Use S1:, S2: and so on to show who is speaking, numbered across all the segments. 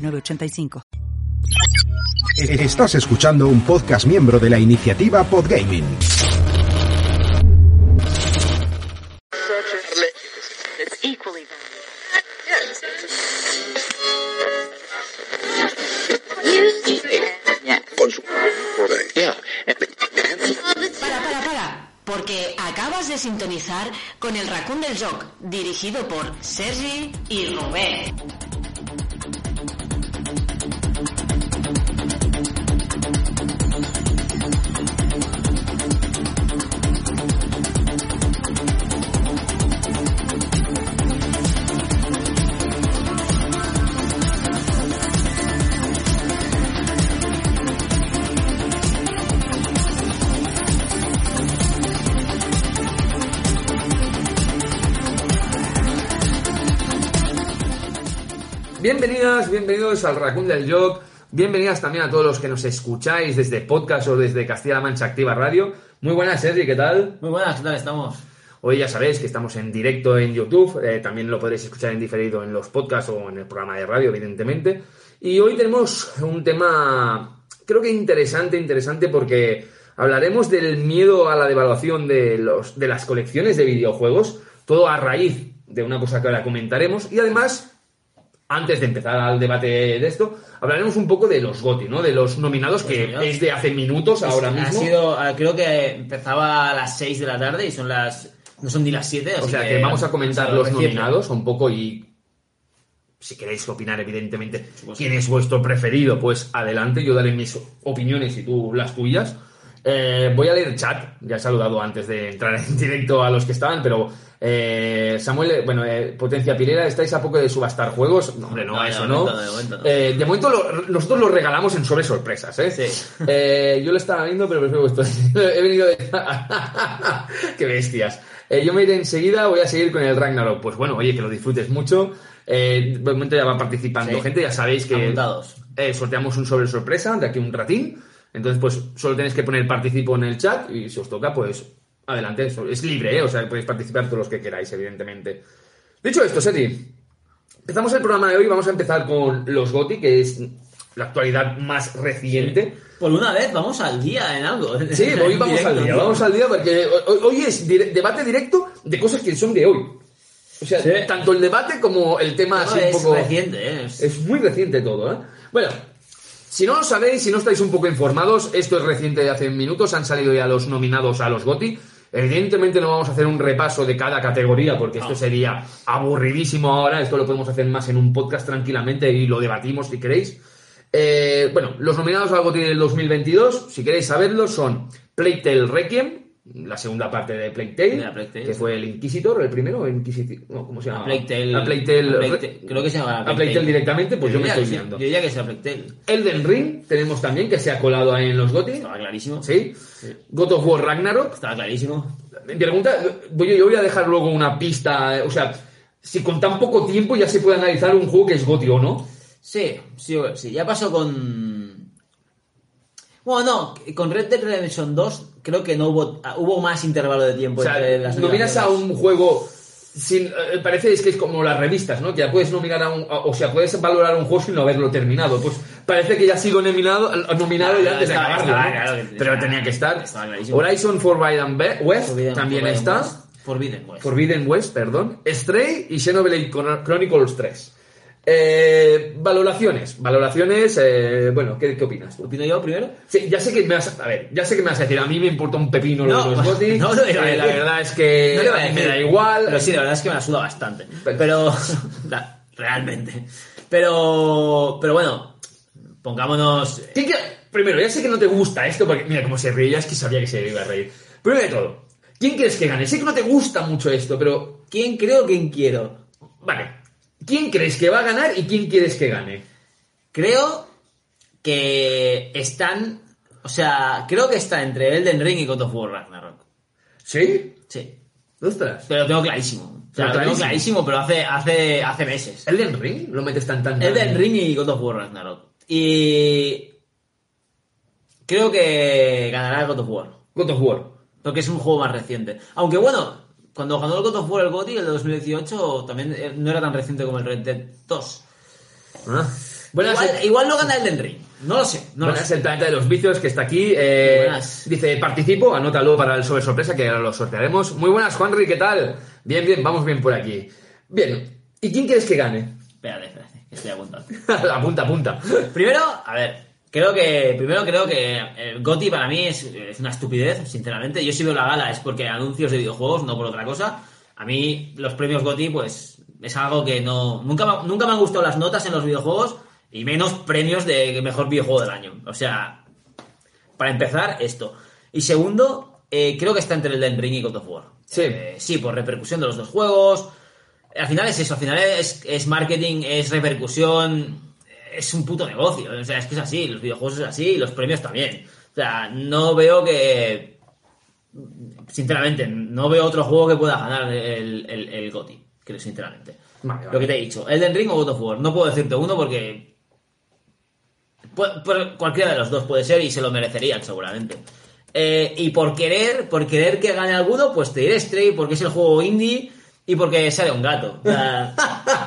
S1: 906985.
S2: Estás escuchando un podcast miembro de la iniciativa Podgaming.
S3: Para, para, para, porque acabas de sintonizar con el Raccoon del Joc, dirigido por Sergi y Robert.
S4: Bienvenidas, bienvenidos al Raccoon del Joc. Bienvenidas también a todos los que nos escucháis desde podcast o desde Castilla-La Mancha Activa Radio. Muy buenas, Sergi, ¿qué tal?
S5: Muy buenas, ¿qué tal estamos?
S4: Hoy ya sabéis que estamos en directo en YouTube, eh, también lo podréis escuchar en diferido en los podcasts o en el programa de radio, evidentemente. Y hoy tenemos un tema, creo que interesante, interesante porque hablaremos del miedo a la devaluación de, los, de las colecciones de videojuegos, todo a raíz de una cosa que ahora comentaremos y además antes de empezar al debate de esto, hablaremos un poco de los GOTI, ¿no? De los nominados, que es de hace minutos ahora
S5: Ha
S4: mismo.
S5: sido, ah, creo que empezaba a las 6 de la tarde y son las. No son ni las 7.
S4: O sea que vamos a comentar los
S5: reciente.
S4: nominados un poco y si queréis opinar, evidentemente, quién es vuestro preferido, pues adelante, yo daré mis opiniones y tú las tuyas. Eh, voy a leer el chat, ya he saludado antes de entrar en directo a los que estaban, pero eh, Samuel, eh, bueno, eh, Potencia Pilera, ¿estáis a poco de subastar juegos? No, hombre, no,
S5: No, de
S4: eso
S5: momento
S4: no.
S5: de momento no.
S4: Eh, de momento lo- nosotros lo regalamos en sobre sorpresas, ¿eh?
S5: Sí.
S4: Eh, yo lo estaba viendo, pero prefiero esto. He venido de... ¡Qué bestias! Eh, yo me iré enseguida, voy a seguir con el Ragnarok. Pues bueno, oye, que lo disfrutes mucho. Eh, de momento ya va participando
S5: Sí.
S4: gente, ya sabéis que eh, sorteamos un sobre sorpresa de aquí un ratín. Entonces, pues solo tenéis que poner participo en el chat y si os toca, pues adelante. Es libre, ¿eh? O sea, podéis participar todos los que queráis, evidentemente. Dicho esto, Seti, empezamos el programa de hoy. Vamos a empezar con los GOTI, que es la actualidad más reciente.
S5: Por una vez vamos al día en algo.
S4: Sí, hoy vamos
S5: Directo,
S4: al día,
S5: tío.
S4: vamos al día porque hoy, hoy es dire- debate directo de cosas que son de hoy. O sea,
S5: Sí.
S4: tanto el debate como el tema
S5: No,
S4: así
S5: es
S4: un poco...
S5: reciente, ¿eh? Es-
S4: Es muy reciente todo, ¿eh? Bueno, si no lo sabéis, si no estáis un poco informados, esto es reciente de hace minutos, han salido ya los nominados a los GOTI. Evidentemente no vamos a hacer un repaso de cada categoría porque esto sería aburridísimo ahora, esto lo podemos hacer más en un podcast tranquilamente y lo debatimos si queréis. Eh, bueno, los nominados al GOTI del 2022, si queréis saberlo, son Playtale Requiem, la segunda parte de Playtale,
S5: De la Plague Tale,
S4: que
S5: sí.
S4: fue el Inquisitor, el primero, o Inquisitor, no, ¿cómo se llama?
S5: Plague Tale-
S4: A Playtale,
S5: a Plague Tale- creo que se llama
S4: a Plague Tale directamente, pues yo, me
S5: diría
S4: estoy
S5: sí,
S4: liando.
S5: Yo diría que sea Plague Tale.
S4: Elden Ring tenemos también, que se ha colado ahí en los GOTI.
S5: Estaba clarísimo.
S4: ¿Sí? God of War Ragnarok.
S5: Estaba clarísimo.
S4: Mi pregunta, yo voy a dejar luego una pista, eh, o sea, si con tan poco tiempo ya se puede analizar un juego que es GOTI o no.
S5: Sí, sí, sí. Ya pasó con. Bueno, no, con Red Dead Redemption 2 creo que no hubo, hubo más intervalo de tiempo
S4: O sea,
S5: entre las
S4: nominas a un juego sin, eh, parece es que es como las revistas, ¿no? Que ya puedes nominar a un, a- o sea, puedes valorar un juego sin no haberlo terminado. Pues parece que ya ha sido nominado, nominado ya
S5: Claro,
S4: antes de
S5: estaba-
S4: acabarlo,
S5: estaba
S4: ¿no?
S5: claro que-
S4: Pero
S5: estaba-
S4: tenía que estar. Horizon Forbidden West
S5: Forbidden-
S4: también
S5: Forbidden
S4: está.
S5: West. Forbidden West.
S4: Forbidden West, perdón. Stray y Xenoblade Chron- Chronicles 3. Eh, valoraciones. Valoraciones, eh, bueno, ¿qué, qué opinas?
S5: ¿Opino yo primero?
S4: Sí, ya sé que me vas a, a ver, ya sé que me vas a decir, a mí me importa un pepino lo
S5: No,
S4: de los GOTY.
S5: no lo a
S4: Eh, la verdad es que
S5: No le voy a
S4: me da igual.
S5: Pero sí, la verdad es que me la suda bastante.
S4: Pero-
S5: Pero. la- realmente. Pero. Pero bueno. Pongámonos.
S4: ¿Quién que- Primero, ya sé que no te gusta esto, porque mira cómo se ríe, ya es que sabía que se iba a reír. Primero de todo, ¿quién crees que gane? Sé que no te gusta mucho esto, pero
S5: ¿Quién creo quién quiero?
S4: vale. ¿Quién crees que va a ganar y quién quieres que gane?
S5: Creo que están. O sea, creo que está entre Elden Ring y God of War Ragnarok.
S4: ¿Sí?
S5: Sí.
S4: Ostras.
S5: Pero lo tengo clarísimo. O sea, lo tengo
S4: clarísimo.
S5: clarísimo, pero hace, hace, hace meses.
S4: ¿Elden Ring? ¿Lo metes tan tan
S5: Elden Ring y God of War Ragnarok. Y. Creo que ganará God of War.
S4: God of War.
S5: Porque es un juego más reciente. Aunque bueno, cuando ganó el God of War el GOTY, el de 2018, también eh, no era tan reciente como el Red Dead 2.
S4: Ah. Buenas,
S5: igual, igual lo gana Elden Ring. No lo sé. No lo
S4: buenas
S5: sé.
S4: el planeta de los vicios que está aquí. eh,
S5: Buenas.
S4: dice, participo, anótalo para el sobre sorpresa que ahora lo sortearemos. Muy buenas, Juanri, ¿qué tal? Bien, bien, vamos bien por aquí. Bien, ¿y quién quieres que gane?
S5: Espérate, espérate, que estoy apuntando.
S4: apunta, apunta.
S5: Primero, a ver, creo que. Primero creo que el GOTY para mí es, es una estupidez, sinceramente. Yo si veo la gala es porque anuncios de videojuegos, no por otra cosa. A mí, los premios GOTY, pues, es algo que no. Nunca, me- nunca me han gustado las notas en los videojuegos y menos premios de mejor videojuego del año. O sea, para empezar, esto. Y segundo, eh, creo que está entre el Elden Ring y God of War.
S4: Sí.
S5: Eh, sí, por repercusión de los dos juegos. Al final es eso, al final es, es marketing, es repercusión, es un puto negocio. O sea, es que es así, los videojuegos es así y los premios también. O sea, no veo que. Sinceramente, no veo otro juego que pueda ganar el, el, el GOTY, creo, sinceramente.
S4: Vale, vale.
S5: Lo que te he dicho, Elden Ring o God of War. No puedo decirte uno porque. pu- por- cualquiera de los dos puede ser y se lo merecerían, seguramente. Eh, y por querer, por querer que gane alguno, pues te diré Stray porque es el juego indie y porque sale un gato. O sea,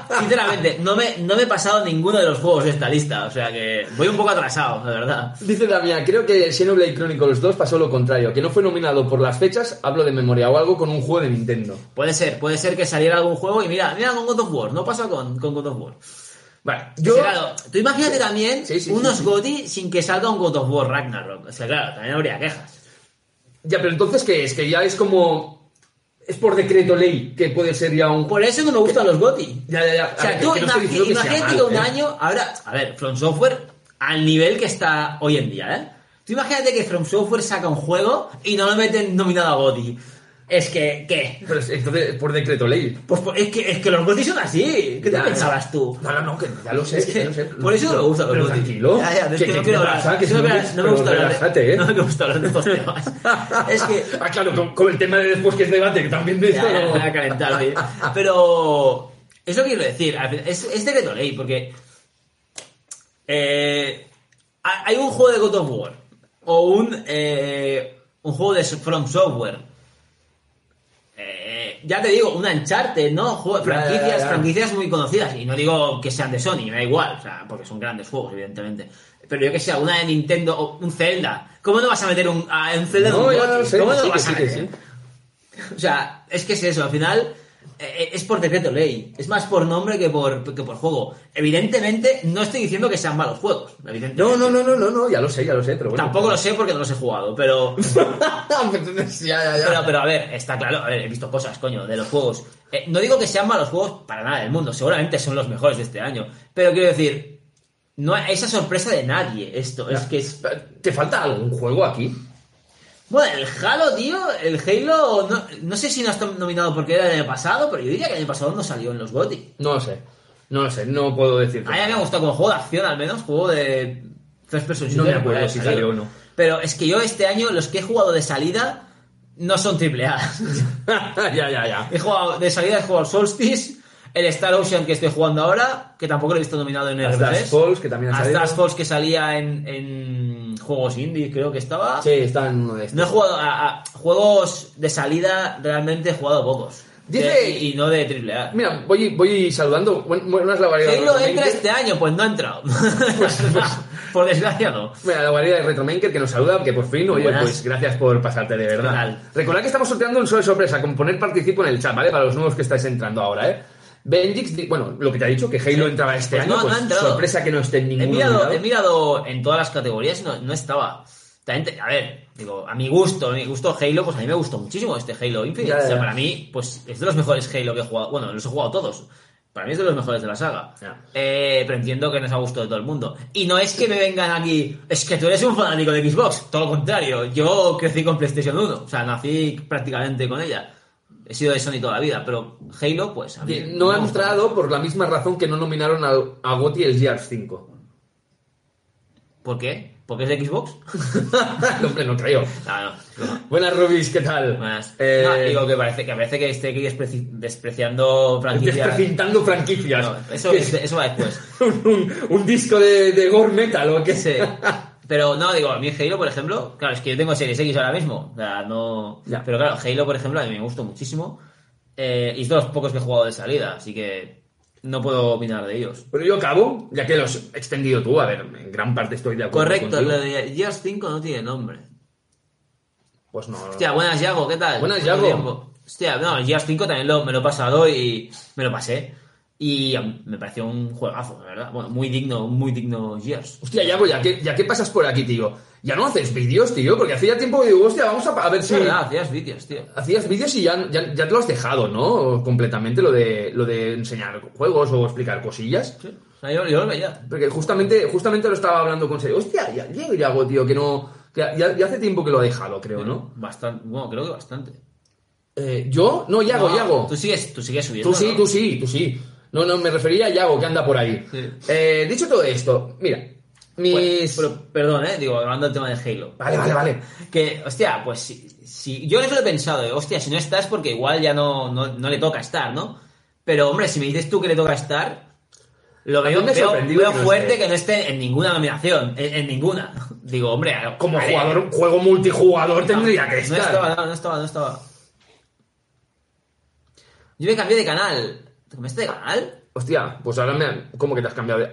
S5: sinceramente, no me, no me he pasado ninguno de los juegos de esta lista. O sea que voy un poco atrasado, la verdad.
S4: Dice Damián, creo que Xenoblade Chronicles 2 pasó lo contrario, que no fue nominado por las fechas, hablo de memoria, o algo con un juego de Nintendo.
S5: Puede ser, puede ser que saliera algún juego y mira, mira con God of War, no pasa con, con God of War.
S4: Vale, yo...
S5: Claro, tú imagínate también
S4: Sí, sí, sí,
S5: unos
S4: sí.
S5: GOTY sin que salga un God of War Ragnarok. O sea, claro, también habría quejas.
S4: Ya, pero entonces, ¿qué es? Que ya es como... Es por decreto ley que puede ser ya un...
S5: Por eso no me gustan los GOTY.
S4: Ya, ya, ya.
S5: O sea,
S4: ver,
S5: tú
S4: que no
S5: imagínate que un
S4: ¿eh?
S5: año. Ahora, a ver, From Software al nivel que está hoy en día, ¿eh? Tú imagínate que From Software saca un juego y no lo meten nominado a GOTY. Es que, ¿qué?
S4: Pero es- entonces, por decreto ley.
S5: Pues por- es que, es que los GOTY son así. ¿Qué te
S4: Ya,
S5: pensabas tú?
S4: No, no, no, que ya lo sé,
S5: Es que
S4: ya lo sé.
S5: por eso no me gustan los
S4: Pero tranquilo.
S5: Ya, ya, es
S4: ¿Qué-
S5: que no quiero hablar.
S4: Que
S5: es que no me-
S4: no-
S5: no me gusta hablar de-
S4: relájate, ¿eh?
S5: No me gusta hablar de estos temas. Es que
S4: Ah, claro, con, con el tema de después que es debate, que también de esto
S5: Ya, ya,
S4: no...
S5: voy a calentarme. Pero eso quiero decir, al fin- es, es decreto ley, porque eh, ha- hay un juego de God of War o un, eh, un juego de From Software. Ya te digo, una Uncharted, ¿no? Juego-
S4: Ya, ya,
S5: franquicias,
S4: ya.
S5: franquicias muy conocidas. Y no digo que sean de Sony, me da igual, o sea, porque son grandes juegos, evidentemente. Pero yo que sé, una de Nintendo o un Zelda. ¿Cómo no vas a meter un, a un Zelda en
S4: No,
S5: un GOTY?
S4: lo sé,
S5: ¿Cómo no
S4: sí
S5: vas a
S4: sí,
S5: meter?
S4: sí.
S5: O sea, es que es eso, al final es por decreto ley. Es más por nombre que por, que por juego. Evidentemente, no estoy diciendo que sean malos juegos.
S4: No, no, no, no, no, no, ya lo sé, ya lo sé, pero bueno.
S5: Tampoco lo sé porque no los he jugado, pero,
S4: Entonces, ya, ya, ya.
S5: pero, pero a ver, está claro, a ver, he visto cosas, coño, de los juegos. Eh, no digo que sean malos juegos para nada del mundo, seguramente son los mejores de este año. Pero quiero decir, no esa sorpresa de nadie esto. Es que es,
S4: ¿Te falta algún juego aquí?
S5: Bueno, el Halo, tío, el Halo, no, no sé si no está nominado porque era del año pasado, pero yo diría que el año pasado no salió en los GOTY.
S4: No lo sé. No lo sé, no puedo decir.
S5: A mí me ha gustado como juego de acción, al menos, juego de first person
S4: No
S5: shooter,
S4: me acuerdo si salió o no.
S5: Pero es que yo este año, los que he jugado de salida, no son triple A.
S4: ya, ya, ya.
S5: he jugado, de salida he jugado Solstice, el Star Ocean que estoy jugando ahora, que tampoco lo he visto nominado en RPGs.
S4: Dash Falls, que también ha salido.
S5: Falls que salía en, en juegos indie, creo que estaba.
S4: Sí, está en uno de estos.
S5: No he jugado a, a juegos de salida, realmente he jugado pocos.
S4: Dice-
S5: y, y no de triple A.
S4: Mira, voy, voy saludando. Buen- Buenas la variedad
S5: Halo
S4: de
S5: entra este año, pues no ha entrado. Por desgracia no.
S4: Mira, la variedad de Retromaker que nos saluda, que por fin, oye,
S5: Buenas.
S4: pues gracias por pasarte de verdad. Recordad que estamos sorteando un sobre sorpresa, con poner participo en el chat, ¿vale? Para los nuevos que estáis entrando ahora, ¿eh? Benjix, bueno, lo que te ha dicho, que Halo
S5: Sí.
S4: entraba este
S5: Pues
S4: año,
S5: no, no
S4: pues
S5: ha entrado.
S4: sorpresa que no esté en
S5: He
S4: ningún
S5: mirado, he mirado en todas las categorías, no, no estaba. También te- a ver, digo, a mi gusto, a mi gusto Halo, pues a mí me gustó muchísimo este Halo Infinite.
S4: Ya, ya,
S5: O sea, para mí, pues es de los mejores Halo que he jugado. Bueno, los he jugado todos. Para mí es de los mejores de la saga. Eh, pero entiendo que no es a gusto de todo el mundo. Y no es que me vengan aquí, es que tú eres un fanático de Xbox. Todo lo contrario. Yo crecí con PlayStation 1. O sea, nací prácticamente con ella. He sido de Sony toda la vida. Pero Halo, pues a mí.
S4: No ha entrado por la misma razón que no nominaron a, a GOTY el Gears 5.
S5: ¿Por qué? ¿Porque es de Xbox?
S4: No, hombre, no creo.
S5: No.
S4: Buenas, Rubis, ¿qué tal?
S5: Más.
S4: Eh,
S5: No, digo que parece que parece que esté aquí despreci- despreciando franquicias.
S4: desprecintando franquicias.
S5: Eso,
S4: ¿Qué
S5: eso va después.
S4: un, un- un disco de, de gore metal o qué
S5: Sí. Pero no, digo, a mí Halo, por ejemplo, claro, es que yo tengo Series X ahora mismo. O sea, no.
S4: Ya.
S5: Pero claro, Halo, por ejemplo, a mí me gustó muchísimo. Eh, y es de los pocos que he jugado de salida, así que no puedo opinar de ellos.
S4: Pero yo acabo, ya que lo has extendido tú, a ver, en gran parte estoy de acuerdo
S5: Correcto,
S4: contigo.
S5: lo de Gears 5 no tiene nombre.
S4: Pues no.
S5: Hostia, buenas Yago, ¿qué tal?
S4: Buenas,
S5: ¿Cuánto
S4: Yago.
S5: Hostia, no, Gears 5 también lo, me lo he pasado y me lo pasé. Y me pareció un juegazo, la verdad. Bueno, muy digno, muy digno Gears.
S4: Hostia, Yago, ya que, ya que pasas por aquí, tío. Ya no haces vídeos, tío, porque hacía tiempo que digo, hostia, vamos a, a ver si.
S5: verdad, hacías vídeos, tío.
S4: Hacías vídeos y ya, ya, ya te lo has dejado, ¿no? Completamente lo de, lo de enseñar juegos o explicar cosillas.
S5: Sí. O sea, yo, yo lo veía.
S4: Porque justamente, justamente lo estaba hablando con serio. Hostia, ya, ya Yago, tío, que no. Que ya, ya hace tiempo que lo ha dejado, creo, ¿no?
S5: Bastante, bueno, creo que bastante.
S4: Eh, ¿Yo? No, Yago,
S5: No,
S4: Yago.
S5: Tú sigues, tú sigues subiendo.
S4: Tú sí,
S5: ¿no?
S4: tú sí, tú sí. No, no, me refería a Yago, que anda por ahí.
S5: Sí.
S4: Eh, dicho todo esto, mira, mis...
S5: Pues, pero, perdón, eh, digo, hablando del tema de Halo.
S4: Vale, vale, vale.
S5: Que, hostia, pues si, si- yo eso lo he pensado, eh, hostia, si no estás porque igual ya no, no, no le toca estar, ¿no? Pero, hombre, si me dices tú que le toca estar, lo veo,
S4: me
S5: veo, veo
S4: que
S5: fuerte que no esté en ninguna nominación, en, en ninguna. Digo, hombre,
S4: Como
S5: vale,
S4: jugador, juego multijugador tendría que
S5: No
S4: estar.
S5: estaba, no, no estaba, no estaba. Yo me cambié de canal. ¿Te cambiaste de canal?
S4: Hostia, pues ahora me... ¿Cómo que te has cambiado de...?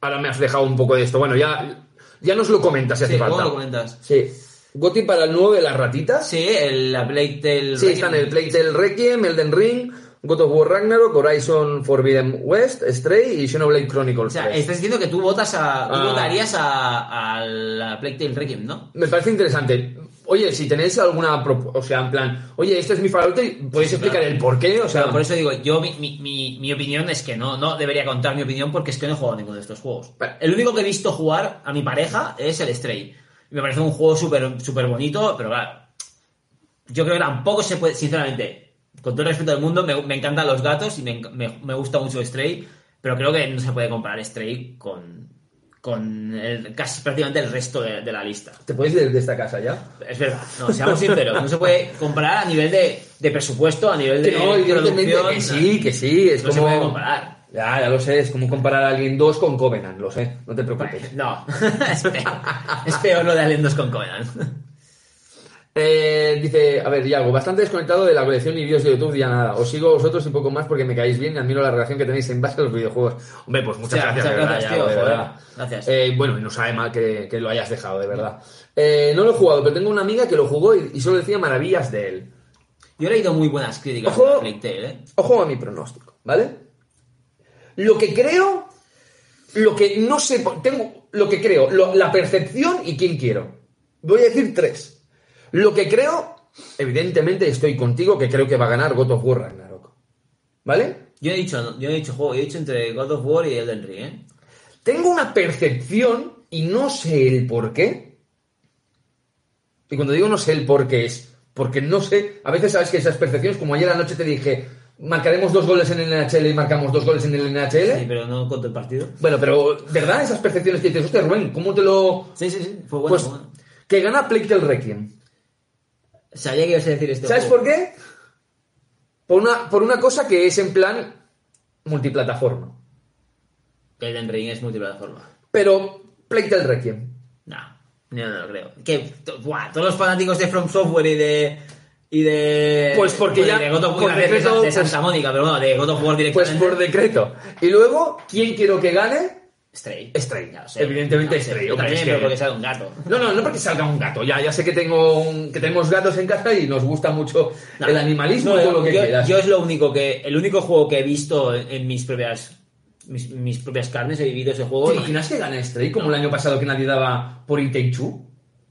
S4: Ahora me has dejado un poco de esto. Bueno, ya, ya nos lo comentas si hace
S5: Sí,
S4: falta.
S5: ¿cómo lo comentas?
S4: Sí. Goti para el nuevo de las ratitas.
S5: Sí, el, la Plague Tale
S4: Sí, están el Playtale Requiem, Elden Ring, God of War Ragnarok, Horizon Forbidden West, Stray y Xenoblade Chronicles
S5: O sea,
S4: 3.
S5: estás diciendo que tú votas a. Tú
S4: Ah.
S5: votarías a, a la Plague Tale Requiem, ¿no?
S4: Me parece interesante. Oye, si tenéis alguna... O sea, en plan... Oye, este es mi favorito podéis explicar
S5: claro.
S4: el por qué. O sea,
S5: por eso digo, yo mi, mi, mi, opinión es que no, no debería contar mi opinión porque es que no he jugado a ninguno de estos juegos. El único que he visto jugar a mi pareja es el Stray. Y me parece un juego súper súper bonito, pero claro, yo creo que tampoco se puede, sinceramente, con todo el respeto del mundo, me, me encantan los gatos y me, me, me gusta mucho Stray, pero creo que no se puede comparar Stray con, con el- casi prácticamente el resto de, de la lista.
S4: ¿Te puedes ir de esta casa ya?
S5: Es verdad, no, seamos sinceros, no se puede comparar a nivel de, de presupuesto, a nivel de
S4: Que no, evidentemente
S5: producción.
S4: que sí, que sí. Es
S5: no se
S4: como...
S5: puede comparar.
S4: Ya, ya lo sé. Es como comparar a Alien 2 con Covenant. Lo sé. No te preocupes.
S5: No, es peor, es peor lo de Alien 2 con Covenant.
S4: Eh, dice, a ver, Yago, bastante desconectado de la colección y vídeos de YouTube, ya nada. Os sigo a vosotros un poco más porque me caéis bien y admiro la relación que tenéis en base a los videojuegos. Hombre, pues muchas
S5: O sea,
S4: gracias,
S5: muchas
S4: de verdad,
S5: gracias,
S4: Yago,
S5: tío,
S4: de verdad.
S5: Gracias.
S4: Eh, bueno, y no sabe mal que, que lo hayas dejado, de verdad. Eh, no lo he jugado, pero tengo una amiga que lo jugó y, y solo decía maravillas de él.
S5: Yo he leído muy buenas críticas
S4: Ojo.
S5: de Tale, ¿eh?
S4: Ojo a mi pronóstico, ¿vale? Lo que creo, lo que no sé, tengo lo que creo, lo- la percepción y quién quiero. Voy a decir tres. Lo que creo, evidentemente estoy contigo, que creo que va a ganar God of War Ragnarok. ¿Vale?
S5: Yo he dicho, yo he dicho juego, yo he dicho entre God of War y Elden Ring, ¿eh?
S4: Tengo una percepción y no sé el por qué. Y cuando digo no sé el por qué es porque no sé, a veces sabes que esas percepciones, como ayer anoche te dije, marcaremos dos goles en el NHL y marcamos dos goles en el NHL.
S5: Sí, pero no contra el partido.
S4: Bueno, pero, ¿verdad? Esas percepciones que dices, hostia, Rubén, ¿cómo te lo...?
S5: Sí, sí, sí, fue bueno.
S4: pues,
S5: bueno.
S4: que gana Plague Tale Requiem.
S5: Sabía que ibas a decir esto.
S4: ¿Sabes por qué? Por una, por una cosa que es en plan multiplataforma.
S5: Elden Ring es multiplataforma.
S4: Pero Plague Requiem.
S5: No, no, no lo creo. Que, buah, todos los fanáticos de From Software y de... Y de...
S4: Pues porque ya-
S5: De God of War,
S4: decreto,
S5: de Santa
S4: pues-
S5: Mónica, pero bueno, de God of War
S4: Pues
S5: directamente.
S4: por decreto. Y luego, ¿quién quiero que gane?
S5: Stray.
S4: Stray.
S5: Ya.
S4: Evidentemente
S5: sé.
S4: Stray.
S5: Yo
S4: hombre,
S5: también,
S4: es que-
S5: pero porque sale un gato.
S4: No, no, no porque salga un gato. Ya, ya sé que tengo un- que tenemos gatos en casa y nos gusta mucho
S5: No,
S4: el animalismo
S5: no,
S4: y todo lo que
S5: yo,
S4: quieras.
S5: yo es lo único que... El único juego que he visto en, en mis propias... Mis, mis propias carnes, he vivido ese juego
S4: ¿Te
S5: y-
S4: imaginas que gane Stray como el año pasado que nadie daba por It Take Two?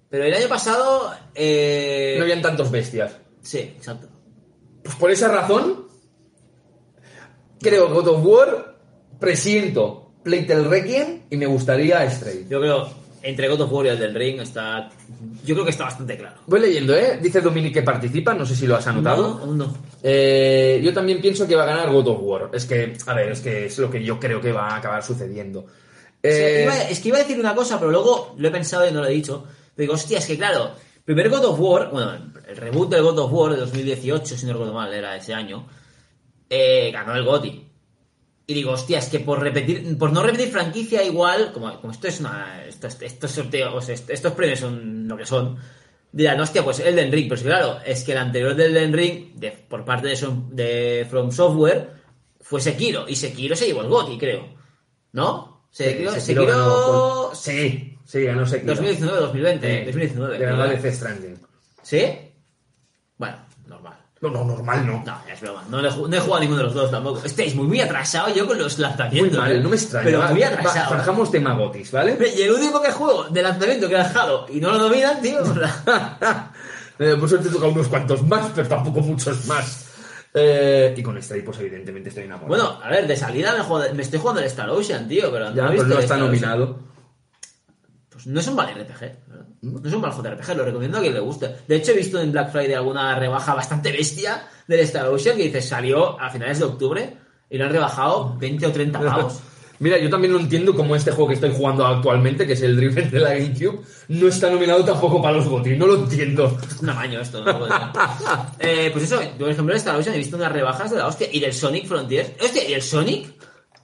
S5: Pero el año pasado... Eh...
S4: No habían tantos bestias.
S5: Sí, exacto.
S4: Pues por esa razón, creo que God of War presiento Tale Requiem y me gustaría Stray.
S5: Yo creo, entre God of War y el del Ring está... Yo creo que está bastante claro.
S4: Voy leyendo, ¿eh? Dice Dominic que participa, no sé si lo has anotado.
S5: No, no.
S4: Eh, yo también pienso que va a ganar God of War. Es que, a ver, es que es lo que yo creo que va a acabar sucediendo.
S5: O sea,
S4: Eh,
S5: iba- es que iba a decir una cosa, pero luego lo he pensado y no lo he dicho. Pero digo, hostia, es que claro, primer God of War, bueno, el reboot del God of War de 2018, si no recuerdo mal, era ese año, eh, ganó el GOTY. Y digo, hostia, es que por repetir, por no repetir franquicia igual, como, como esto es una, estos, estos sorteos, estos premios son lo que son, dirán, hostia, pues Elden Ring, pero que claro, es que el anterior del Elden Ring, de- por parte de, de From Software, fue Sekiro, y Sekiro se llevó el GOTY, creo. ¿No? Sekiro,
S4: Sekiro
S5: Sekiro-
S4: ganó Sí, sí, ganó Sekiro.
S5: 2019, 2020,
S4: Sí.
S5: 2019.
S4: Le ganó
S5: ¿verdad?
S4: Death Stranding.
S5: ¿Sí? Bueno.
S4: No, no, normal no.
S5: No, es broma. No, he ju- no he jugado a ninguno de los dos tampoco. Estáis muy, muy atrasado yo con los
S4: Muy
S5: lanzamientos.
S4: mal,
S5: ¿eh?
S4: no me extraña.
S5: Pero muy atrasado.
S4: Zanjamos tema Gotis, ¿vale?
S5: Y el único que juego de lanzamiento que ha dejado y no lo dominan, tío.
S4: Eh, Por suerte toca unos cuantos más, pero tampoco muchos más. Eh, y con Stray, pues evidentemente estoy enamorado.
S5: bueno, a ver, de salida me, juego- me estoy jugando el Star Ocean, tío. Pero
S4: ya,
S5: he
S4: pues no
S5: el
S4: está
S5: Star Ocean.
S4: nominado.
S5: Pues no es un mal RPG, No es un mal JRPG, lo recomiendo a quien le guste. De hecho, he visto en Black Friday alguna rebaja bastante bestia del Star Ocean que dice salió a finales de octubre y lo han rebajado 20 o 30 pavos.
S4: Mira, yo también no entiendo cómo este juego que estoy jugando actualmente, que es el Driven de la GameCube, no está nominado tampoco para los GOTY. No lo entiendo.
S5: Es un amaño esto, ¿no? Ser. eh, pues eso, yo por ejemplo en Star Ocean he visto unas rebajas de la hostia. Y del Sonic Frontiers. Hostia, ¿y el Sonic?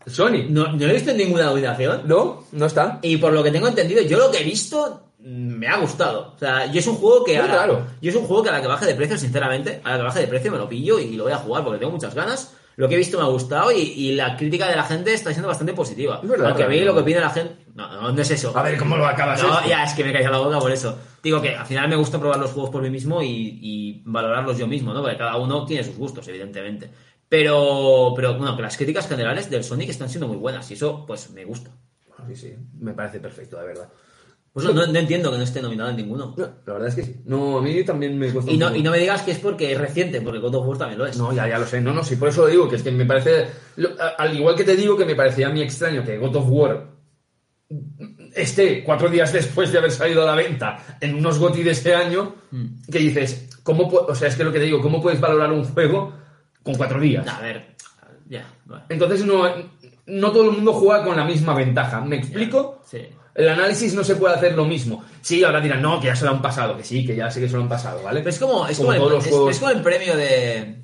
S4: Sony.
S5: No, no lo he visto en ninguna nominación.
S4: No, no está.
S5: Y por lo que tengo entendido, yo lo que he visto mm, me ha gustado. O sea, yo es un juego que
S4: Muy raro.
S5: yo es un juego que a la que baje de precio, sinceramente, a la que baje de precio me lo pillo y lo voy a jugar porque tengo muchas ganas. Lo que he visto me ha gustado y, y la crítica de la gente está siendo bastante positiva. Aunque a mí
S4: claro.
S5: lo que pide la gente. No, no, no es eso.
S4: A ver cómo lo acabas
S5: No,
S4: esto.
S5: ya, es que me caía la boca por eso. Digo que al final me gusta probar los juegos por mí mismo y, y valorarlos yo mismo, ¿no? Porque cada uno tiene sus gustos, evidentemente. Pero, pero bueno, que las críticas generales del Sonic están siendo muy buenas y eso, pues, me gusta.
S4: Sí, sí, me parece perfecto, de verdad.
S5: Pues no, no- entiendo que no esté nominado en ninguno.
S4: No, la verdad es que sí. No, a mí también me cuesta
S5: Y
S4: un
S5: no,
S4: poco.
S5: y no me digas que es porque es reciente, porque God of War también lo es.
S4: No, ya, ya lo sé. No, no, sí, por eso lo digo, que es que me parece. lo- al igual que te digo que me parecía a mí extraño que God of War esté cuatro días después de haber salido a la venta en unos GOTY de este año, que dices, ¿cómo O sea, es que lo que te digo, ¿cómo puedes valorar un juego con cuatro días?
S5: A ver, ya, bueno.
S4: Entonces no, no todo el mundo juega con la misma ventaja. ¿Me explico?
S5: Sí.
S4: El análisis no se puede hacer lo mismo. Sí, ahora dirán, no, que ya se lo han pasado, que sí, que ya sé que se lo han pasado, ¿vale?
S5: Pero es como, es
S4: Como
S5: como, el,
S4: todos los
S5: es-
S4: juegos.
S5: es como el premio de.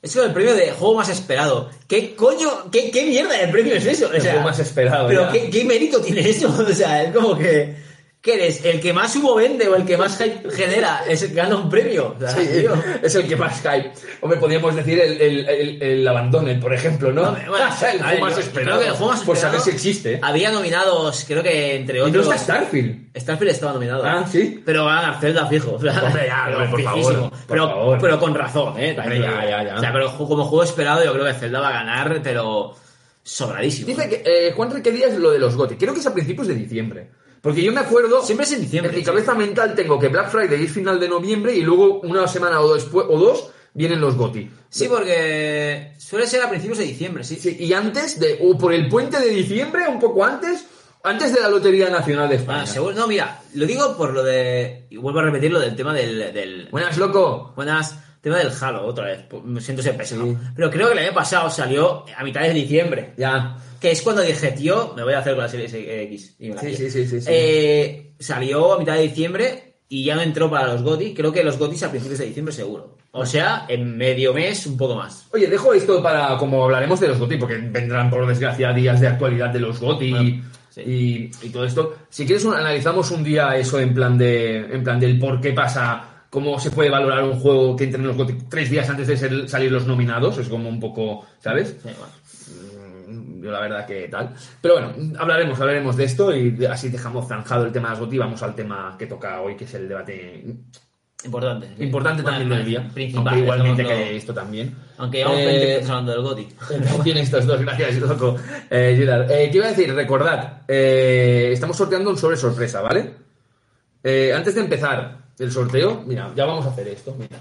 S5: Es como el premio de juego más esperado. ¿Qué coño? ¿Qué, qué mierda de premio es eso? O
S4: El
S5: sea,
S4: juego más esperado,
S5: Pero. ¿qué, ¿qué mérito tiene eso? O sea, es como que. ¿Qué eres? ¿El que más humo vende o el que más hype genera es el que gana un premio? O sea,
S4: Sí,
S5: tío.
S4: es el que más hype. Hombre, podríamos decir el, el, el, el Abandoned, por ejemplo, ¿no?
S5: Bueno,
S4: el juego más esperado.
S5: creo que el juego más
S4: Por
S5: esperado-
S4: saber si existe.
S5: Había nominados, creo que entre
S4: Y no
S5: otros.
S4: está Starfield.
S5: Starfield estaba nominado.
S4: Ah, ¿sí?
S5: Pero va a ganar Zelda fijo. o sea,
S4: Hombre, ya, por favor, por
S5: pero,
S4: favor.
S5: pero con razón, ¿eh? También
S4: ya, ya, ya.
S5: O sea, pero como juego esperado, yo creo que Zelda va a ganar, pero sobradísimo.
S4: Dice que eh, Juan Enrique Díaz lo de los GOTY. Creo que es a principios de diciembre. Porque yo me acuerdo...
S5: Siempre es en diciembre,
S4: En mi cabeza mental tengo que Black Friday es final de noviembre y luego una semana o dos, después, o dos vienen los GOTY.
S5: Sí, porque suele ser a principios de diciembre, sí.
S4: Sí, y antes de... O por el puente de diciembre, un poco antes... Antes de la Lotería Nacional de España.
S5: Ah, seguro. No, mira, lo digo por lo de. Y vuelvo a repetir lo del tema del. del
S4: Buenas, loco.
S5: buenas. Tema del Halo, otra vez. Me siento ser pesado.
S4: Sí.
S5: Pero creo que el año pasado salió a mitad de diciembre.
S4: Ya.
S5: Que es cuando dije, tío, me voy a hacer con la serie X. Y me la
S4: Sí, sí, sí, sí, sí.
S5: Eh, salió a mitad de diciembre y ya no entró para los GOTY. Creo que los GOTYs a principios de diciembre seguro. O sea, en medio mes, un poco más.
S4: Oye, dejo esto para como hablaremos de los GOTY, porque vendrán por desgracia días de actualidad de los
S5: Bueno,
S4: y, y todo esto. Si quieres, un- analizamos un día eso en plan de en plan del por qué pasa, cómo se puede valorar un juego que entre en los GOTY tres días antes de ser- salir los nominados. Es como un poco, ¿sabes?
S5: Sí, bueno.
S4: Mm, Yo la verdad que tal. Pero bueno, hablaremos, hablaremos de esto y así dejamos zanjado el tema de las GOTY. Vamos al tema que toca hoy, que es el debate
S5: Importante.
S4: importante
S5: Bueno,
S4: también del día.
S5: Principal.
S4: aunque igualmente que esto también.
S5: Aunque llevamos
S4: Eh,
S5: 20 minutos hablando del GOTY.
S4: Tiene estos dos, gracias, loco. Eh, Gerard. Eh, ¿Qué iba a decir? Recordad, eh, estamos sorteando un sobre sorpresa, ¿vale? Eh, antes de empezar el sorteo, mira, ya vamos a hacer esto, mira.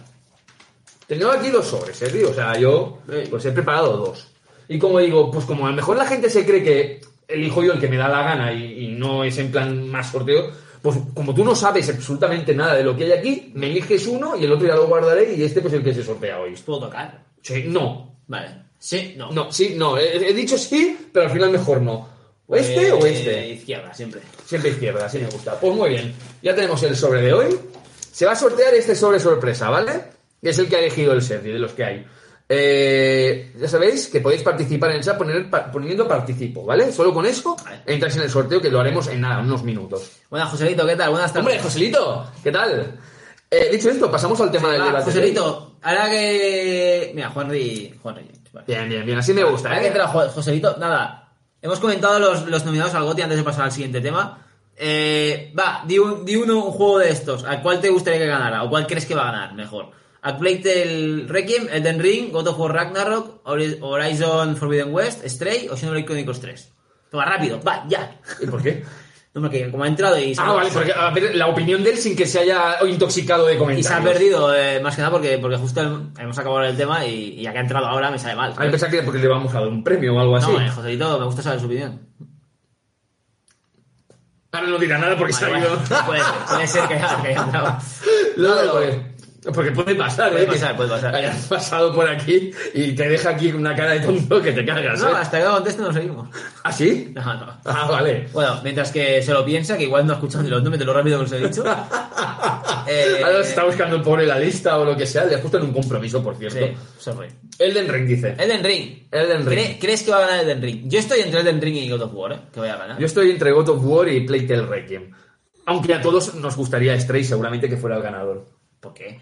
S4: Tengo aquí dos sobres, ¿eh, tío? O sea, yo eh, pues he preparado dos. Y como digo, pues como a lo mejor la gente se cree que elijo yo el que me da la gana y, y no es en plan más sorteo, pues como tú no sabes absolutamente nada de lo que hay aquí, me eliges uno y el otro ya lo guardaré y este pues el que se sortea hoy.
S5: ¿Puedo tocar?
S4: Sí, no,
S5: Vale. Sí, no.
S4: no, sí, no. He, he dicho sí, pero al final mejor no. ¿Oeste o
S5: Pues,
S4: oeste?
S5: Izquierda, siempre.
S4: Siempre izquierda, así me gusta. Pues muy bien, ya tenemos el sobre de hoy. Se va a sortear este sobre sorpresa, ¿vale? Que es el que ha elegido el Sergi, de los que hay. Eh, ya sabéis que podéis participar en el chat poner- poniendo participo, ¿vale? Solo con eso entráis en el sorteo que lo haremos en nada, unos minutos.
S5: Buenas, Joselito, ¿qué tal? Buenas tardes.
S4: Hombre, Joselito, ¿qué tal? Eh, dicho esto, pasamos al tema del
S5: Va,
S4: debate.
S5: Joselito, ahora que... Mira, Juanri... Juanri, vale.
S4: Bien, bien, bien, así me gusta,
S5: Ahora que
S4: ¿eh?
S5: entra Jo- Joselito, nada. Hemos comentado los, los nominados al GOTY antes de pasar al siguiente tema. Eh, va, di, un- di uno un juego de estos. ¿A cuál te gustaría que ganara? ¿O cuál crees que va a ganar mejor? ¿A Plague Requiem, Elden Ring, God of War Ragnarok, Hori- Horizon Forbidden West, Stray o Xenoblade Chronicles 3? Toma, rápido, va, ya.
S4: ¿Y por qué?
S5: No, porque como ha entrado y se,
S4: Ah, vale, porque a ver, la opinión de él sin que se haya intoxicado de
S5: y
S4: comentarios.
S5: se ha perdido, eh, más que nada porque, porque justo hemos acabado el tema y, y ya que ha entrado ahora me sale mal.
S4: A mí pensaba que porque le vamos a dar un premio o algo así.
S5: No, eh, Joselito, me gusta saber su opinión.
S4: Ahora no dirá nada porque se ha ido.
S5: Puede, ser, puede ser que haya, que haya entrado.
S4: No,
S5: No,
S4: porque, puede pasar,
S5: Puede
S4: ¿eh?
S5: pasar, puede pasar.
S4: Hayas pasado por aquí y te deja aquí una cara de tonto que te cargas,
S5: No,
S4: ¿eh?
S5: hasta que no conteste no seguimos.
S4: ¿Ah, sí?
S5: No, no.
S4: Ah, vale.
S5: Bueno, mientras que se lo piensa, que igual no ha escuchado ni los nombres de lo rápido que os he dicho. Eh,
S4: Ahora se está buscando el pobre la lista o lo que sea. Le has puesto en un compromiso, por cierto.
S5: Sí, sorry.
S4: Elden Ring dice.
S5: Elden Ring.
S4: Elden Ring.
S5: ¿Cre- ¿Crees que va a ganar Elden Ring? Yo estoy entre Elden Ring y God of War, ¿eh? Que voy a ganar.
S4: Yo estoy entre God of War y Plague Requiem. Aunque a todos nos gustaría Stray seguramente que fuera el ganador.
S5: ¿Por qué?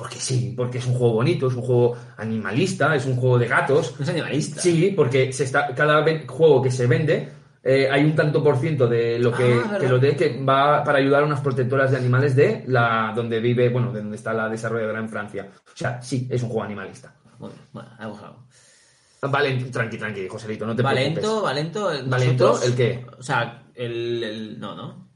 S4: Porque sí, porque es un juego bonito, es un juego animalista, es un juego de gatos.
S5: Es animalista.
S4: Sí, porque se está, cada juego que se vende eh, hay un tanto por ciento de lo que,
S5: Ah,
S4: que lo de que va para ayudar a unas protectoras de animales de la donde vive, bueno, de donde está la desarrolladora en Francia. O sea, sí, es un juego animalista.
S5: Bien, bueno, hemos algo.
S4: Vale, tranqui, tranqui, Joselito, no te
S5: Valento,
S4: preocupes.
S5: Valento.
S4: ¿Valento?
S5: nosotros-
S4: ¿El qué?
S5: O sea, el, el- No, no.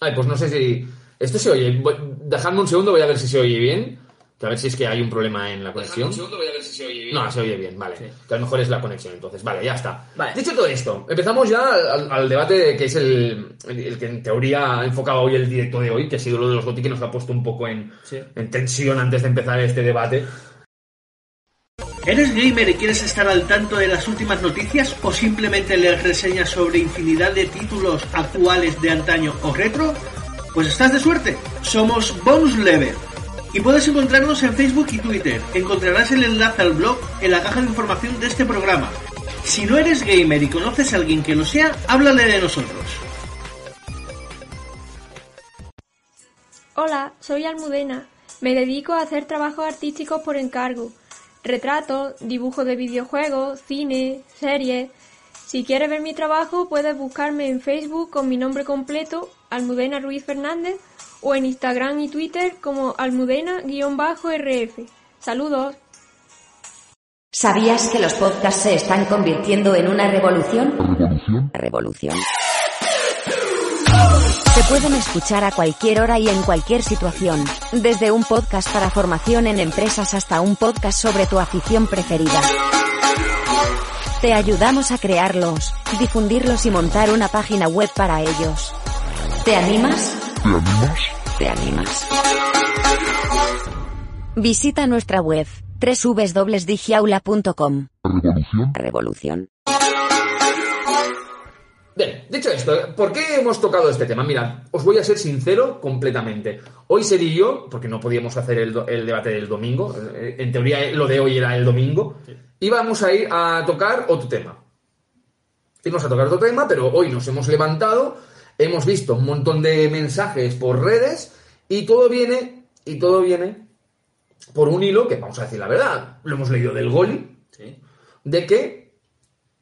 S4: Ay, pues no sé si. Esto se oye. Dejadme un segundo, voy a ver si se oye bien. Que a ver si es que hay un problema en la conexión. No, se oye bien, vale.
S5: Sí.
S4: Que a lo mejor es la conexión, entonces. Vale, ya está.
S5: Vale.
S4: Dicho todo esto, empezamos ya al, al debate que es el, el- el que en teoría ha enfocado hoy el directo de hoy, que ha sido lo de los GOTY que nos ha puesto un poco en,
S5: Sí.
S4: en tensión antes de empezar este debate.
S6: ¿Eres gamer y quieres estar al tanto de las últimas noticias o simplemente leer reseñas sobre infinidad de títulos actuales de antaño o retro? Pues estás de suerte. Somos Bonus Level. Y puedes encontrarnos en Facebook y Twitter. Encontrarás el enlace al blog en la caja de información de este programa. Si no eres gamer y conoces a alguien que lo sea, háblale de nosotros.
S7: Hola, soy Almudena. Me dedico a hacer trabajos artísticos por encargo. Retratos, dibujo de videojuegos, cine, series. Si quieres ver mi trabajo, puedes buscarme en Facebook con mi nombre completo, Almudena Ruiz Fernández, o en Instagram y Twitter como Almudena-RF. Saludos.
S8: ¿Sabías que los podcasts se están convirtiendo en una revolución?
S9: Revolución.
S8: Revolución. Se pueden escuchar a cualquier hora y en cualquier situación, desde un podcast para formación en empresas hasta un podcast sobre tu afición preferida. Te ayudamos a crearlos, difundirlos y montar una página web para ellos. ¿Te animas?
S9: ¿Te animas?
S8: ¿Te animas? Visita nuestra web www.digiaula.com.
S9: Revolución.
S8: Revolución.
S4: Bien, dicho esto, ¿por qué hemos tocado este tema? Mira, os voy a ser sincero completamente. Hoy sería yo, porque no podíamos hacer el, debate del domingo, eh, en teoría lo de hoy era el domingo, íbamos a ir a tocar otro tema. Íbamos a tocar otro tema, pero hoy nos hemos levantado, hemos visto un montón de mensajes por redes y todo viene, y todo viene por un hilo que, vamos a decir la verdad, lo hemos leído del Goli,
S5: Sí.
S4: de que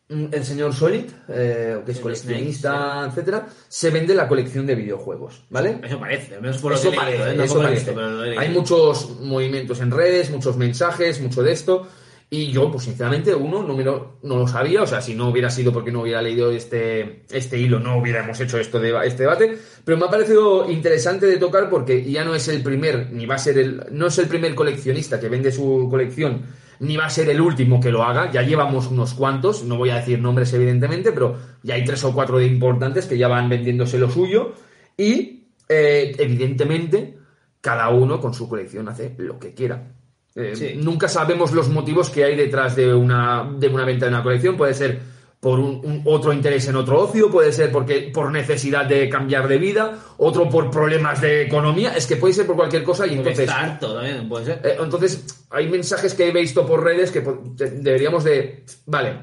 S4: mm, el señor Solid, eh, que es
S5: El
S4: coleccionista, etcétera, se vende la colección de videojuegos, ¿vale?
S5: Eso parece, al menos por lo
S4: Eso
S5: que he leído,
S4: parece,
S5: ¿eh? No
S4: eso parece.
S5: visto, pero he
S4: Hay muchos movimientos en redes, muchos mensajes, mucho de esto. Y yo, pues sinceramente, uno no, me lo, no lo sabía. O sea, si no hubiera sido porque no hubiera leído este, este hilo, no hubiéramos hecho esto de, este debate. Pero me ha parecido interesante de tocar porque ya no es el primer, ni va a ser el, no es el primer coleccionista que vende su colección, ni va a ser el último que lo haga. Ya llevamos unos cuantos, no voy a decir nombres evidentemente, pero ya hay tres o cuatro de importantes que ya van vendiéndose lo suyo. Y, eh, evidentemente, cada uno con su colección hace lo que quiera. Eh,
S5: Sí.
S4: Nunca sabemos los motivos que hay detrás de una, de una venta de una colección. Puede ser por un, un- otro interés en otro ocio, puede ser porque por necesidad de cambiar de vida, otro por problemas de economía, es que puede ser por cualquier cosa y entonces...
S5: harto también, puede ser.
S4: Eh, entonces, hay mensajes que he visto por redes que deberíamos de... Vale,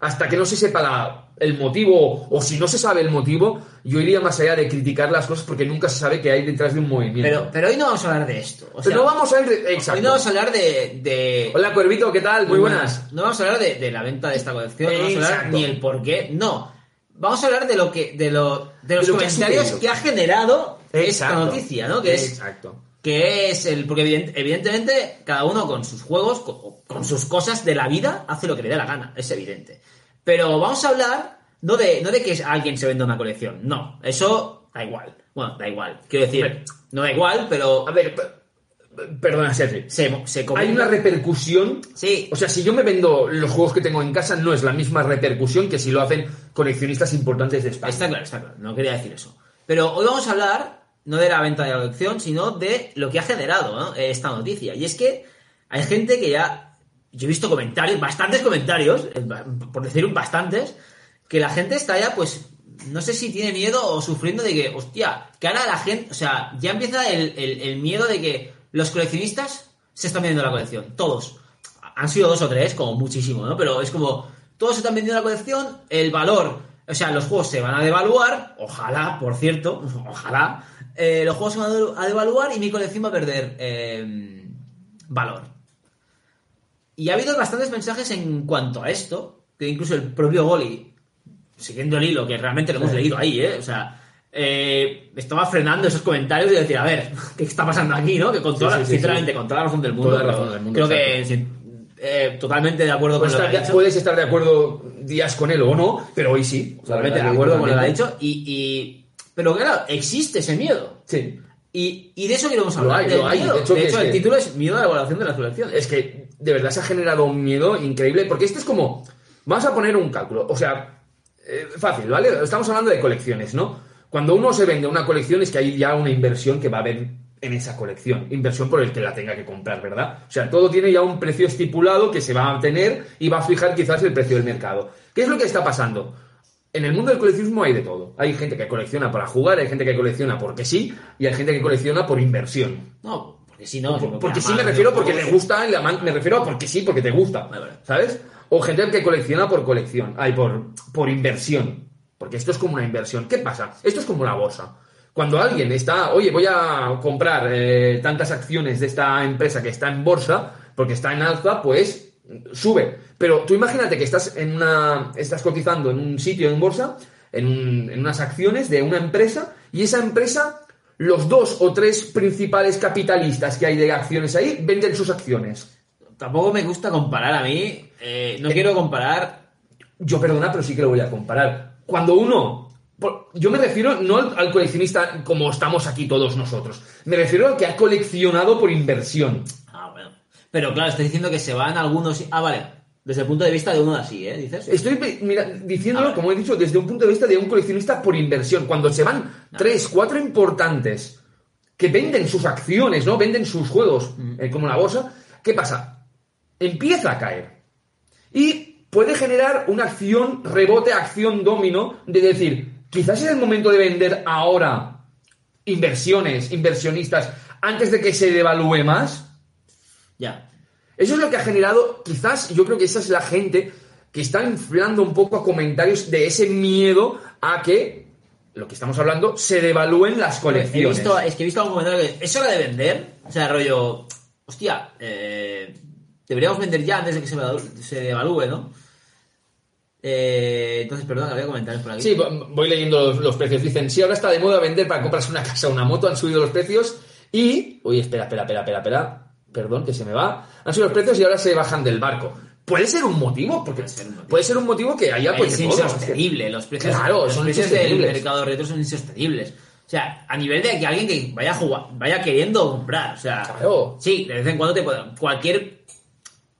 S4: hasta que no se sepa la- el motivo, o si no se sabe el motivo, yo iría más allá de criticar las cosas porque nunca se sabe qué hay detrás de un movimiento.
S5: Pero, pero hoy no vamos a hablar de esto. O
S4: Pero
S5: sea,
S4: no vamos a de- Exacto.
S5: Hoy no vamos a hablar de... de-
S4: Hola, Cuervito, ¿qué tal? Muy buenas.
S5: No vamos a hablar de, de la venta de esta colección, no vamos a hablar
S4: Exacto.
S5: ni el por qué, no. Vamos a hablar de lo que de, lo, de los
S4: lo
S5: comentarios que ha generado esta
S4: Exacto.
S5: noticia, ¿no? Que es,
S4: Exacto.
S5: Que es el... Porque evident- evidentemente cada uno con sus juegos, con, con sus cosas de la vida, hace lo que le dé la gana, es evidente. Pero vamos a hablar no de, no de que alguien se venda una colección, no, eso da igual. Bueno, da igual, quiero decir,
S4: Hombre.
S5: no da igual, pero
S4: A ver, per- perdona, Sergi.
S5: se, se
S4: Hay una repercusión.
S5: Sí.
S4: O sea, si yo me vendo los juegos que tengo en casa, no es la misma repercusión que si lo hacen coleccionistas importantes de España.
S5: Está claro, está claro, no quería decir eso. Pero hoy vamos a hablar no de la venta de la colección, sino de lo que ha generado ¿no? esta noticia. Y es que hay gente que ya. Yo he visto comentarios, bastantes comentarios, eh, por decir bastantes, que la gente está ya, pues, no sé si tiene miedo o sufriendo de que, hostia, que ahora la gente, o sea, ya empieza el, el- el miedo de que los coleccionistas se están vendiendo la colección, todos. Han sido dos o tres, como muchísimo, ¿no? Pero es como, todos se están vendiendo la colección, el valor, o sea, los juegos se van a devaluar, ojalá, por cierto, ojalá, eh, los juegos se van a de- a devaluar y mi colección va a perder eh, valor. Y ha habido bastantes mensajes en cuanto a esto, que incluso el propio Goli, siguiendo el hilo, que realmente lo hemos leído ahí, ¿eh? O sea, eh, estaba frenando esos comentarios y decir, a ver, ¿qué está pasando aquí, no? Que con toda,
S4: Sí,
S5: la-
S4: sí, sí,
S5: sinceramente, con toda la razón del mundo.
S4: Toda la
S5: pero
S4: razón del mundo,
S5: Creo que
S4: exacto.
S5: eh, totalmente de acuerdo con
S4: Puedes
S5: lo que
S4: estar,
S5: ha
S4: de,
S5: dicho.
S4: puedes estar de acuerdo días con él o no, pero hoy sí.
S5: Totalmente de acuerdo con lo que ha dicho. Y, y- pero claro, existe ese miedo.
S4: Sí.
S5: Y, y de eso queremos
S4: Lo
S5: hablar.
S4: hay,
S5: del
S4: lo hay.
S5: miedo.
S4: De hecho,
S5: el
S4: que-
S5: título es Miedo a la evaluación de las colecciones.
S4: Es que de verdad se ha generado un miedo increíble, porque esto es como, vamos a poner un cálculo, o sea, eh, fácil, ¿vale? Estamos hablando de colecciones, ¿no? Cuando uno se vende una colección es que hay ya una inversión que va a haber en esa colección, inversión por el que la tenga que comprar, ¿verdad? O sea, todo tiene ya un precio estipulado que se va a tener y va a fijar quizás el precio del mercado. ¿Qué es lo que está pasando? En el mundo del coleccionismo hay de todo. Hay gente que colecciona para jugar, hay gente que colecciona porque sí, y hay gente que colecciona por inversión.
S5: No, porque si no.
S4: Por-
S5: porque
S4: sí me refiero porque le gusta, me refiero a porque sí, porque te gusta. ¿sabes? O gente que colecciona por colección, ay, por, por inversión, porque esto es como una inversión. ¿Qué pasa? Esto es como la bolsa. Cuando alguien está, oye, voy a comprar eh, tantas acciones de esta empresa que está en bolsa, porque está en alza, pues sube. Pero tú imagínate que estás en una, estás cotizando en un sitio en bolsa, en, un- en unas acciones de una empresa, y esa empresa, los dos o tres principales capitalistas que hay de acciones ahí, venden sus acciones.
S5: Tampoco me gusta comparar a mí. eh, no quiero comparar.
S4: Yo perdona, pero sí que lo voy a comparar. Cuando uno. Yo me refiero no al coleccionista como estamos aquí todos nosotros. Me refiero al que ha coleccionado por inversión.
S5: Pero claro, estoy diciendo que se van algunos. Ah, vale. Desde el punto de vista de uno así, ¿eh? Dices.
S4: Estoy mira, diciéndolo, como he dicho, desde un punto de vista de un coleccionista por inversión. Cuando se van tres, cuatro importantes que venden sus acciones, ¿no? Venden sus juegos, eh, como la bolsa, ¿qué pasa? Empieza a caer. Y puede generar una acción, rebote, acción domino, de decir, quizás es el momento de vender ahora inversiones, inversionistas, antes de que se devalúe más.
S5: Ya.
S4: Eso es lo que ha generado, quizás, yo creo que esa es la gente que está inflando un poco a comentarios de ese miedo a que, lo que estamos hablando, se devalúen las
S5: He
S4: colecciones.
S5: visto, es que he visto algún comentario que es hora de vender. O sea, rollo. Hostia, eh, deberíamos vender ya antes de que se, devalúe, se devalúe, ¿no? Eh, entonces, perdón, había comentarios por aquí.
S4: Sí, vo- voy leyendo los, los precios. Dicen, si ahora está de moda vender para comprarse una casa o una moto, han subido los precios y... Uy, espera, espera, espera, espera, espera. Perdón, que se me va. Han subido los precios y ahora se bajan del barco. ¿Puede ser un motivo? Porque
S5: Puede ser un motivo.
S4: puede ser un motivo que haya pues
S5: es
S4: de todo.
S5: insostenible. Los precios,
S4: Claro,
S5: los
S4: son
S5: precios del mercado retro son insostenibles. O sea, a nivel de que alguien que vaya a jugar, vaya queriendo comprar. O sea,
S4: Claro.
S5: sí, de vez en cuando te puede. Cualquier,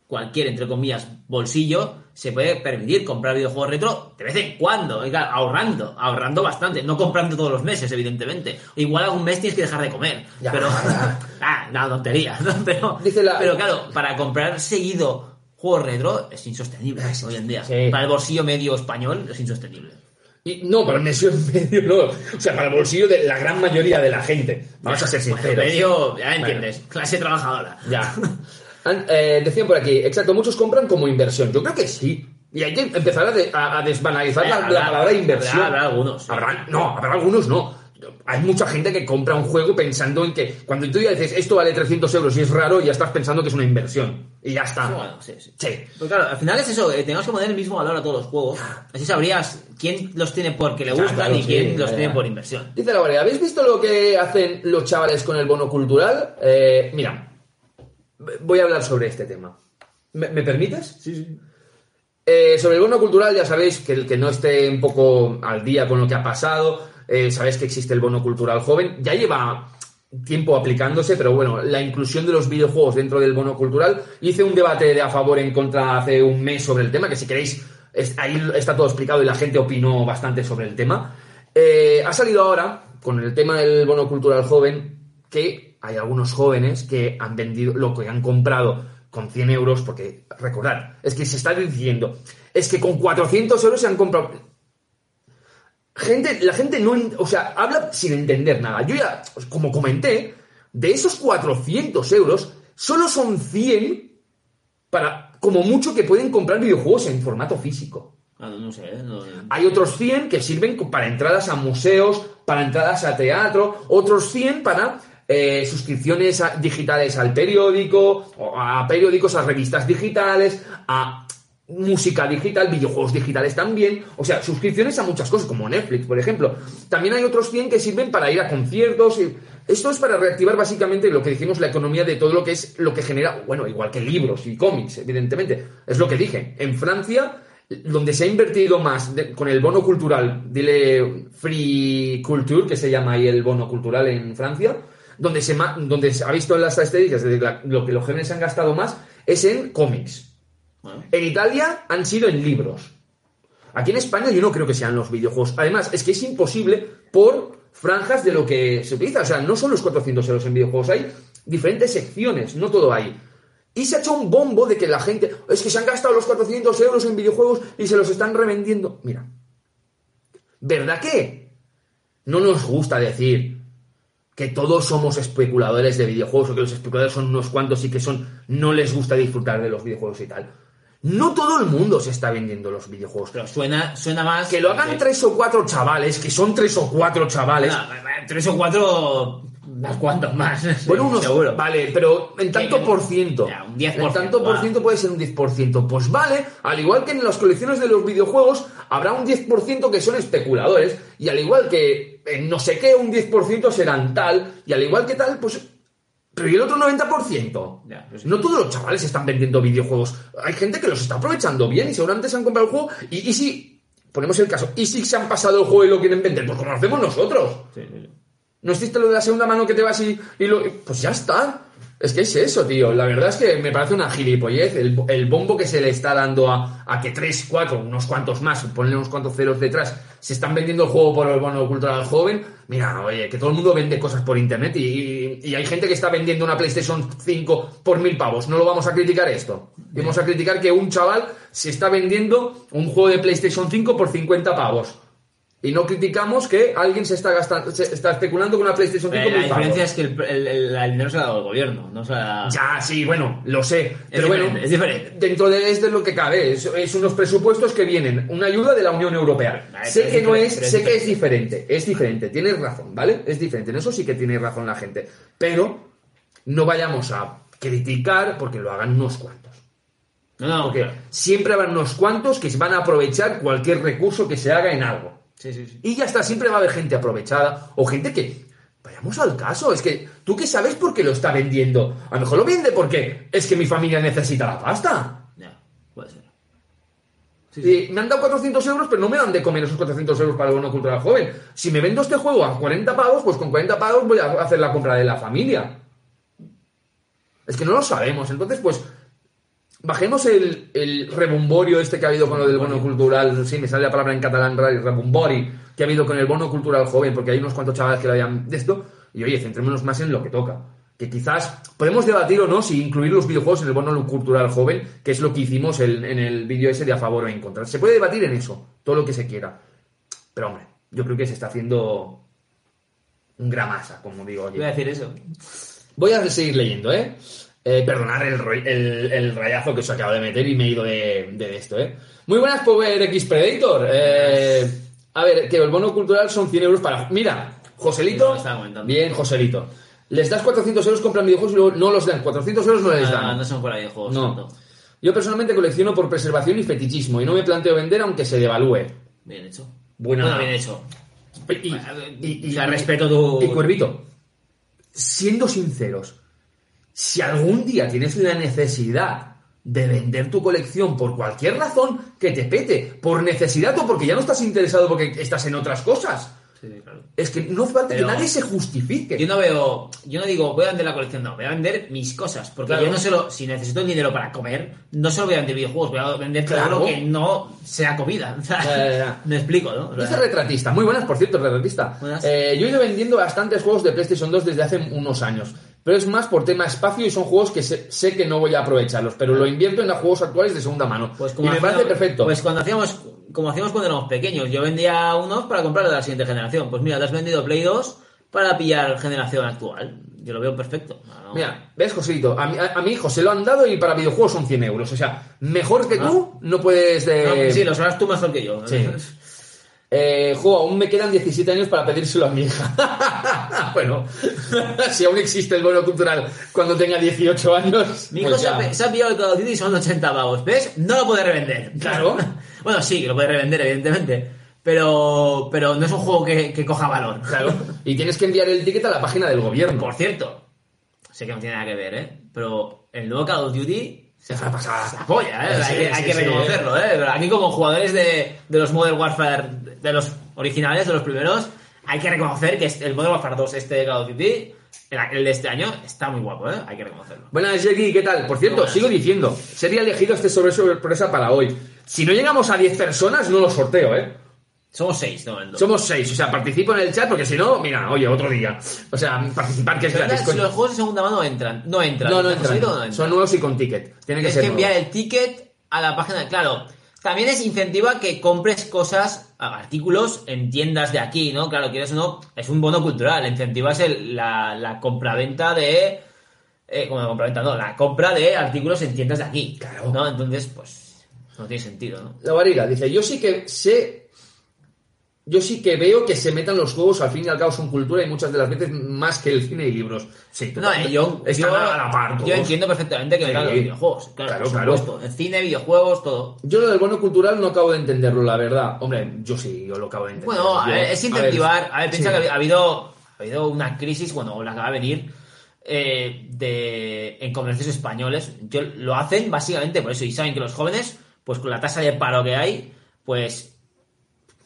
S5: cualquier, entre comillas, bolsillo se puede permitir comprar videojuegos retro de vez en cuando, claro, ahorrando, ahorrando bastante, no comprando todos los meses, evidentemente. Igual algún mes tienes que dejar de comer.
S4: Ya,
S5: pero, ah, no, tontería. ¿no? Pero,
S4: la-
S5: pero claro, para comprar seguido juegos retro es insostenible hoy en día.
S4: Sí.
S5: Para el bolsillo medio español es insostenible.
S4: Y, no, para el medio medio no. O sea, para el bolsillo de la gran mayoría de la gente. Vamos a ser sinceros.
S5: Medio, ya entiendes, clase trabajadora.
S4: Ya. Eh, decían por aquí, exacto, muchos compran como inversión. Yo creo que sí. Y hay que empezar a, de- a- a desbanalizar la,
S5: Habrá-
S4: la palabra inversión.
S5: habrá- habrá algunos.
S4: Habrá- no, habrá algunos no. Hay mucha gente que compra un juego pensando en que cuando tú ya dices esto vale 300 euros y es raro, ya estás pensando que es una inversión. Y ya está.
S5: Sí, bueno, sí, sí.
S4: Sí.
S5: Pero claro, al final es eso, eh, tenemos que poner el mismo valor a todos los juegos. Así sabrías quién los tiene porque le gustan
S4: claro,
S5: y quién
S4: sí,
S5: los
S4: ya,
S5: tiene
S4: ya.
S5: por inversión.
S4: Dice la Valeria, ¿habéis visto lo que hacen los chavales con el bono cultural? Eh, mira, voy a hablar sobre este tema. ¿Me, me permites? Sí, sí. sobre el bono cultural ya sabéis que el que no esté un poco al día con lo que ha pasado, eh, sabéis que existe el bono cultural joven, ya lleva tiempo aplicándose, pero bueno, la inclusión de los videojuegos dentro del bono cultural, hice un debate de a favor en contra hace un mes sobre el tema, que si queréis, es- ahí está todo explicado y la gente opinó bastante sobre el tema. Eh, ha salido ahora, con el tema del bono cultural joven, que hay algunos jóvenes que han vendido lo que han comprado con 100 euros, porque recordad, es que se está diciendo, es que con 400 euros se han comprado. Gente, la gente no, o sea, habla sin entender nada. Yo ya, como comenté, de esos 400 euros, solo son 100 para, como mucho, que pueden comprar videojuegos en formato físico.
S5: Ah, no, no sé, eh, no-
S4: Hay otros 100 que sirven para entradas a museos, para entradas a teatro, otros 100 para eh, suscripciones a- digitales al periódico, a periódicos, a revistas digitales, a música digital, videojuegos digitales también, o sea, suscripciones a muchas cosas, como Netflix, por ejemplo. También hay otros 100 que sirven para ir a conciertos. Esto es para reactivar básicamente lo que dijimos, la economía de todo lo que es lo que genera, bueno, igual que libros y cómics, evidentemente. Es lo que dije. En Francia, donde se ha invertido más con el bono cultural, dile Free Culture, que se llama ahí el bono cultural en Francia, donde se, ma- donde se ha visto en las estadísticas de la- lo que los jóvenes han gastado más es en cómics.
S5: Bueno.
S4: En Italia han sido en libros. Aquí en España yo no creo que sean los videojuegos. Además, es que es imposible por franjas de lo que se utiliza. O sea, no son los 400 euros en videojuegos, hay diferentes secciones, no todo hay. Y se ha hecho un bombo de que la gente, es que se han gastado los 400 euros en videojuegos y se los están revendiendo. Mira, ¿verdad que no nos gusta decir que todos somos especuladores de videojuegos o que los especuladores son unos cuantos y que son no les gusta disfrutar de los videojuegos y tal? No todo el mundo se está vendiendo los videojuegos.
S5: Pero suena, suena más.
S4: Que lo hagan tres o cuatro chavales, que son tres o cuatro chavales.
S5: Tres o cuatro. Unos cuantos más.
S4: Bueno, unos,
S5: seguro.
S4: vale, pero en tanto por ciento.
S5: Ya, un 10%,
S4: En tanto por ciento puede ser un 10%. Pues vale, al igual que en las colecciones de los videojuegos, habrá un 10% que son especuladores, y al igual que en no sé qué, un 10% serán tal, y al igual que tal, pues. Pero ¿y el otro 90%?
S5: Ya, pues-
S4: No todos los chavales están vendiendo videojuegos. Hay gente que los está aprovechando bien y seguramente se han comprado el juego. Y, y si, ponemos el caso, y si se han pasado el juego y lo quieren vender, pues como lo hacemos nosotros.
S5: Sí, sí.
S4: ¿No existe lo de la segunda mano que te vas y, y lo... Pues ya está. Es que es eso, tío. La verdad es que me parece una gilipollez el, el bombo que se le está dando a, a que tres, cuatro, unos cuantos más, ponle unos cuantos ceros detrás, se están vendiendo el juego por el bono cultural joven. Mira, oye, que todo el mundo vende cosas por internet y, y- y hay gente que está vendiendo una PlayStation 5 por mil pavos. ¿No lo vamos a criticar esto? Vamos a criticar que un chaval se está vendiendo un juego de PlayStation 5 por 50 pavos. Y no criticamos que alguien se está gastando, se está especulando con una PlayStation 5
S5: Eh, la diferencia es que el, el- el- el dinero se lo ha dado el gobierno, no se ha-
S4: Ya, sí, bueno, lo sé. pero bueno,
S5: es diferente.
S4: dentro de esto es lo que cabe. Es, es unos presupuestos que vienen, una ayuda de la Unión Europea.
S5: Vale,
S4: sé que no es, sé que es diferente, es diferente, tienes razón, ¿vale? Es diferente, en eso sí que tiene razón la gente. Pero no vayamos a criticar porque lo hagan unos cuantos.
S5: No, no,
S4: Porque
S5: claro.
S4: siempre habrá unos cuantos que van a aprovechar cualquier recurso que se haga en algo.
S5: Sí, sí, sí.
S4: Y ya está, siempre va a haber gente aprovechada o gente que. Vayamos al caso, es que tú que sabes por qué lo está vendiendo. A lo mejor lo vende porque es que mi familia necesita la pasta.
S5: Ya, puede ser.
S4: Y me han dado 400 euros, pero no me dan de comer esos 400 euros para el bono cultural joven. Si me vendo este juego a 40 pavos, pues con 40 pavos voy a hacer la compra de la familia. Es que no lo sabemos. Entonces, pues, bajemos el, el rebumborio este que ha habido con lo del bono cultural. Sí, me sale la palabra en catalán, raro, rebumbori, que ha habido con el bono cultural joven, porque hay unos cuantos chavales que lo hayan de esto. Y oye, centrémonos más en lo que toca. que quizás podemos debatir o no si incluir los videojuegos en el bono cultural joven, que es lo que hicimos en, en el vídeo ese de a favor o en contra. Se puede debatir en eso, todo lo que se quiera. Pero hombre, yo creo que se está haciendo un gramasa, como digo.
S5: Iba a decir eso.
S4: Voy a seguir leyendo, ¿eh? Eh, perdonar el, el, el rayazo que os acabo de meter y me he ido de, de esto, ¿eh? Muy buenas, Power X Predator. Eh, a ver, que el bono cultural son 100 euros para... Mira, Joselito... Bien, Joselito. Les das 400 euros, compran videojuegos y luego no los dan. 400 euros no les dan.
S5: no son para videojuegos.
S4: No.
S5: tanto.
S4: Yo personalmente colecciono por preservación y fetichismo y no me planteo vender aunque se devalúe.
S5: Bien hecho.
S4: Buena-
S5: Bueno, bien hecho.
S4: Y, y-
S5: respeto tu...
S4: y Cuervito, siendo sinceros, si algún día tienes la necesidad de vender tu colección por cualquier razón que te pete, por necesidad o porque ya no estás interesado porque estás en otras cosas,
S5: Sí, claro.
S4: es que no falta
S5: Pero-
S4: que nadie se justifique.
S5: Yo no veo, yo no digo voy a vender la colección, no, voy a vender mis cosas, porque
S4: Claro.
S5: yo no solo, si necesito el dinero para comer, no solo voy a vender videojuegos, voy a vender todo
S4: Claro.
S5: lo que no sea comida. Me explico, ¿no?
S4: Dice retratista, muy buenas por cierto, retratista. Eh, yo he ido vendiendo bastantes juegos de PlayStation 2 desde hace unos años, pero es más por tema espacio y son juegos que sé, sé que no voy a aprovecharlos, pero lo invierto en los juegos actuales de segunda mano.
S5: pues
S4: y me parece perfecto.
S5: Pues cuando hacíamos, como hacíamos cuando éramos pequeños, yo vendía unos para comprarlos de la siguiente generación. Pues mira, te has vendido Play 2 para pillar generación actual. Yo lo veo perfecto. No, no.
S4: Mira, ¿ves, Joselito? A mi, a, a mi hijo se lo han dado y para videojuegos son 100 euros. O sea, mejor que tú no puedes...
S5: No,
S4: De...
S5: sí, lo sabrás tú mejor que yo.
S4: Sí. Eh, jo, aún me quedan 17 años para pedírselo a mi hija. bueno, si aún existe el bono cultural cuando tenga 18 años.
S5: Mi hijo
S4: pues
S5: se,
S4: ya.
S5: ha, pe- se ha pillado el Call of Duty y son 80 pavos. ¿Ves? No lo puede revender.
S4: Claro.
S5: bueno, sí, que lo puede revender, evidentemente. Pero, pero no es un juego que, que coja valor.
S4: Claro. Y tienes que enviar el ticket a la página del gobierno.
S5: Por cierto, sé que no tiene nada que ver, ¿eh? Pero el nuevo Call of Duty se
S4: ha pasado.
S5: se apoya, ¿eh?
S4: Sí,
S5: hay que, hay reconocerlo, ¿eh? Pero aquí como jugadores de, de los Modern Warfare, de los originales, de los primeros, hay que reconocer que este- el Modern Warfare 2, este de Call of Duty, el, de este año, está muy guapo, ¿eh? Hay que reconocerlo.
S4: Buenas, Jackie, ¿qué tal? Por cierto,
S5: Buenas.
S4: sigo diciendo, sería elegido este sobre sorpresa para hoy. Si no llegamos a 10 personas, no lo sorteo, ¿eh?
S5: Somos seis momento.
S4: Somos 6, o sea, participo en el chat porque si no, mira, oye, otro día. O sea, participar que es gratis.
S5: si los juegos de segunda mano entran, no entran.
S4: No, no
S5: ¿Está
S4: entran.
S5: no entran?
S4: Son nuevos y con ticket. Tienen que ser
S5: que enviar
S4: nuevos.
S5: el ticket a la página. Claro, también es incentiva que compres cosas, artículos en tiendas de aquí, ¿no? Claro, quieres o no, es un bono cultural. Incentivas el- la, la compraventa de. Eh, como la compraventa, no, la compra de artículos en tiendas de aquí.
S4: Claro.
S5: ¿No? Entonces, pues. No tiene sentido, ¿no?
S4: La barriga dice, yo sí que sé... Yo sí que veo que se metan los juegos, al fin y al cabo son cultura y muchas de las veces más que el cine y libros. Sí,
S5: No, eh, yo, yo,
S4: a la par
S5: yo entiendo perfectamente que
S4: Sí.
S5: los videojuegos. Claro,
S4: Claro, claro.
S5: El cine, videojuegos, todo.
S4: Yo lo del bono cultural no acabo de entenderlo, la verdad. Hombre, yo sí, yo lo acabo de entender.
S5: Bueno, a
S4: Yo-
S5: ver, es incentivar. A ver, piensa
S4: sí.
S5: que ha habido, ha habido una crisis, bueno, la que va a venir, eh, de, en comercios españoles. Yo, lo hacen básicamente por eso. Y saben que los jóvenes, pues con la tasa de paro que hay, pues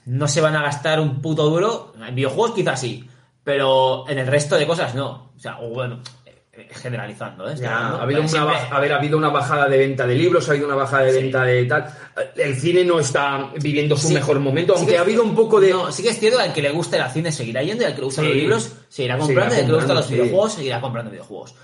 S5: no se van a gastar un puto duro. En videojuegos quizás sí, pero en el resto de cosas no. O sea, o bueno, eh, generalizando, ¿eh?
S4: Ya, ha habido una baja, a ver, ha habido una bajada de venta de libros, ha habido una bajada de
S5: Sí.
S4: venta de tal. El cine no está viviendo su
S5: Sí.
S4: mejor momento,
S5: Sí
S4: aunque
S5: que-
S4: ha habido un poco de.
S5: No, sí que es cierto al que le gusta el cine seguirá yendo y al que le gustan los libros seguirá comprando y al que le gustan los videojuegos seguirá comprando videojuegos.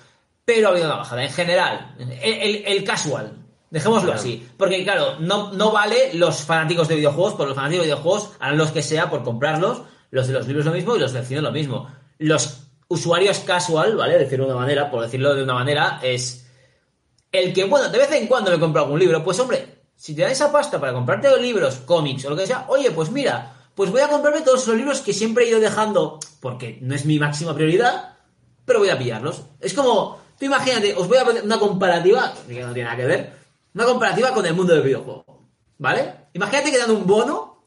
S5: Pero ha habido una bajada. En general, el, el- el casual, dejémoslo
S4: Claro.
S5: así. Porque claro, no, no vale los fanáticos de videojuegos, por los fanáticos de videojuegos harán los que sea por comprarlos, los de los libros lo mismo y los del cine lo mismo. Los usuarios casual, ¿vale? Decirlo de una manera, por decirlo de una manera, es el que, bueno, de vez en cuando me compro algún libro, pues hombre, si te dan esa pasta para comprarte libros, cómics o lo que sea, oye, pues mira, pues voy a comprarme todos los libros que siempre he ido dejando, porque no es mi máxima prioridad, pero voy a pillarlos. Es como, tú imagínate, os voy a poner una comparativa, que no tiene nada que ver, una comparativa con el mundo del videojuego, ¿vale? Imagínate que dan un bono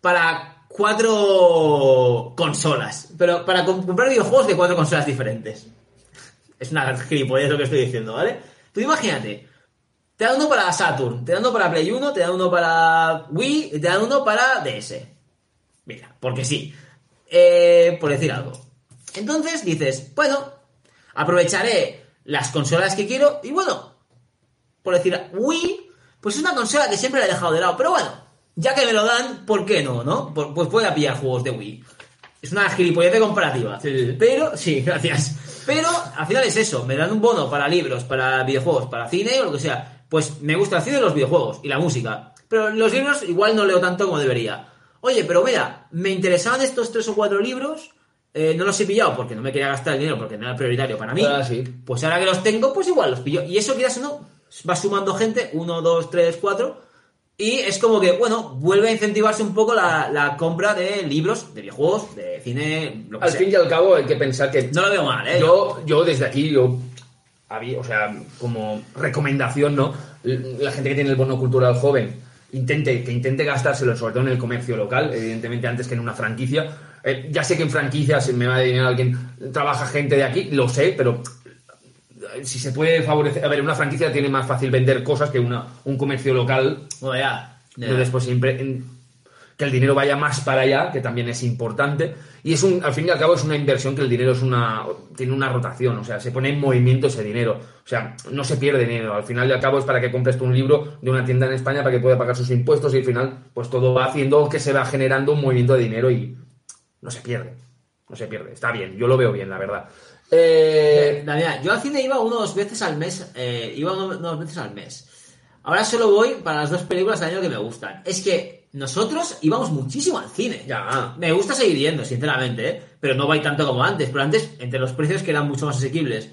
S5: para cuatro consolas, pero para com- comprar videojuegos de cuatro consolas diferentes. Es una gilipollez lo que estoy diciendo, ¿vale? Tú imagínate, te dan uno para Saturn, te dan uno para Play 1, te dan uno para Wii y te dan uno para DS. Mira, porque sí. Eh, por decir algo. Entonces dices, bueno, aprovecharé las consolas que quiero y bueno, por decir, Wii, pues es una consola que siempre la he dejado de lado, pero bueno, ya que me lo dan, ¿por qué no, no? Pues pues voy a pillar juegos de Wii. Es una gilipollez de comparativa.
S4: Sí, sí.
S5: Pero, sí, gracias. Pero al final es eso, me dan un bono para libros, para videojuegos, para cine o lo que sea. Pues me gusta el cine y los videojuegos y la música. Pero los libros igual no leo tanto como debería. Oye, pero mira, me interesaban estos tres o cuatro libros, eh, no los he pillado porque no me quería gastar el dinero porque no era prioritario para mí.
S4: Ah, sí.
S5: Pues ahora que los tengo, pues igual los pillo. Y eso quieras o no, va sumando gente, uno, dos, tres, cuatro. Y es como que, bueno, vuelve a incentivarse un poco la, la compra de libros, de videojuegos, de cine, lo que
S4: Al
S5: sea.
S4: fin y al cabo hay que pensar que
S5: No lo veo mal, ¿eh?
S4: yo, yo desde aquí, yo había, o sea, como recomendación, ¿no? La gente que tiene el bono cultural joven, intente, que intente gastárselo, sobre todo en el comercio local, evidentemente antes que en una franquicia. Eh, ya sé que en franquicias me va a dinero alguien, trabaja gente de aquí, lo sé, pero si se puede favorecer, a ver, una franquicia tiene más fácil vender cosas que una, un comercio local
S5: Bueno, ya. ya.
S4: entonces, pues siempre en- que el dinero vaya más para allá, que también es importante. Y es un, al fin y al cabo es una inversión que el dinero es una, tiene una rotación, o sea, se pone en movimiento ese dinero. O sea, no se pierde dinero. Al final y al cabo es para que compres tú un libro de una tienda en España para que pueda pagar sus impuestos y al final, pues todo va haciendo que se va generando un movimiento de dinero y no se pierde. No se pierde. Está bien, yo lo veo bien, la verdad. Eh,
S5: Damián, yo al cine iba uno o dos veces al mes. eh, iba uno o dos veces al mes. Ahora solo voy para las dos películas del año que me gustan. Es que nosotros íbamos muchísimo al cine.
S4: Ya.
S5: Me gusta seguir yendo, sinceramente, ¿eh? pero no voy tanto como antes. Pero antes, entre los precios que eran mucho más asequibles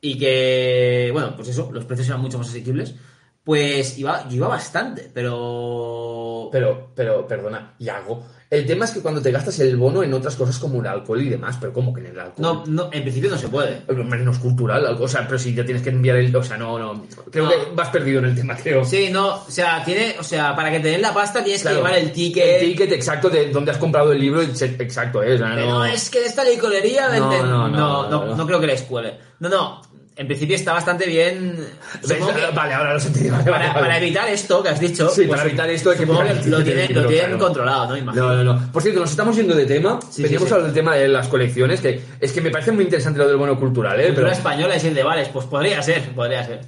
S5: y que, bueno, pues eso, los precios eran mucho más asequibles, pues iba, yo iba bastante, pero...
S4: Pero, pero, perdona, Yago. El tema es que cuando te gastas el bono en otras cosas como el alcohol y demás, pero ¿cómo que en el alcohol?
S5: No, no, en principio no se puede.
S4: menos cultural, algo, o sea, pero si ya tienes que enviar el, o sea, no, no, creo
S5: No.
S4: que vas perdido en el tema, creo.
S5: Sí, no, o sea, tiene, o sea, para que te den la pasta tienes
S4: Claro.
S5: que llevar el ticket.
S4: El ticket exacto de dónde has comprado el libro, exacto, eh, o sea,
S5: Pero
S4: no,
S5: es que esta licorería
S4: No, no,
S5: no,
S4: no,
S5: no,
S4: no.
S5: no creo que la escuele. No, no, en principio está bastante bien. Que
S4: Vale, ahora lo entendido. Vale,
S5: para,
S4: vale,
S5: para evitar esto que has dicho.
S4: Sí,
S5: pues,
S4: para evitar esto que
S5: supongo
S4: el
S5: lo tienen, lo tienen
S4: claro.
S5: controlado, ¿no? Imagino.
S4: No, no, no. Por cierto, nos estamos yendo de tema.
S5: Sí,
S4: Veníamos
S5: sí, sí.
S4: a hablar del tema de las colecciones, que es que me parece muy interesante lo del bono cultural, ¿eh?
S5: Cultura
S4: Pero
S5: española y decir de vales, pues podría ser, podría ser.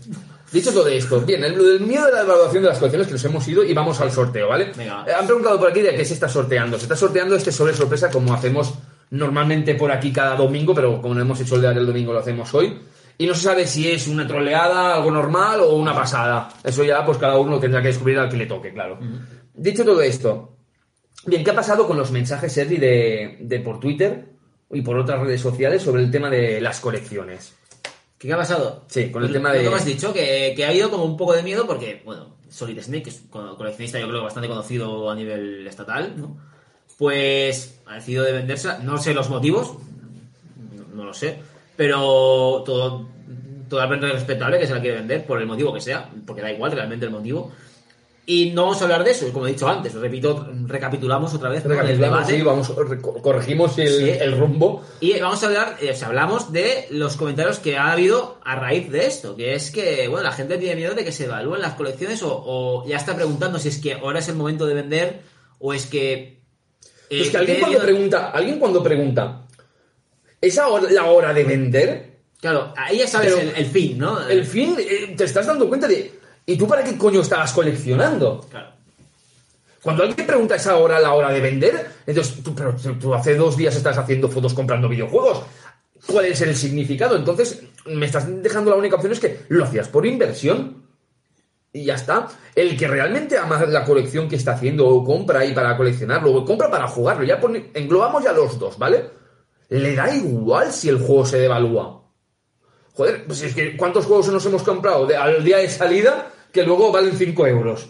S4: Dicho todo esto, bien, el, miedo de la evaluación de las colecciones que nos hemos ido y vamos al sorteo, ¿vale?
S5: Venga.
S4: Eh, han preguntado por aquí de qué se está sorteando. Se está sorteando este sobre sorpresa como hacemos normalmente por aquí cada domingo, pero como no hemos hecho el día del domingo lo hacemos hoy. Y no se sabe si es una troleada, algo normal o una pasada. Eso ya pues cada uno tendrá que descubrir al que le toque, claro. Dicho todo esto, bien, ¿qué ha pasado con los mensajes, Sergi, de, de por Twitter y por otras redes sociales sobre el tema de las colecciones?
S5: ¿Qué, ha pasado?
S4: Sí, con el
S5: Pues
S4: tema
S5: lo
S4: de-
S5: que me has dicho, que, que ha habido como un poco de miedo porque, bueno, Solid Snake, que es un coleccionista yo creo bastante conocido a nivel estatal, ¿no? Pues ha decidido de venderse, no sé los motivos, no, no lo sé, pero todo, totalmente respetable que se la quiere vender por el motivo que sea, porque da igual realmente el motivo. Y no vamos a hablar de eso, como he dicho antes, repito, recapitulamos otra vez el
S4: Recapitulamos,
S5: debate.
S4: sí, vamos, corregimos el,
S5: Sí.
S4: el rumbo.
S5: Y vamos a hablar, eh, o sea, hablamos de los comentarios que ha habido a raíz de esto, que es que, bueno, la gente tiene miedo de que se evalúen las colecciones o, o ya está preguntando si es que ahora es el momento de vender o es que... eh,
S4: es que alguien cuando pregunta, alguien cuando pregunta, ¿es ahora la hora de vender?
S5: Claro, ahí ya sabes el, el fin, ¿no?
S4: El fin, eh, te estás dando cuenta de, ¿y tú para qué coño estabas coleccionando?
S5: Claro.
S4: Cuando alguien pregunta ¿es ahora la hora de vender? Entonces, tú, pero tú- hace dos días estás haciendo fotos comprando videojuegos. ¿Cuál es el significado? Entonces, me estás dejando la única opción es que lo hacías por inversión. Y ya está. El que realmente ama la colección que está haciendo o compra ahí para coleccionarlo o compra para jugarlo, ya pone- englobamos ya los dos, ¿vale? Le da igual si el juego se devalúa. Joder, pues es que ¿cuántos juegos nos hemos comprado al día de salida que luego valen 5 euros?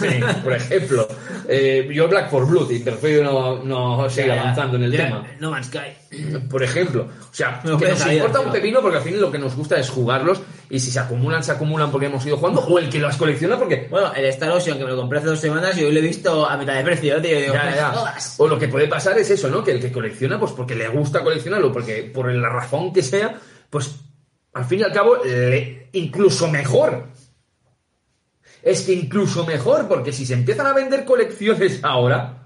S4: Sí, por ejemplo. Eh, yo Black for Blood y prefiero no, no seguir avanzando en el tema.
S5: No Man's Sky.
S4: Por ejemplo. O sea,
S5: No,
S4: que nos importa un pepino porque al fin lo que nos gusta es jugarlos y si se acumulan, se acumulan porque hemos ido jugando o el que las colecciona porque...
S5: Bueno, el Star Ocean que me lo compré hace dos semanas y hoy lo he visto a mitad de precio, tío. Digo,
S4: Ya,
S5: "Me
S4: ya.
S5: jodas".
S4: O lo que puede pasar es eso, ¿no? Que el que colecciona, pues porque le gusta coleccionarlo, porque por la razón que sea, pues al fin y al cabo, le- incluso mejor. Es que incluso mejor, porque si se empiezan a vender colecciones ahora,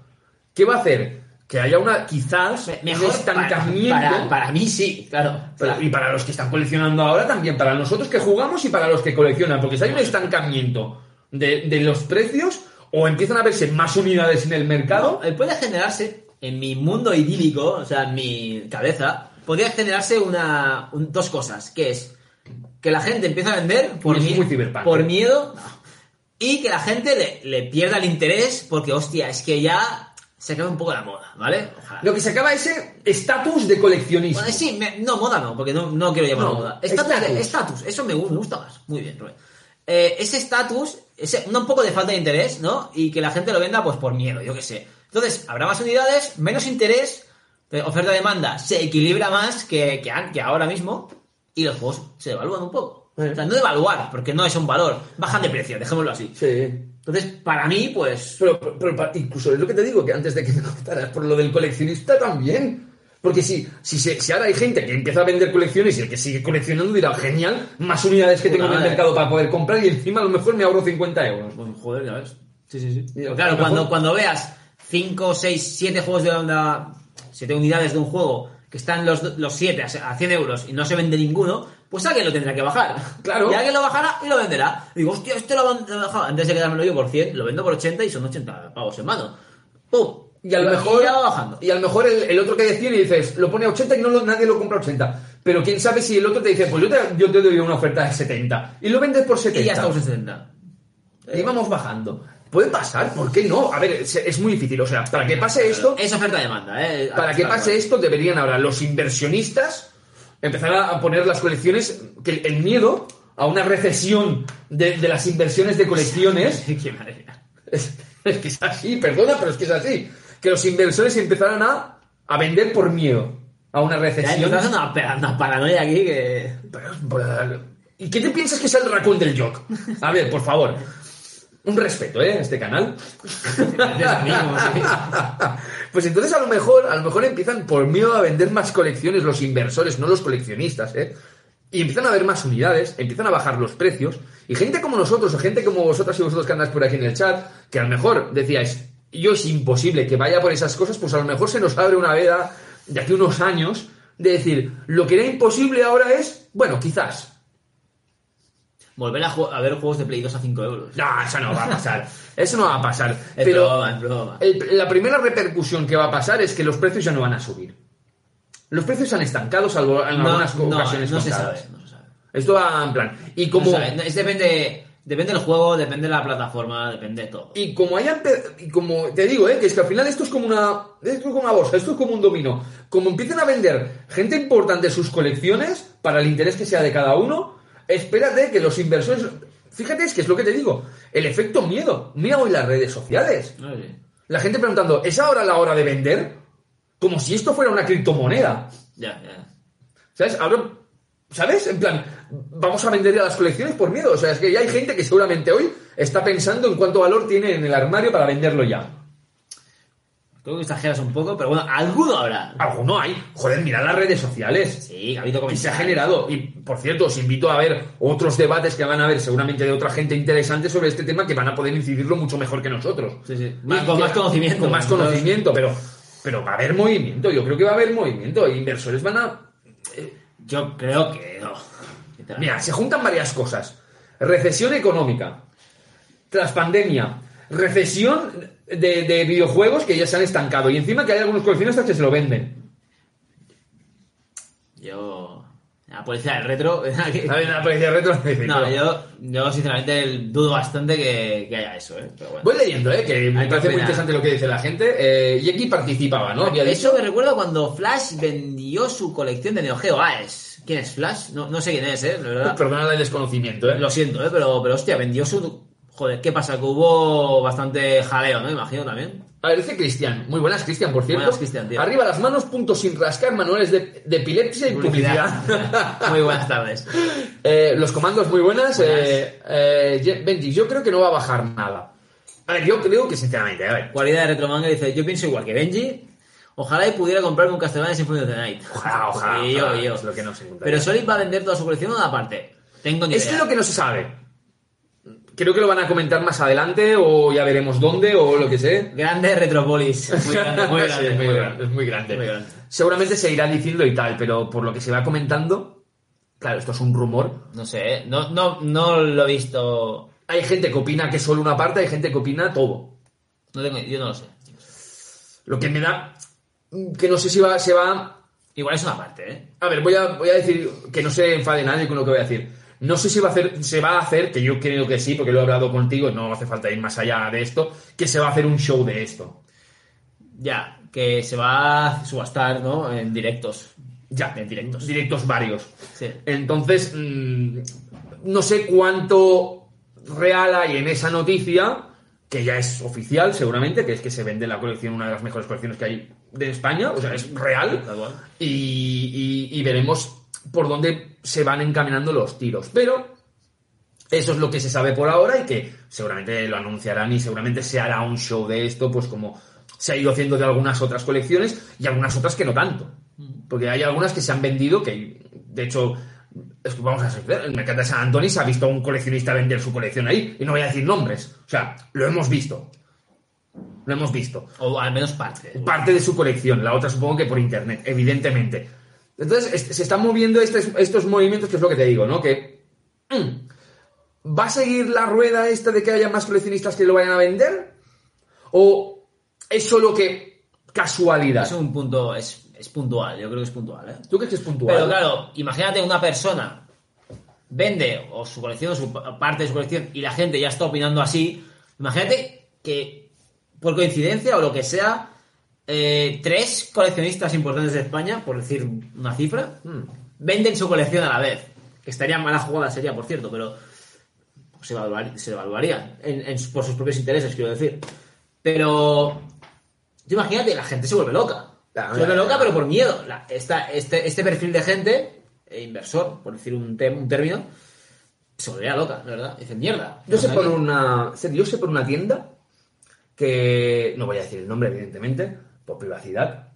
S4: ¿qué va a hacer? Que haya una, quizás,
S5: Mejor
S4: un estancamiento.
S5: Para, para, para mí sí, claro.
S4: Para- y para los que están coleccionando ahora también, para nosotros que jugamos y para los que coleccionan, porque si hay un estancamiento de, de los precios o empiezan a verse más unidades en el mercado,
S5: No, eh, puede generarse en mi mundo idílico, o sea, en mi cabeza, podría generarse una, un- dos cosas, que es que la gente empieza a vender por, miedo y que la gente le, le pierda el interés porque, hostia, es que ya se acaba un poco la moda, ¿vale? Ojalá.
S4: Lo que se acaba ese estatus de coleccionista.
S5: Bueno, sí, me- no, moda no, porque no, no quiero llamarlo
S4: No,
S5: moda. Estatus, eso me, me gusta más. Muy bien, Rubén. Eh, ese estatus, ese, un poco de falta de interés, ¿no? Y que la gente lo venda pues por miedo, yo qué sé. Entonces, habrá más unidades, menos interés, eh, oferta-demanda se equilibra más que, que, que ahora mismo y los juegos se devalúan un poco. O sea, no devaluar, porque no es un valor, bajan de precio, dejémoslo así.
S4: Sí.
S5: Entonces, para mí, pues...
S4: Pero, pero- pero incluso es lo que te digo, que antes de que me contaras, por lo del coleccionista también. Porque si, si, se- si ahora hay gente que empieza a vender colecciones y el que sigue coleccionando dirá, genial, más unidades que tengo en el mercado para poder comprar y encima a lo mejor me ahorro 50 euros.
S5: Pues, joder, ya ves. Sí, sí, sí.
S4: A
S5: claro, cuando,
S4: mejor-
S5: cuando veas 5, 6, 7 juegos de onda, 7 unidades de un juego que están los, los 7 a 100 euros y no se vende ninguno, pues alguien lo tendrá que bajar.
S4: Claro.
S5: Y alguien lo bajará y lo venderá. Digo, hostia, este lo han bajado. Antes de quedármelo yo por 100, lo vendo por 80 y son 80 pavos en mano. ¡Pum!
S4: Y a lo mejor,
S5: va bajando.
S4: y a lo mejor el, el otro que de 100 y dices, lo pone a 80 y no lo- nadie lo compra a 80. Pero quién sabe si el otro te dice, pues yo te, yo te doy una oferta de 70. Y lo vendes por 70.
S5: Y ya estamos en 70.
S4: Y vamos bajando. Puede pasar, ¿por qué no? A ver, es, es muy difícil. O sea, para que pase esto,
S5: Es oferta-demanda, ¿eh?
S4: para que pase esto, deberían ahora los inversionistas empezar a poner las colecciones, que el miedo a una recesión de, de las inversiones de colecciones es, es que es así, perdona, pero es que es así. Que los inversores empezaran a, a vender por miedo a una
S5: Ya
S4: recesión.
S5: empiezas una, una paranoia aquí que...
S4: Pero, ¿Y qué te piensas que es el raccoon del Jock? A ver, por favor. Un respeto, ¿eh? a Este canal.
S5: Gracias, amigo, sí.
S4: Pues entonces a lo mejor, a lo mejor empiezan por miedo a vender más colecciones los inversores, no los coleccionistas, ¿eh? Y empiezan a haber más unidades, empiezan a bajar los precios, y gente como nosotros, o gente como vosotras y vosotros que andáis por aquí en el chat, que a lo mejor decíais, yo es imposible que vaya por esas cosas, pues a lo mejor se nos abre una veda de aquí unos años de decir, lo que era imposible ahora es, bueno, quizás.
S5: Volver a, a ver juegos de Play 2 a 5 euros.
S4: No, eso no va a pasar. Eso no va a pasar.
S5: Es
S4: Pero
S5: broma, es broma.
S4: el- la primera repercusión que va a pasar es que los precios ya no van a subir. Los precios se han estancado, salvo en
S5: No,
S4: algunas
S5: no,
S4: ocasiones
S5: no se sabe, no se sabe.
S4: Esto va en plan. Y como,
S5: es depende, depende del juego, depende de la plataforma, depende de todo.
S4: y como hayan y como te digo, ¿eh? que es que al final esto es como una. Esto es como una bolsa, esto es como un dominó. Como empiecen a vender gente importante sus colecciones, para el interés que sea de cada uno, espérate que los inversores. Fíjate, es que es lo que te digo. El efecto miedo. Mira hoy las redes sociales.
S5: Sé.
S4: La gente preguntando, ¿es ahora la hora de vender? Como si esto fuera una criptomoneda.
S5: Ya, ya.
S4: ¿Sabes? Ahora, ¿sabes? En plan, vamos a vender ya las colecciones por miedo. O sea, es que ya hay gente que seguramente hoy está pensando en cuánto valor tiene en el armario para venderlo ya.
S5: Creo que exageras un poco, pero bueno, alguno habrá.
S4: Alguno hay. Joder, mirad las redes sociales.
S5: Sí, ha habido
S4: Y se ha
S5: comentarios.
S4: generado. Y por cierto, os invito a ver otros debates que van a haber seguramente de otra gente interesante sobre este tema que van a poder incidirlo mucho mejor que nosotros.
S5: Sí, sí. Más- con más conocimiento.
S4: Con más conocimiento, pero, pero va a haber movimiento. Yo creo que va a haber movimiento. E inversores van a.
S5: Yo creo que no.
S4: Mira, se juntan varias cosas. Recesión económica. Tras pandemia. Recesión de, de videojuegos que ya se han estancado. Y encima que hay algunos coleccionistas que se lo venden.
S5: Yo. La policía del retro.
S4: ¿Sabes? La policía retro dice,
S5: No, yo, yo sinceramente dudo bastante que, que haya eso, ¿eh? Pero bueno.
S4: Voy leyendo, ¿eh? Que me parece muy interesante lo que dice la gente. Eh, y aquí participaba, ¿no? Había dicho.
S5: Eso me recuerda cuando Flash vendió su colección de Neo Geo Aes. ¿Quién es Flash? No, no sé quién es, ¿eh? La verdad.
S4: Perdona el desconocimiento, ¿eh?
S5: Lo siento, ¿eh? Pero, pero hostia, vendió su... Joder, ¿qué pasa? Que hubo bastante jaleo, ¿no? Imagino también.
S4: A ver, dice Cristian. Muy buenas, Cristian, por cierto.
S5: Buenas, Cristian, tío.
S4: Arriba las manos, puntos sin rascar, manuales de, de epilepsia y publicidad.
S5: Muy buenas tardes.
S4: Eh, los comandos muy buenas.
S5: Buenas.
S4: Eh, eh, Benji, yo creo que no va a bajar nada. A ver, yo creo que sinceramente, a ver.
S5: Cualidad de Retromanga dice, yo pienso igual que Benji. Ojalá y pudiera comprarme un Castlevania Symphony of the Night.
S4: Ojalá, ojalá.
S5: Yo,
S4: ojalá,
S5: yo.
S4: Es lo que no se encuentra.
S5: Pero Solid va a vender toda su colección o una parte. Tengo ni
S4: Es
S5: idea.
S4: que lo que no se sabe. Creo que lo van a comentar más adelante o ya veremos dónde o lo que sé.
S5: Grande Retropolis. Muy grande, muy
S4: Sí,
S5: grande.
S4: es muy
S5: muy
S4: grande, es muy grande.
S5: Muy grande.
S4: Seguramente se irá diciendo y tal, pero por lo que se va comentando, claro, esto es un rumor.
S5: No sé, no, no, no lo he visto.
S4: Hay gente que opina que es solo una parte, hay gente que opina todo.
S5: No tengo, yo no lo sé.
S4: Lo que me da que no sé si va, se va
S5: Igual es una parte, ¿eh?
S4: A ver, voy a, voy a decir que no se enfade nadie con lo que voy a decir. No sé si va a hacer, se va a hacer, que yo creo que sí, porque lo he hablado contigo, no hace falta ir más allá de esto, que se va a hacer un show de esto.
S5: Ya, que se va a subastar, ¿no? En directos.
S4: Ya,
S5: En directos.
S4: Directos varios.
S5: Sí.
S4: Entonces, mm, no sé cuánto real hay en esa noticia, que ya es oficial seguramente, que es que se vende la colección, una de las mejores colecciones que hay de España, o sea, es real. Y veremos por dónde se van encaminando los tiros. Pero eso es lo que se sabe por ahora y que seguramente lo anunciarán y seguramente se hará un show de esto, pues como se ha ido haciendo de algunas otras colecciones y algunas otras que no tanto. Porque hay algunas que se han vendido que, de hecho, es que vamos a ser, el mercado de San Antonio se ha visto a un coleccionista vender su colección ahí. Y no voy a decir nombres. O sea, lo hemos visto. Lo hemos visto
S5: O al menos parte.
S4: parte de su colección, la otra supongo que por internet, evidentemente. Entonces, es- se están moviendo estos, estos movimientos, que es lo que te digo, ¿no? Que mm, ¿va a seguir la rueda esta de que haya más coleccionistas que lo vayan a vender? ¿O es solo que casualidad?
S5: Es un punto, es, es puntual, yo creo que es puntual, ¿eh?
S4: ¿Tú crees que es puntual?
S5: Pero claro, imagínate una persona vende o su colección o su pa- parte de su colección y la gente ya está opinando así. Imagínate que por coincidencia o lo que sea, eh, tres coleccionistas importantes de España, por decir una cifra, venden su colección a la vez. Que estaría mala jugada sería, por cierto, pero se, evaluar- se evaluaría en- en- por sus propios intereses, quiero decir. Pero tú imagínate, la gente se vuelve loca. Se vuelve loca, pero por miedo. La- esta- este, este perfil de gente, eh, inversor, por decir un, tem- un término, se volvería loca, de verdad. Dice, mierda.
S4: Yo sé
S5: Aquí-
S4: por una. Yo sé por una tienda que. No voy a decir el nombre, evidentemente, por privacidad.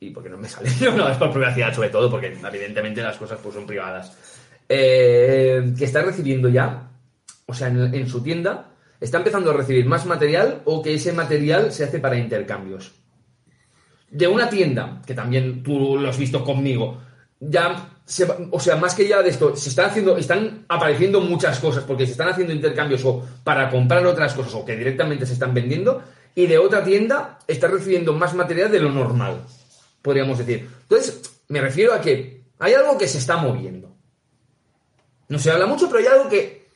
S4: Y porque no me sale. No, es por privacidad, sobre todo, porque evidentemente las cosas pues, son privadas. Eh, que está recibiendo ya, o sea, en, en su tienda, está empezando a recibir más material o que ese material se hace para intercambios. De una tienda, que también tú lo has visto conmigo, ya se o sea, más que ya de esto, se están haciendo, están apareciendo muchas cosas porque se están haciendo intercambios o para comprar otras cosas o que directamente se están vendiendo y de otra tienda está recibiendo más material de lo normal, podríamos decir. Entonces, me refiero a que hay algo que se está moviendo. No se habla mucho, pero hay algo que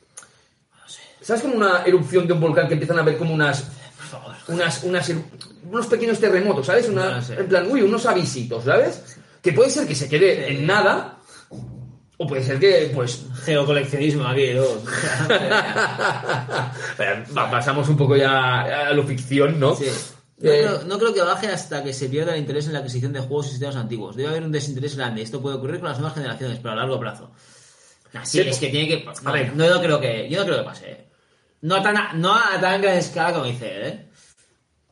S4: ¿Sabes como una erupción de un volcán que empiezan a ver como unas unas, unas, er- unos pequeños terremotos, ¿sabes? Una-. En plan, uy, unos avisitos, ¿sabes? Que puede ser que se quede en nada, o puede ser que, pues,
S5: Geocoleccionismo aquí, ¿no?
S4: Va- pasamos un poco ya a lo ficción, ¿no?
S5: Sí. No,
S4: Eh,
S5: creo, no creo que baje hasta que se pierda el interés en la adquisición de juegos y sistemas antiguos. Debe haber un desinterés grande. Esto puede ocurrir con las nuevas generaciones, pero a largo plazo. Nah, sí,
S4: Sí,
S5: es que tiene que.
S4: a
S5: No,
S4: ver.
S5: no, no creo que. Yo no creo que pase. ¿eh? No a tan, a- no a tan gran escala como dice él, ¿eh?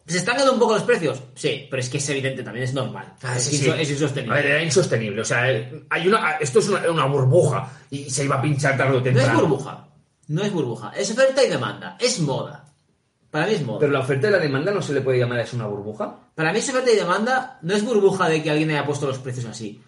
S5: ¿Se están dando un poco los precios? Sí, pero es que es evidente, también es normal.
S4: Ah,
S5: es,
S4: sí,
S5: inso-
S4: sí.
S5: es insostenible.
S4: A ver, era insostenible. O sea, eh, hay una, esto es una, una burbuja y se iba a pinchar tarde o
S5: no
S4: temprano.
S5: es burbuja. No es burbuja. Es oferta y demanda. Es moda. Para mí es moda.
S4: Pero la oferta y la demanda no se le puede llamar a eso una burbuja.
S5: Para mí es oferta y demanda. No es burbuja de que alguien haya puesto los precios así.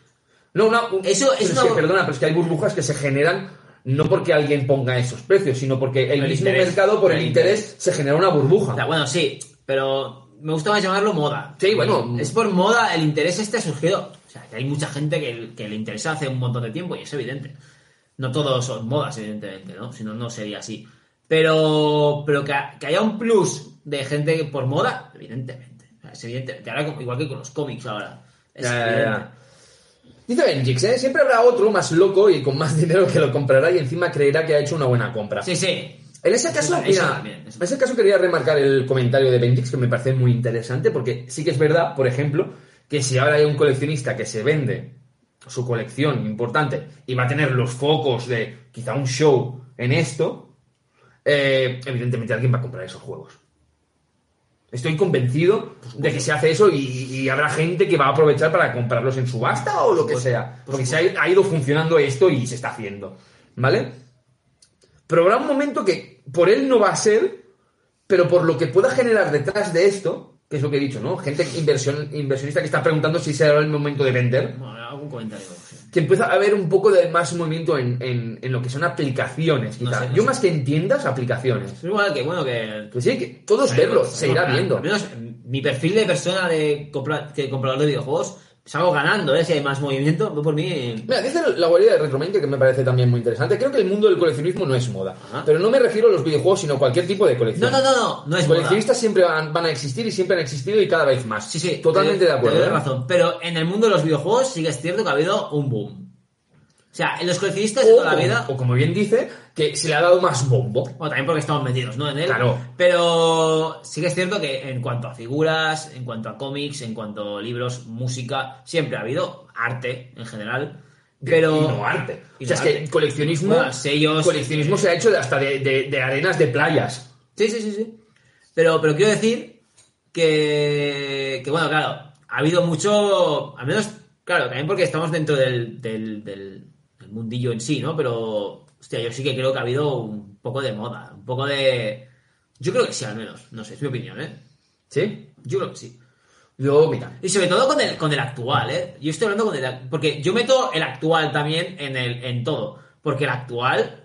S4: No, un-
S5: Eso es una-
S4: que, perdona, pero es que hay burbujas que se generan no porque alguien ponga esos precios, sino porque el,
S5: El
S4: mismo
S5: interés.
S4: mercado, por el,
S5: El
S4: interés,
S5: interés.
S4: se genera una burbuja.
S5: O sea, bueno, sí, pero me gusta más llamarlo moda.
S4: Sí, bueno.
S5: Es por moda, el interés este ha surgido. O sea, que hay mucha gente que, que le interesa hace un montón de tiempo y es evidente. No todos son modas, evidentemente, ¿no? Si no, no sería así. Pero, pero que, que haya un plus de gente por moda, evidentemente. O sea, es evidente. Que ahora, igual que con los cómics ahora. Es
S4: Ya, ya, ya. Dice Benjix, ¿eh? Siempre habrá otro más loco y con más dinero que lo comprará y encima creerá que ha hecho una buena compra.
S5: Sí, sí.
S4: En ese caso, mira,
S5: también,
S4: en ese caso quería remarcar el comentario de Benjix que me parece muy interesante porque sí que es verdad, por ejemplo, que si ahora hay un coleccionista que se vende su colección importante y va a tener los focos de quizá un show en esto, eh, evidentemente alguien va a comprar esos juegos. Estoy convencido de que se hace eso y, y habrá gente que va a aprovechar para comprarlos en subasta o lo que sea. Porque se ha, ha ido funcionando esto y se está haciendo. ¿Vale? Pero habrá un momento que por él no va a ser, pero por lo que pueda generar detrás de esto, que es lo que he dicho, ¿no? Gente inversión, inversionista que está preguntando si será el momento de vender,
S5: Bueno, algún comentario. sí.
S4: que empieza a haber un poco de más movimiento en, en- en lo que son aplicaciones,
S5: No
S4: quizá.
S5: sé, no
S4: Yo
S5: sé.
S4: más que en tiendas, aplicaciones.
S5: Es igual que, bueno, que
S4: Que sí, que todos verlos, se irá
S5: Al
S4: viendo.
S5: menos mi perfil de persona de compra- que comprador de videojuegos salgo ganando, ¿eh? Si hay más movimiento, yo por mí...
S4: Mira, dice la guarida de Retromain que me parece también muy interesante. Creo que el mundo del coleccionismo no es moda.
S5: Ajá.
S4: Pero no me refiero a los videojuegos, sino a cualquier tipo de colección.
S5: No, no, no, no, no es
S4: Los
S5: moda.
S4: coleccionistas siempre van, van a existir y siempre han existido y cada vez más.
S5: Sí, sí.
S4: Totalmente
S5: te-
S4: de acuerdo.
S5: te doy
S4: ¿eh?
S5: razón. Pero en el mundo de los videojuegos sí que es cierto que ha habido un boom. O sea, en los coleccionistas de
S4: O,
S5: toda la vida...
S4: o como bien dice, que se le ha dado más bombo.
S5: Bueno, también porque estamos metidos, ¿no? En él.
S4: Claro.
S5: Pero sí que es cierto que en cuanto a figuras, en cuanto a cómics, en cuanto a libros, música, siempre ha habido arte en general. Pero.
S4: Y no arte.
S5: Y
S4: o sea,
S5: no
S4: es que coleccionismo,
S5: Bueno, sellos.
S4: coleccionismo se ha hecho hasta de, de- de arenas de playas.
S5: Sí, sí, sí, sí. Pero, pero quiero decir que, que, bueno, claro, ha habido mucho, al menos, claro, también porque estamos dentro del, del- del mundillo en sí, ¿no? Pero, hostia, yo sí que creo que ha habido un poco de moda, un poco de... Yo creo que sí, al menos, no sé, es mi opinión, ¿eh?
S4: ¿Sí?
S5: Yo creo que sí.
S4: Yo, mira.
S5: Y sobre todo con el, con el actual, ¿eh? Yo estoy hablando con el... Porque yo meto el actual también en, el, en todo. Porque el actual...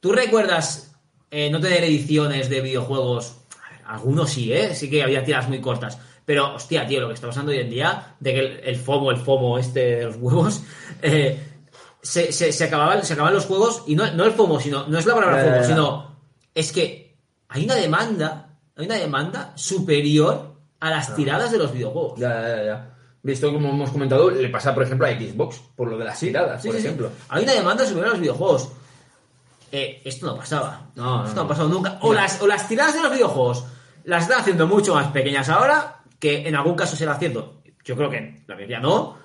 S5: ¿Tú recuerdas eh, no tener ediciones de videojuegos? Ver, algunos sí, ¿eh? Sí que había tiras muy cortas. Pero, hostia, tío, lo que está pasando hoy en día, de que el, el FOMO, el FOMO este de los huevos, eh, se, se, se acababan, se acababan los juegos, y no, no el FOMO, sino, no es la palabra FOMO, sino es que hay una demanda, hay una demanda superior a las tiradas de los videojuegos.
S4: Ya, ya, ya. Visto como hemos comentado, le pasa, por ejemplo, a Xbox, por lo de las tiradas,
S5: Sí,
S4: por
S5: sí, sí.
S4: ejemplo.
S5: Hay una demanda superior a los videojuegos. Eh, esto no pasaba.
S4: No, no,
S5: esto no,
S4: no.
S5: ha pasado nunca. O las, o las tiradas de los videojuegos las están haciendo mucho más pequeñas ahora, que en algún caso se la haciendo. Yo creo que la mayoría no.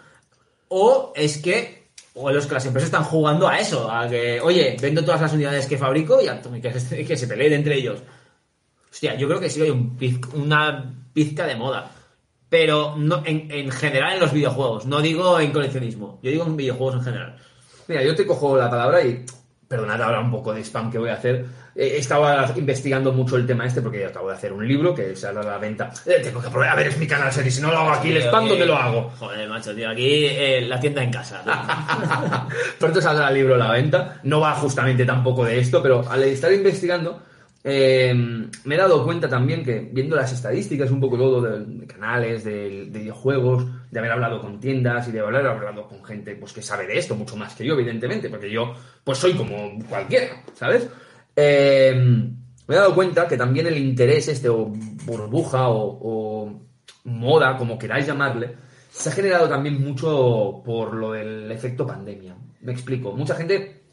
S5: O es que. O los que las empresas están jugando a eso, a que, oye, vendo todas las unidades que fabrico y, que, que se peleen entre ellos. Hostia, yo creo que sí hay un una pizca de moda. Pero en general en los videojuegos. No digo en coleccionismo. Yo digo en videojuegos en general.
S4: Mira, yo te cojo la palabra y. Perdonad ahora un poco de spam que voy a hacer. Eh, estaba investigando mucho el tema este porque acabo de hacer un libro que sale a la venta. Eh, tengo que probar. A ver, es mi canal serie. Si no lo hago aquí, el spam, ¿dónde lo hago?
S5: Joder, macho, tío. Aquí eh, la tienda en casa.
S4: Pronto saldrá el libro a la venta. No va justamente tampoco de esto, pero al estar investigando, eh, me he dado cuenta también que, viendo las estadísticas, un poco todo de, canales, de, de videojuegos, de haber hablado con tiendas y de haber hablado con gente pues, que sabe de esto mucho más que yo, evidentemente, porque yo pues soy como cualquiera, ¿sabes? Eh, me he dado cuenta que también el interés este, o burbuja, o moda, como queráis llamarle, se ha generado también mucho por lo del efecto pandemia. Me explico. Mucha gente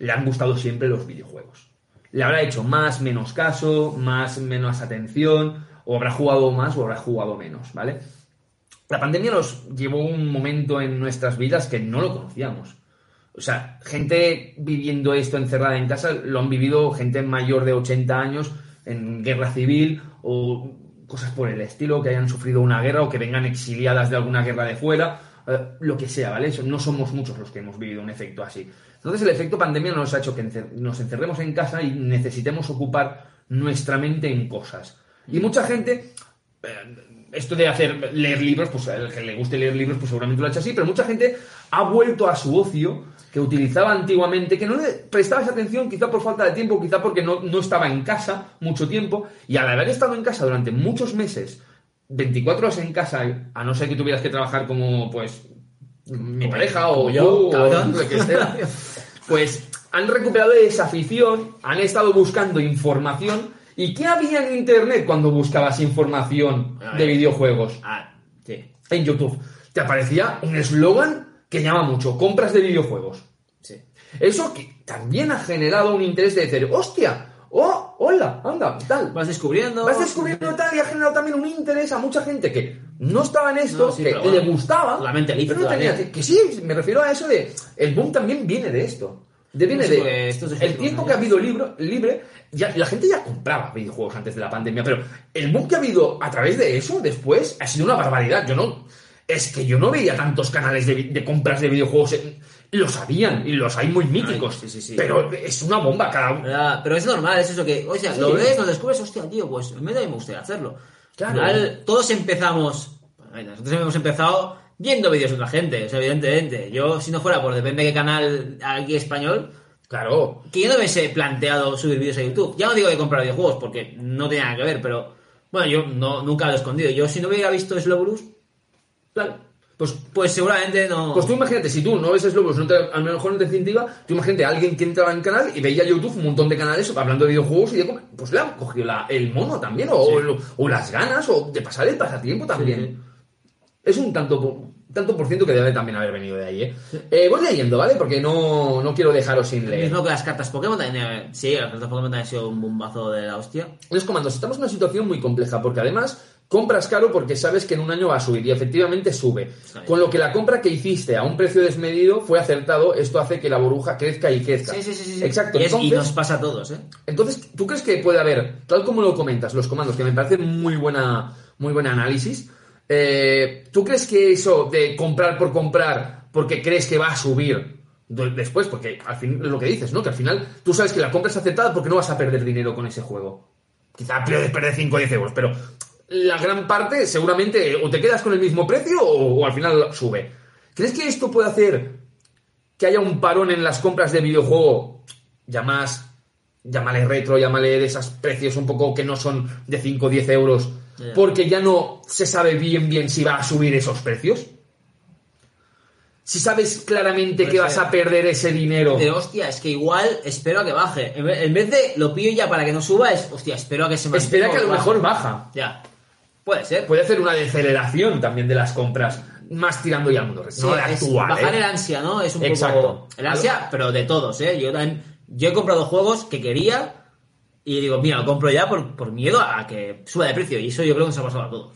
S4: le han gustado siempre los videojuegos. Le habrá hecho más, menos caso, más, menos atención, o habrá jugado más o habrá jugado menos, ¿vale? La pandemia nos llevó un momento en nuestras vidas que no lo conocíamos. O sea, gente viviendo esto encerrada en casa lo han vivido gente mayor de 80 años en guerra civil o cosas por el estilo, que hayan sufrido una guerra o que vengan exiliadas de alguna guerra de fuera, eh, lo que sea, ¿vale? No somos muchos los que hemos vivido un efecto así. Entonces el efecto pandemia nos ha hecho que nos encerremos en casa y necesitemos ocupar nuestra mente en cosas. Y mucha gente eh, esto de hacer leer libros, pues el que le guste leer libros, pues seguramente lo ha hecho así, pero mucha gente ha vuelto a su ocio que utilizaba antiguamente, que no le prestaba esa atención, quizá por falta de tiempo, quizá porque no, no estaba en casa mucho tiempo, y al haber estado en casa durante muchos meses, 24 horas en casa, a no ser que tuvieras que trabajar como, pues, mi pareja o
S5: yo,
S4: o lo que sea, pues han recuperado esa afición, han estado buscando información. ¿Y qué había en Internet cuando buscabas información de videojuegos?
S5: Ah, sí.
S4: En YouTube. Te aparecía un eslogan que llama mucho, compras de videojuegos.
S5: Sí.
S4: Eso que también ha generado un interés de decir, hostia, hola, anda, tal.
S5: Vas descubriendo.
S4: Vas descubriendo tal y ha generado también un interés a mucha gente que no estaba en esto,
S5: No, sí,
S4: que
S5: bueno,
S4: le gustaba,
S5: la mente lícita
S4: pero no tenía- que sí, me refiero a eso de el boom también viene de esto. De, viene de
S5: porque esto es
S4: el tiempo
S5: ¿no?
S4: que ha habido libro, libre, ya, la gente ya compraba videojuegos antes de la pandemia, pero el boom que ha habido a través de eso después ha sido una barbaridad. Yo no, es que yo no veía tantos canales de, de compras de videojuegos. eh, Los habían y los hay muy míticos,
S5: sí, sí, sí.
S4: pero es una bomba cada
S5: ¿Verdad? Pero es normal, es eso que, o sea, lo ves, lo descubres, hostia, tío, pues a mí también me gustaría hacerlo.
S4: Claro.
S5: Final, todos empezamos, bueno, nosotros hemos empezado viendo vídeos de otra gente, o sea, evidentemente. Yo, si no fuera por depende de qué canal aquí español,
S4: Claro,
S5: que yo no me hubiese planteado subir vídeos a YouTube. Ya no digo de comprar videojuegos, porque no tenía nada que ver, pero bueno, yo no, nunca lo he escondido. Yo, si no hubiera visto Slow
S4: Claro. Pues,
S5: Pues seguramente no.
S4: pues tú imagínate, si tú no ves Slowbros, no te, a lo mejor no te incentiva, tú imagínate a alguien que entraba en canal y veía YouTube un montón de canales hablando de videojuegos y de, pues le han cogido la- el mono también, o, o- o las ganas, o de pasar el pasatiempo también.
S5: Sí,
S4: Es un tanto tanto por ciento que debe también haber venido de ahí, ¿eh? Eh, voy leyendo, ¿vale? Porque no, no quiero dejaros sin
S5: Lo
S4: leer.
S5: mismo que las cartas Pokémon también. eh, Sí, las cartas Pokémon también han sido un bombazo de la hostia.
S4: Los comandos, estamos en una situación muy compleja porque además compras caro porque sabes que en un año va a subir y efectivamente sube. Con lo que la compra que hiciste a un precio desmedido fue acertado, esto hace que la burbuja crezca y crezca.
S5: Sí, sí, sí. sí.
S4: Exacto.
S5: Y, es- y nos pasa a todos, ¿eh?
S4: entonces, ¿tú crees que puede haber, tal como lo comentas, los comandos, que me parece muy buena, muy buen análisis? eh, ¿Tú crees que eso de comprar por comprar porque crees que va a subir después? Porque al fin es lo que dices, ¿no? Que al final tú sabes que la compra es aceptada porque no vas a perder dinero con ese juego. Quizá puedes perder 5 o 10 euros, pero la gran parte seguramente o te quedas con el mismo precio o, o al final sube. ¿Crees que esto puede hacer que haya un parón en las compras de videojuego, ya más, llámale retro, llámale de esos precios un poco que no son de 5 o 10 euros, porque ya no se sabe bien bien si va a subir esos precios? Si sabes claramente que vas a perder ese dinero.
S5: De hostia, es que igual espero a que baje. En vez, de lo pillo ya para que no suba, es hostia, espero a que se mantenga.
S4: Espera que a lo mejor baja.
S5: Ya. Puede ser.
S4: Puede hacer una deceleración también de las compras, más tirando ya al mundo
S5: Sí,
S4: no actual,
S5: bajar
S4: ¿eh?
S5: el ansia, ¿no? Es un
S4: Exacto.
S5: poco. El ansia, pero de todos, ¿eh? Yo también. Yo he comprado juegos que quería y digo, mira, lo compro ya por, por miedo a que suba de precio. Y eso yo creo que nos ha pasado a todos.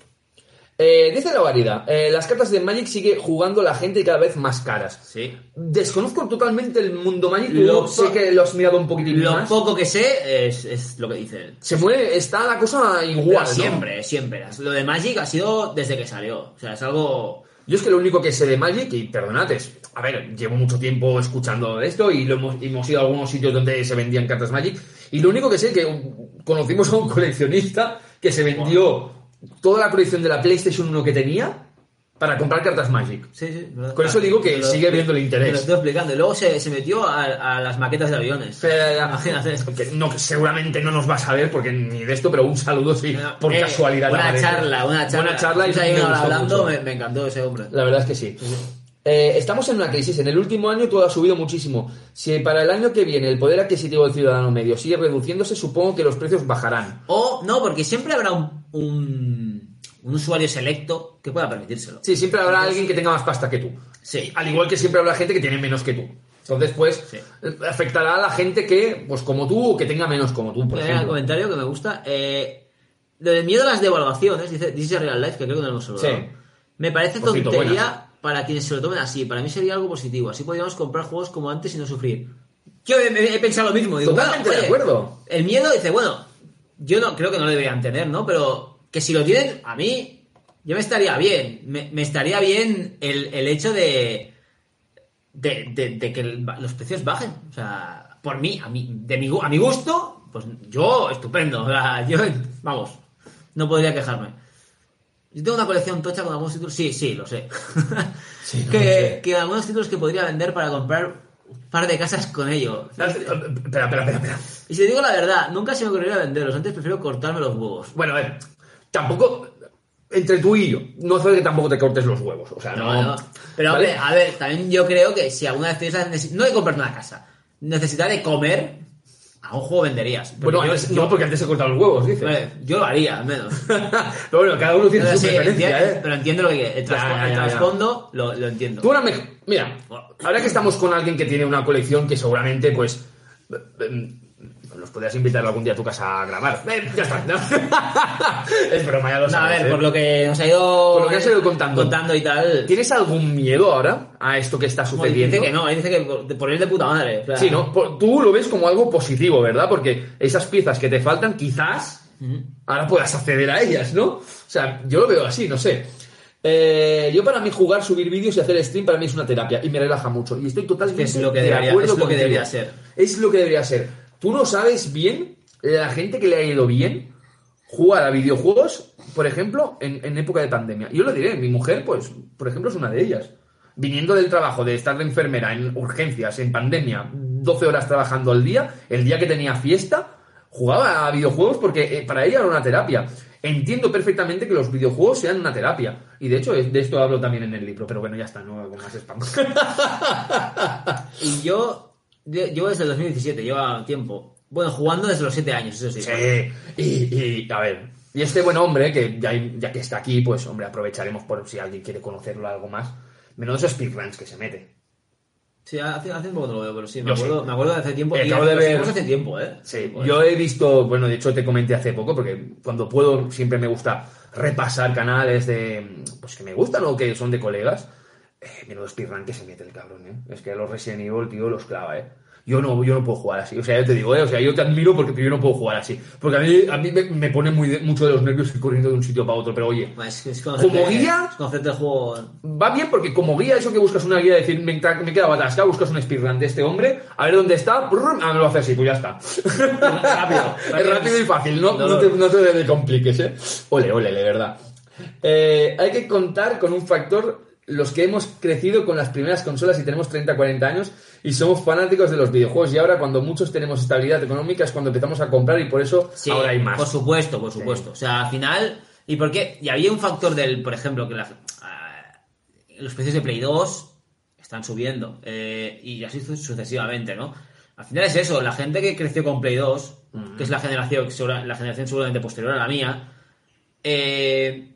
S4: Eh, dice la variedad, eh, las cartas de Magic sigue jugando la gente cada vez más caras.
S5: Sí.
S4: Desconozco totalmente el mundo Magic,
S5: Lo
S4: sé que lo has mirado un poquitín
S5: Lo
S4: más.
S5: poco que sé es, es lo que dice él.
S4: Se mueve, está la cosa igual,
S5: Igual,
S4: ¿no?
S5: siempre, siempre. Lo de Magic ha sido desde que salió. O sea, es algo.
S4: Yo es que lo único que sé de Magic, y perdonad, es, a ver, llevo mucho tiempo escuchando esto y lo hemos, hemos ido a algunos sitios donde se vendían cartas Magic, y lo único que sé es que conocimos a un coleccionista que se vendió toda la colección de la PlayStation 1 que tenía para comprar cartas Magic.
S5: Sí, sí. ¿verdad?
S4: Con eso digo que sigue viendo el
S5: Te
S4: interés.
S5: lo estoy explicando. Y luego se, se metió a, a las maquetas de aviones. Imagínate.
S4: Que no, seguramente no nos va a saber porque ni de esto, pero un saludo sí, por
S5: Eh,
S4: casualidad.
S5: Una charla, una charla.
S4: Buena charla y me
S5: una hablando, me encantó ese hombre.
S4: La verdad es que sí. Eh, estamos en una crisis. En el último año todo ha subido muchísimo. Si para el año que viene el poder adquisitivo del ciudadano medio sigue reduciéndose, supongo que los precios bajarán.
S5: O, no, porque siempre habrá un, un, un usuario selecto que pueda permitírselo.
S4: Sí, siempre habrá alguien que tenga más pasta que tú.
S5: Sí.
S4: Al igual que siempre habrá gente que tiene menos que tú. Entonces, pues,
S5: Sí.
S4: afectará a la gente que, pues como tú, o que tenga menos como tú, por
S5: un comentario que me gusta. Eh, lo del miedo a las devaluaciones, dice, dice Real Life, que creo que no lo hemos saludado.
S4: Sí.
S5: Me parece tontería. Para quienes se lo tomen así. Para mí sería algo positivo. Así podríamos comprar juegos como antes y no sufrir. Yo he, he- pensado lo mismo. Digo,
S4: Totalmente de acuerdo.
S5: El miedo dice, bueno, yo no creo que no lo deberían tener, ¿no? Pero que si lo tienen, a mí, yo me estaría bien. Me, me estaría bien el, el hecho de, de, de- de que los precios bajen. O sea, por mí, a mí, de mi, a mi gusto, pues yo, estupendo. O sea, yo, vamos, no podría quejarme. Yo tengo una colección tocha con algunos títulos. Sí, sí, lo sé.
S4: Sí, no
S5: que,
S4: lo sé.
S5: que algunos títulos que podría vender para comprar un par de casas con ello.
S4: Espera, espera, espera, espera.
S5: Y si te digo la verdad, nunca se me ocurriría venderlos. Antes prefiero cortarme los huevos.
S4: Bueno, a ver, tampoco, entre tú y yo, no hace que tampoco te cortes los huevos. O sea, no.
S5: No, no. Pero
S4: ¿vale?
S5: hombre, a ver, también yo creo que si alguna vez tienes la necesidad, no de comprarte una casa, necesidad de comer, a un juego venderías.
S4: Bueno,
S5: yo,
S4: antes-
S5: yo-
S4: no, porque antes se cortan los huevos, dice.
S5: Hombre, yo lo haría, al menos.
S4: Pero bueno, cada uno tiene
S5: Pero,
S4: su
S5: sí,
S4: preferencia,
S5: enti-
S4: ¿eh?
S5: pero entiendo lo que el,
S4: Ya,
S5: trasfo-
S4: ya,
S5: el trasfondo lo, lo entiendo.
S4: Tú ahora me... Mira, ahora que estamos con alguien que tiene una colección que seguramente, pues... Nos podrías invitar algún día a tu casa a grabar. Eh, ya está. ¿no? es broma, ya lo
S5: No, a
S4: sabes.
S5: ver,
S4: ¿eh?
S5: por lo que nos ha ido,
S4: Por lo que has ido contando.
S5: contando y tal.
S4: ¿Tienes algún miedo ahora a esto que está sucediendo?
S5: Dice que no, dice que por, por él de puta madre. o sea,
S4: Sí, ¿no? Por- Tú lo ves como algo positivo, ¿verdad? Porque esas piezas que te faltan, quizás ahora puedas acceder a ellas, ¿no? O sea, yo lo veo así, no sé. Eh, yo para mí jugar, subir vídeos y hacer stream para mí es una terapia y me relaja mucho. Y estoy totalmente
S5: Es lo que
S4: de
S5: debería-
S4: acuerdo
S5: es lo que debería ser.
S4: Es lo que debería ser. Tú no sabes bien, la gente que le ha ido bien, jugar a videojuegos, por ejemplo, en, en época de pandemia. Yo lo diré, mi mujer, pues, por ejemplo, es una de ellas. Viniendo del trabajo, de estar de enfermera en urgencias, en pandemia, 12 horas trabajando al día, el día que tenía fiesta, jugaba a videojuegos porque eh, para ella era una terapia. entiendo perfectamente que los videojuegos sean una terapia. Y de hecho, de esto hablo también en el libro, pero bueno, ya está, no hago más spam.
S5: Y yo- llevo desde el 2017, lleva tiempo. Bueno, jugando desde los 7 años, eso sí.
S4: Sí, y, y, a ver, y este buen hombre, que ya, ya que está aquí, pues hombre, aprovecharemos por si alguien quiere conocerlo algo más. Menudo esos speedruns que se mete.
S5: Sí, hace, hace un poco lo veo, pero sí, me
S4: Yo
S5: acuerdo,
S4: sí.
S5: me acuerdo de hace tiempo.
S4: Eh,
S5: y
S4: acabo de ver-
S5: hace tiempo, ¿eh?
S4: Sí,
S5: Pues,
S4: yo he visto, bueno, de hecho te comenté hace poco, porque cuando puedo siempre me gusta repasar canales de, pues que me gustan o que son de colegas. Eh, menudo speedrun que se mete el cabrón, ¿eh? Es que los Resident Evil, tío, los clava, ¿eh? Yo no, yo no puedo jugar así. O sea, yo te digo, ¿eh? O sea, yo te admiro porque yo no puedo jugar así. Porque a mí, a mí me, me pone muy de- mucho de los nervios ir corriendo de un sitio para otro. Pero oye,
S5: Es, es conocerte-
S4: Como guía-
S5: es conocerte el juego.
S4: va bien porque como guía, eso que buscas una guía, de decir, me, me he quedado atascado, buscas un speedrun de este hombre, a ver dónde está, brrr, ah, me lo hace así, pues ya está.
S5: Rápido.
S4: es rápido y fácil, no,
S5: No,
S4: no, te, no te compliques, ¿eh? Ole, ole, de verdad. Eh, hay que contar con un factor, los que hemos crecido con las primeras consolas y tenemos 30, 40 años y somos fanáticos de los videojuegos y ahora cuando muchos tenemos estabilidad económica es cuando empezamos a comprar y por eso
S5: Sí,
S4: ahora hay más.
S5: Por supuesto, por supuesto. O sea, al final. ¿Y por qué? Y había un factor del, por ejemplo, que la- ah, los precios de Play 2 están subiendo. eh, y así su- sucesivamente, ¿no? Al final es eso, la gente que creció con Play 2, que es la generación, la generación seguramente posterior a la mía, eh,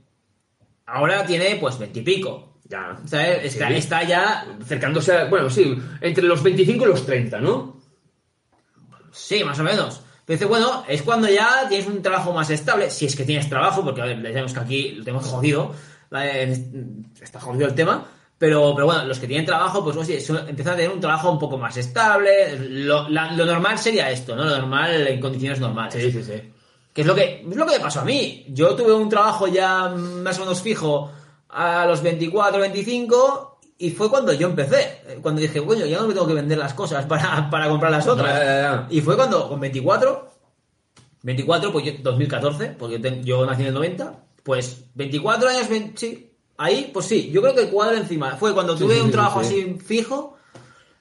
S5: ahora tiene pues veintipico.
S4: Ya.
S5: ¿Sabes? Está,
S4: Sí.
S5: está ya.
S4: Acercándose a, bueno, sí, entre los 25 y los 30, ¿no?
S5: Sí, más o menos. Pero dice, bueno, es cuando ya tienes un trabajo más estable, si es que tienes trabajo, porque a ver, ya sabemos que aquí lo tenemos jodido, ¿vale? está jodido el tema, pero, pero bueno, los que tienen trabajo, pues oye, empiezan a tener un trabajo un poco más estable. Lo, la- lo normal sería esto, ¿no? Lo normal en condiciones normales.
S4: sí, sí.
S5: Que es lo que, es lo que me pasó a mí. Yo tuve un trabajo ya más o menos fijo a los 24, 25 y fue cuando yo empecé. Eh, Cuando dije, coño, ya no me tengo que vender las cosas para, para comprar las otras.
S4: Ya, ya, ya.
S5: Y fue cuando, con 24, 24, pues yo, 2014, porque te- yo nací en el 90, pues 24 años, 20 sí, ahí, pues sí, yo creo que el cuadro encima. Fue cuando tuve
S4: sí,
S5: un trabajo
S4: sí.
S5: así fijo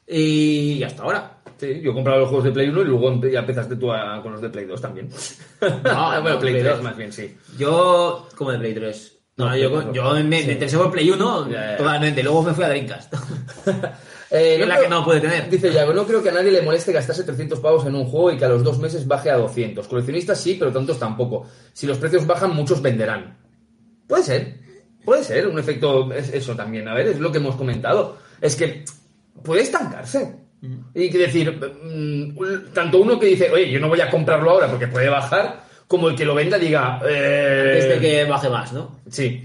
S5: y hasta ahora.
S4: Sí, yo compraba los juegos de Play 1 y luego ya empezaste tú a- con los de Play 2 también.
S5: no,
S4: bueno, Play
S5: Play
S4: 3
S5: 2.
S4: más bien, sí.
S5: Yo, como de Play 3. No,
S4: No,
S5: yo, yo me, me interesé por Play 1
S4: Ya, ya.
S5: totalmente. Luego me fui a Dreamcast.
S4: Eh,
S5: Es la que no puede tener.
S4: Dice Yago, no creo que a nadie le moleste gastarse 300 pavos en un juego y que a los dos meses baje a 200. Coleccionistas sí, pero tantos tampoco. Si los precios bajan, muchos venderán. Puede ser, puede ser, un efecto, es eso también, a ver, es lo que hemos comentado. Es que puede estancarse. Y decir, mm, tanto uno que dice, oye, yo no voy a comprarlo ahora porque puede bajar, como el que lo venda diga, eh,
S5: Desde que baje más, ¿no?
S4: Sí.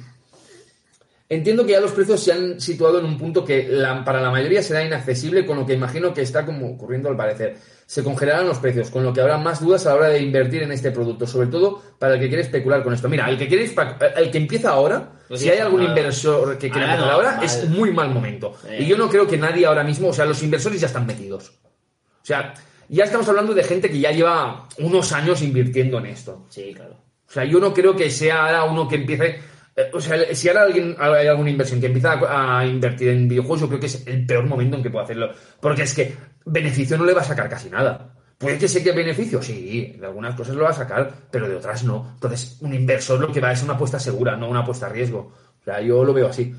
S4: Entiendo que ya los precios se han situado en un punto que la- para la mayoría será inaccesible, con lo que imagino que está como ocurriendo al parecer. Se congelarán los precios, con lo que habrá más dudas a la hora de invertir en este producto, sobre todo para el que quiere especular con esto. Mira, el que quiere espa- el que empieza ahora,
S5: Pues
S4: si hay algún inversor que quiera empezar ahora,
S5: mal.
S4: es muy mal momento. Y yo no creo que nadie ahora mismo, o sea, los inversores ya están metidos. O sea, ya estamos hablando de gente que ya lleva unos años invirtiendo en esto.
S5: Sí, claro.
S4: O sea, yo no creo que sea ahora uno que empiece. eh, o sea, si ahora alguien hay alguna inversión que empieza a, a invertir en videojuegos, yo creo que es el peor momento en que puede hacerlo. Porque es que beneficio no le va a sacar casi nada. Puede que sé que beneficio, sí, de algunas cosas lo va a sacar, pero de otras no. Entonces, un inversor lo que va es una apuesta segura, no una apuesta a riesgo. O sea, yo lo veo así.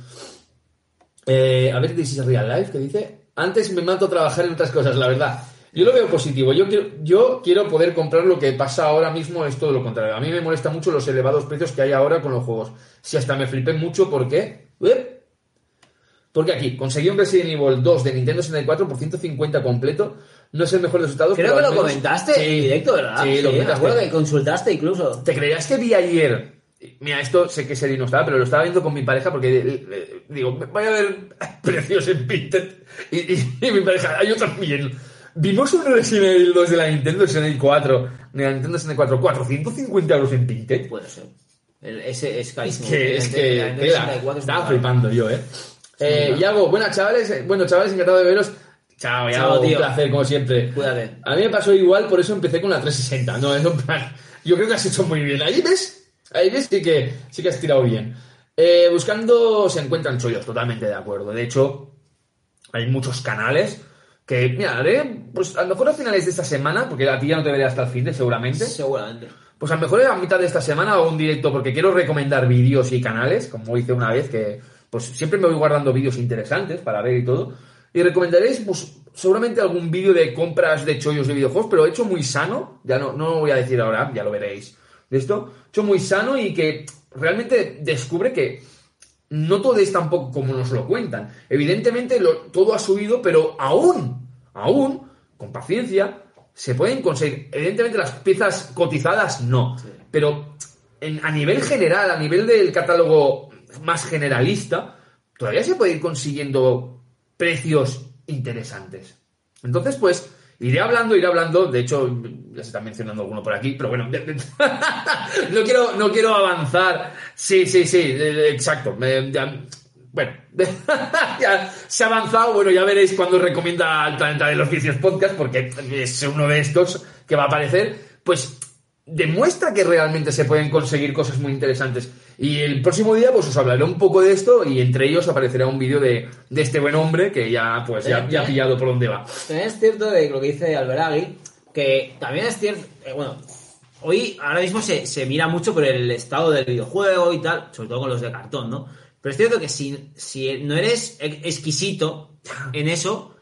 S4: Eh, a ver, This is Real Life, que dice, antes me mato a trabajar en otras cosas, la verdad. Yo lo veo positivo. Yo quiero, yo quiero poder comprar lo que pasa ahora mismo, es todo lo contrario. A mí me molesta mucho los elevados precios que hay ahora con los juegos. Si hasta me flipé mucho, ¿por qué? ¿Eh? Porque aquí, conseguí un Resident Evil 2 de Nintendo 64 por 150 completo. No es el mejor resultado.
S5: Creo que lo comentaste en directo, ¿verdad?
S4: Sí, lo
S5: me
S4: comentaste.
S5: acuerdo que consultaste incluso.
S4: ¿Te creías que vi ayer? Mira, esto sé que serio no estaba, pero lo estaba viendo con mi pareja porque eh, eh, digo, voy a ver precios en Pinterest. Y, y- y mi pareja, yo también. Vimos un Resident Evil 2 de la Nintendo 64, de la Nintendo 64, 450 euros en Pinterest.
S5: Puede ser. El- ese es carísimo.
S4: que, es que,
S5: el- el
S4: tela,
S5: 64 es
S4: estaba
S5: caro.
S4: flipando yo, ¿eh? eh. Yago, buenas chavales, eh, bueno chavales, encantado de veros. Chao, Yago,
S5: tío.
S4: un placer como siempre.
S5: Cuídate.
S4: A mí me pasó igual, por eso empecé con la 360. No, es un plan. Yo creo que has hecho muy bien. Ahí ves, ahí ves sí que, sí que has tirado bien. Eh, buscando se encuentran chollos, totalmente de acuerdo. De hecho, hay muchos canales Que, mira, haré, pues a lo mejor a finales de esta semana, porque a ti ya no te veré hasta el fin de seguramente.
S5: Seguramente.
S4: Pues a lo mejor a mitad de esta semana hago un directo porque quiero recomendar vídeos y canales, como hice una vez, que pues siempre me voy guardando vídeos interesantes para ver y todo. Y recomendaréis, pues, seguramente algún vídeo de compras de chollos de videojuegos, pero hecho muy sano. Ya no, no lo voy a decir ahora, ya lo veréis. De esto, hecho muy sano y que realmente descubre que no todo es tan poco como nos lo cuentan. Evidentemente lo- todo ha subido, pero aún, aún, con paciencia, se pueden conseguir. Evidentemente las piezas cotizadas no, pero en- a nivel general, a nivel del catálogo más generalista, todavía se puede ir consiguiendo precios interesantes. Entonces, pues, iré hablando, iré hablando. De hecho, ya se está mencionando alguno por aquí, pero bueno, no quiero, no quiero avanzar. Sí, sí, sí, eh, exacto. Bueno, ya se ha avanzado. Bueno, ya veréis cuando recomienda al Planeta de los Vicios Podcast, porque es uno de estos que va a aparecer. Pues demuestra que realmente se pueden conseguir cosas muy interesantes. Y el próximo día, pues os hablaré un poco de esto y entre ellos aparecerá un vídeo de, de este buen hombre que ya, pues, ya, ya ha pillado por dónde va.
S5: También es cierto de lo que dice Alberagui, que también es cierto, eh, bueno, hoy ahora mismo se, se mira mucho por el estado del videojuego y tal, sobre todo con los de cartón, ¿no? Pero es cierto que si, si no eres ex- exquisito en eso,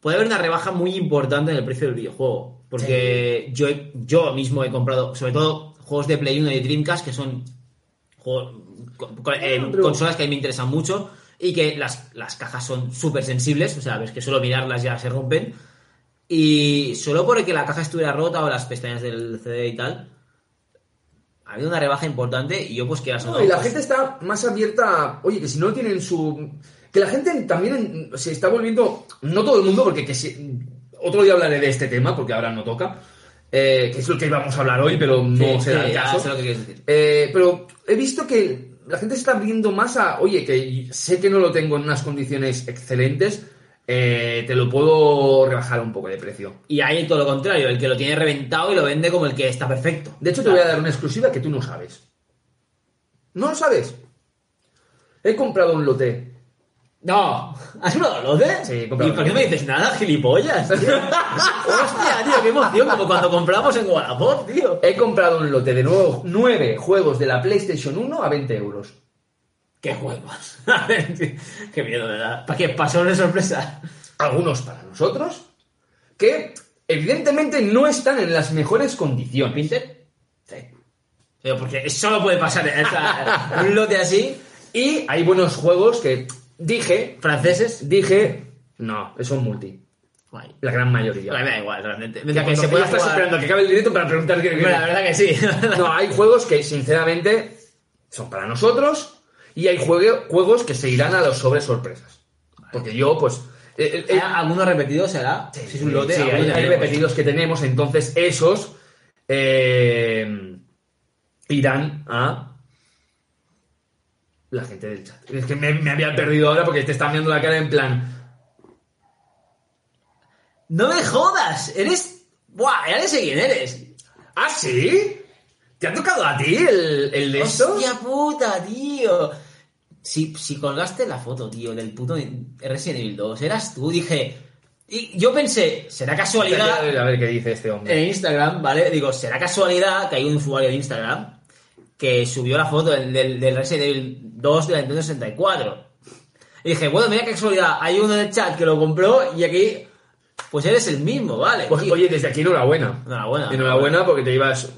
S5: puede haber una rebaja muy importante en el precio del videojuego. Porque yo, he- yo mismo he comprado, sobre todo, juegos de Play 1 y Dreamcast, que son juegos- eh,
S4: Ah, pero-
S5: consolas que a mí me interesan mucho y que las, las cajas son súper sensibles, o sea, ves que solo mirarlas ya se rompen. Y solo porque la caja estuviera rota o las pestañas del CD y tal, ha habido una rebaja importante y yo pues que
S4: No, y la gente está más abierta oye, que si no tienen su... Que la gente también se está volviendo, no todo el mundo, porque que si- otro día hablaré de este tema, porque ahora no toca, eh, que es lo que íbamos a hablar hoy, pero no
S5: Sí,
S4: será
S5: sí,
S4: el caso.
S5: sé lo que decir.
S4: Eh, pero he visto que la gente se está abriendo más a, oye, que sé que no lo tengo en unas condiciones excelentes, eh, te lo puedo rebajar un poco de precio.
S5: Y hay todo lo contrario, el que lo tiene reventado y lo vende como el que está perfecto.
S4: De hecho, te voy a dar una exclusiva que tú no sabes. ¿No lo sabes? He comprado un lote.
S5: No, ¿has probado lote?
S4: Sí, he
S5: ¿Y por qué me dices nada, gilipollas? tío? Hostia, tío, qué emoción, como cuando compramos en Wallapop, tío.
S4: He comprado un lote de nuevo, nueve juegos de la PlayStation 1 a 20 euros.
S5: ¿Qué juegos? A ver, tío, qué miedo, ¿verdad? ¿Para qué? ¿Pasó de sorpresa?
S4: Algunos para nosotros, que evidentemente no están en las mejores condiciones.
S5: ¿Pinter? Sí. Porque solo puede pasar un lote así.
S4: Y hay buenos juegos que dije,
S5: ¿Franceses?
S4: dije, no, son multi.
S5: Guay.
S4: La gran mayoría.
S5: Me da igual, realmente. Mientras que se pueda
S4: ya estás
S5: jugar-
S4: esperando a que acabe el directo para preguntar qué
S5: Bueno, la verdad que sí.
S4: No, hay juegos que sinceramente son para nosotros y hay juego- juegos que se irán a los sobres sorpresas. Porque yo, pues... eh, eh,
S5: ¿Hay ¿Alguno repetido será? si es un lote,
S4: sí,
S5: alguno
S4: hay,
S5: ya
S4: repetidos que tenemos, entonces esos eh, irán a la gente del chat. Es que me, me había perdido ahora porque te están viendo la cara en plan...
S5: ¡No me jodas! Eres... ¡Buah! Ya sé quién eres.
S4: ¿Ah, sí? ¿Te ha tocado a ti el, el de esto?
S5: ¡Hostia puta, tío! Si, si colgaste la foto, tío, del puto Resident Evil 2, eras tú, dije... Y yo pensé, será casualidad...
S4: a ver qué dice este hombre.
S5: en Instagram, ¿vale? Digo, será casualidad que hay un usuario de Instagram que subió la foto del, del, del Resident Evil 2 de la Nintendo 64. Y dije, bueno, mira qué casualidad, hay uno en el chat que lo compró y aquí, pues eres el mismo, ¿vale?
S4: Pues,
S5: tío?
S4: oye, desde aquí enhorabuena.
S5: Enhorabuena.
S4: Enhorabuena porque te llevas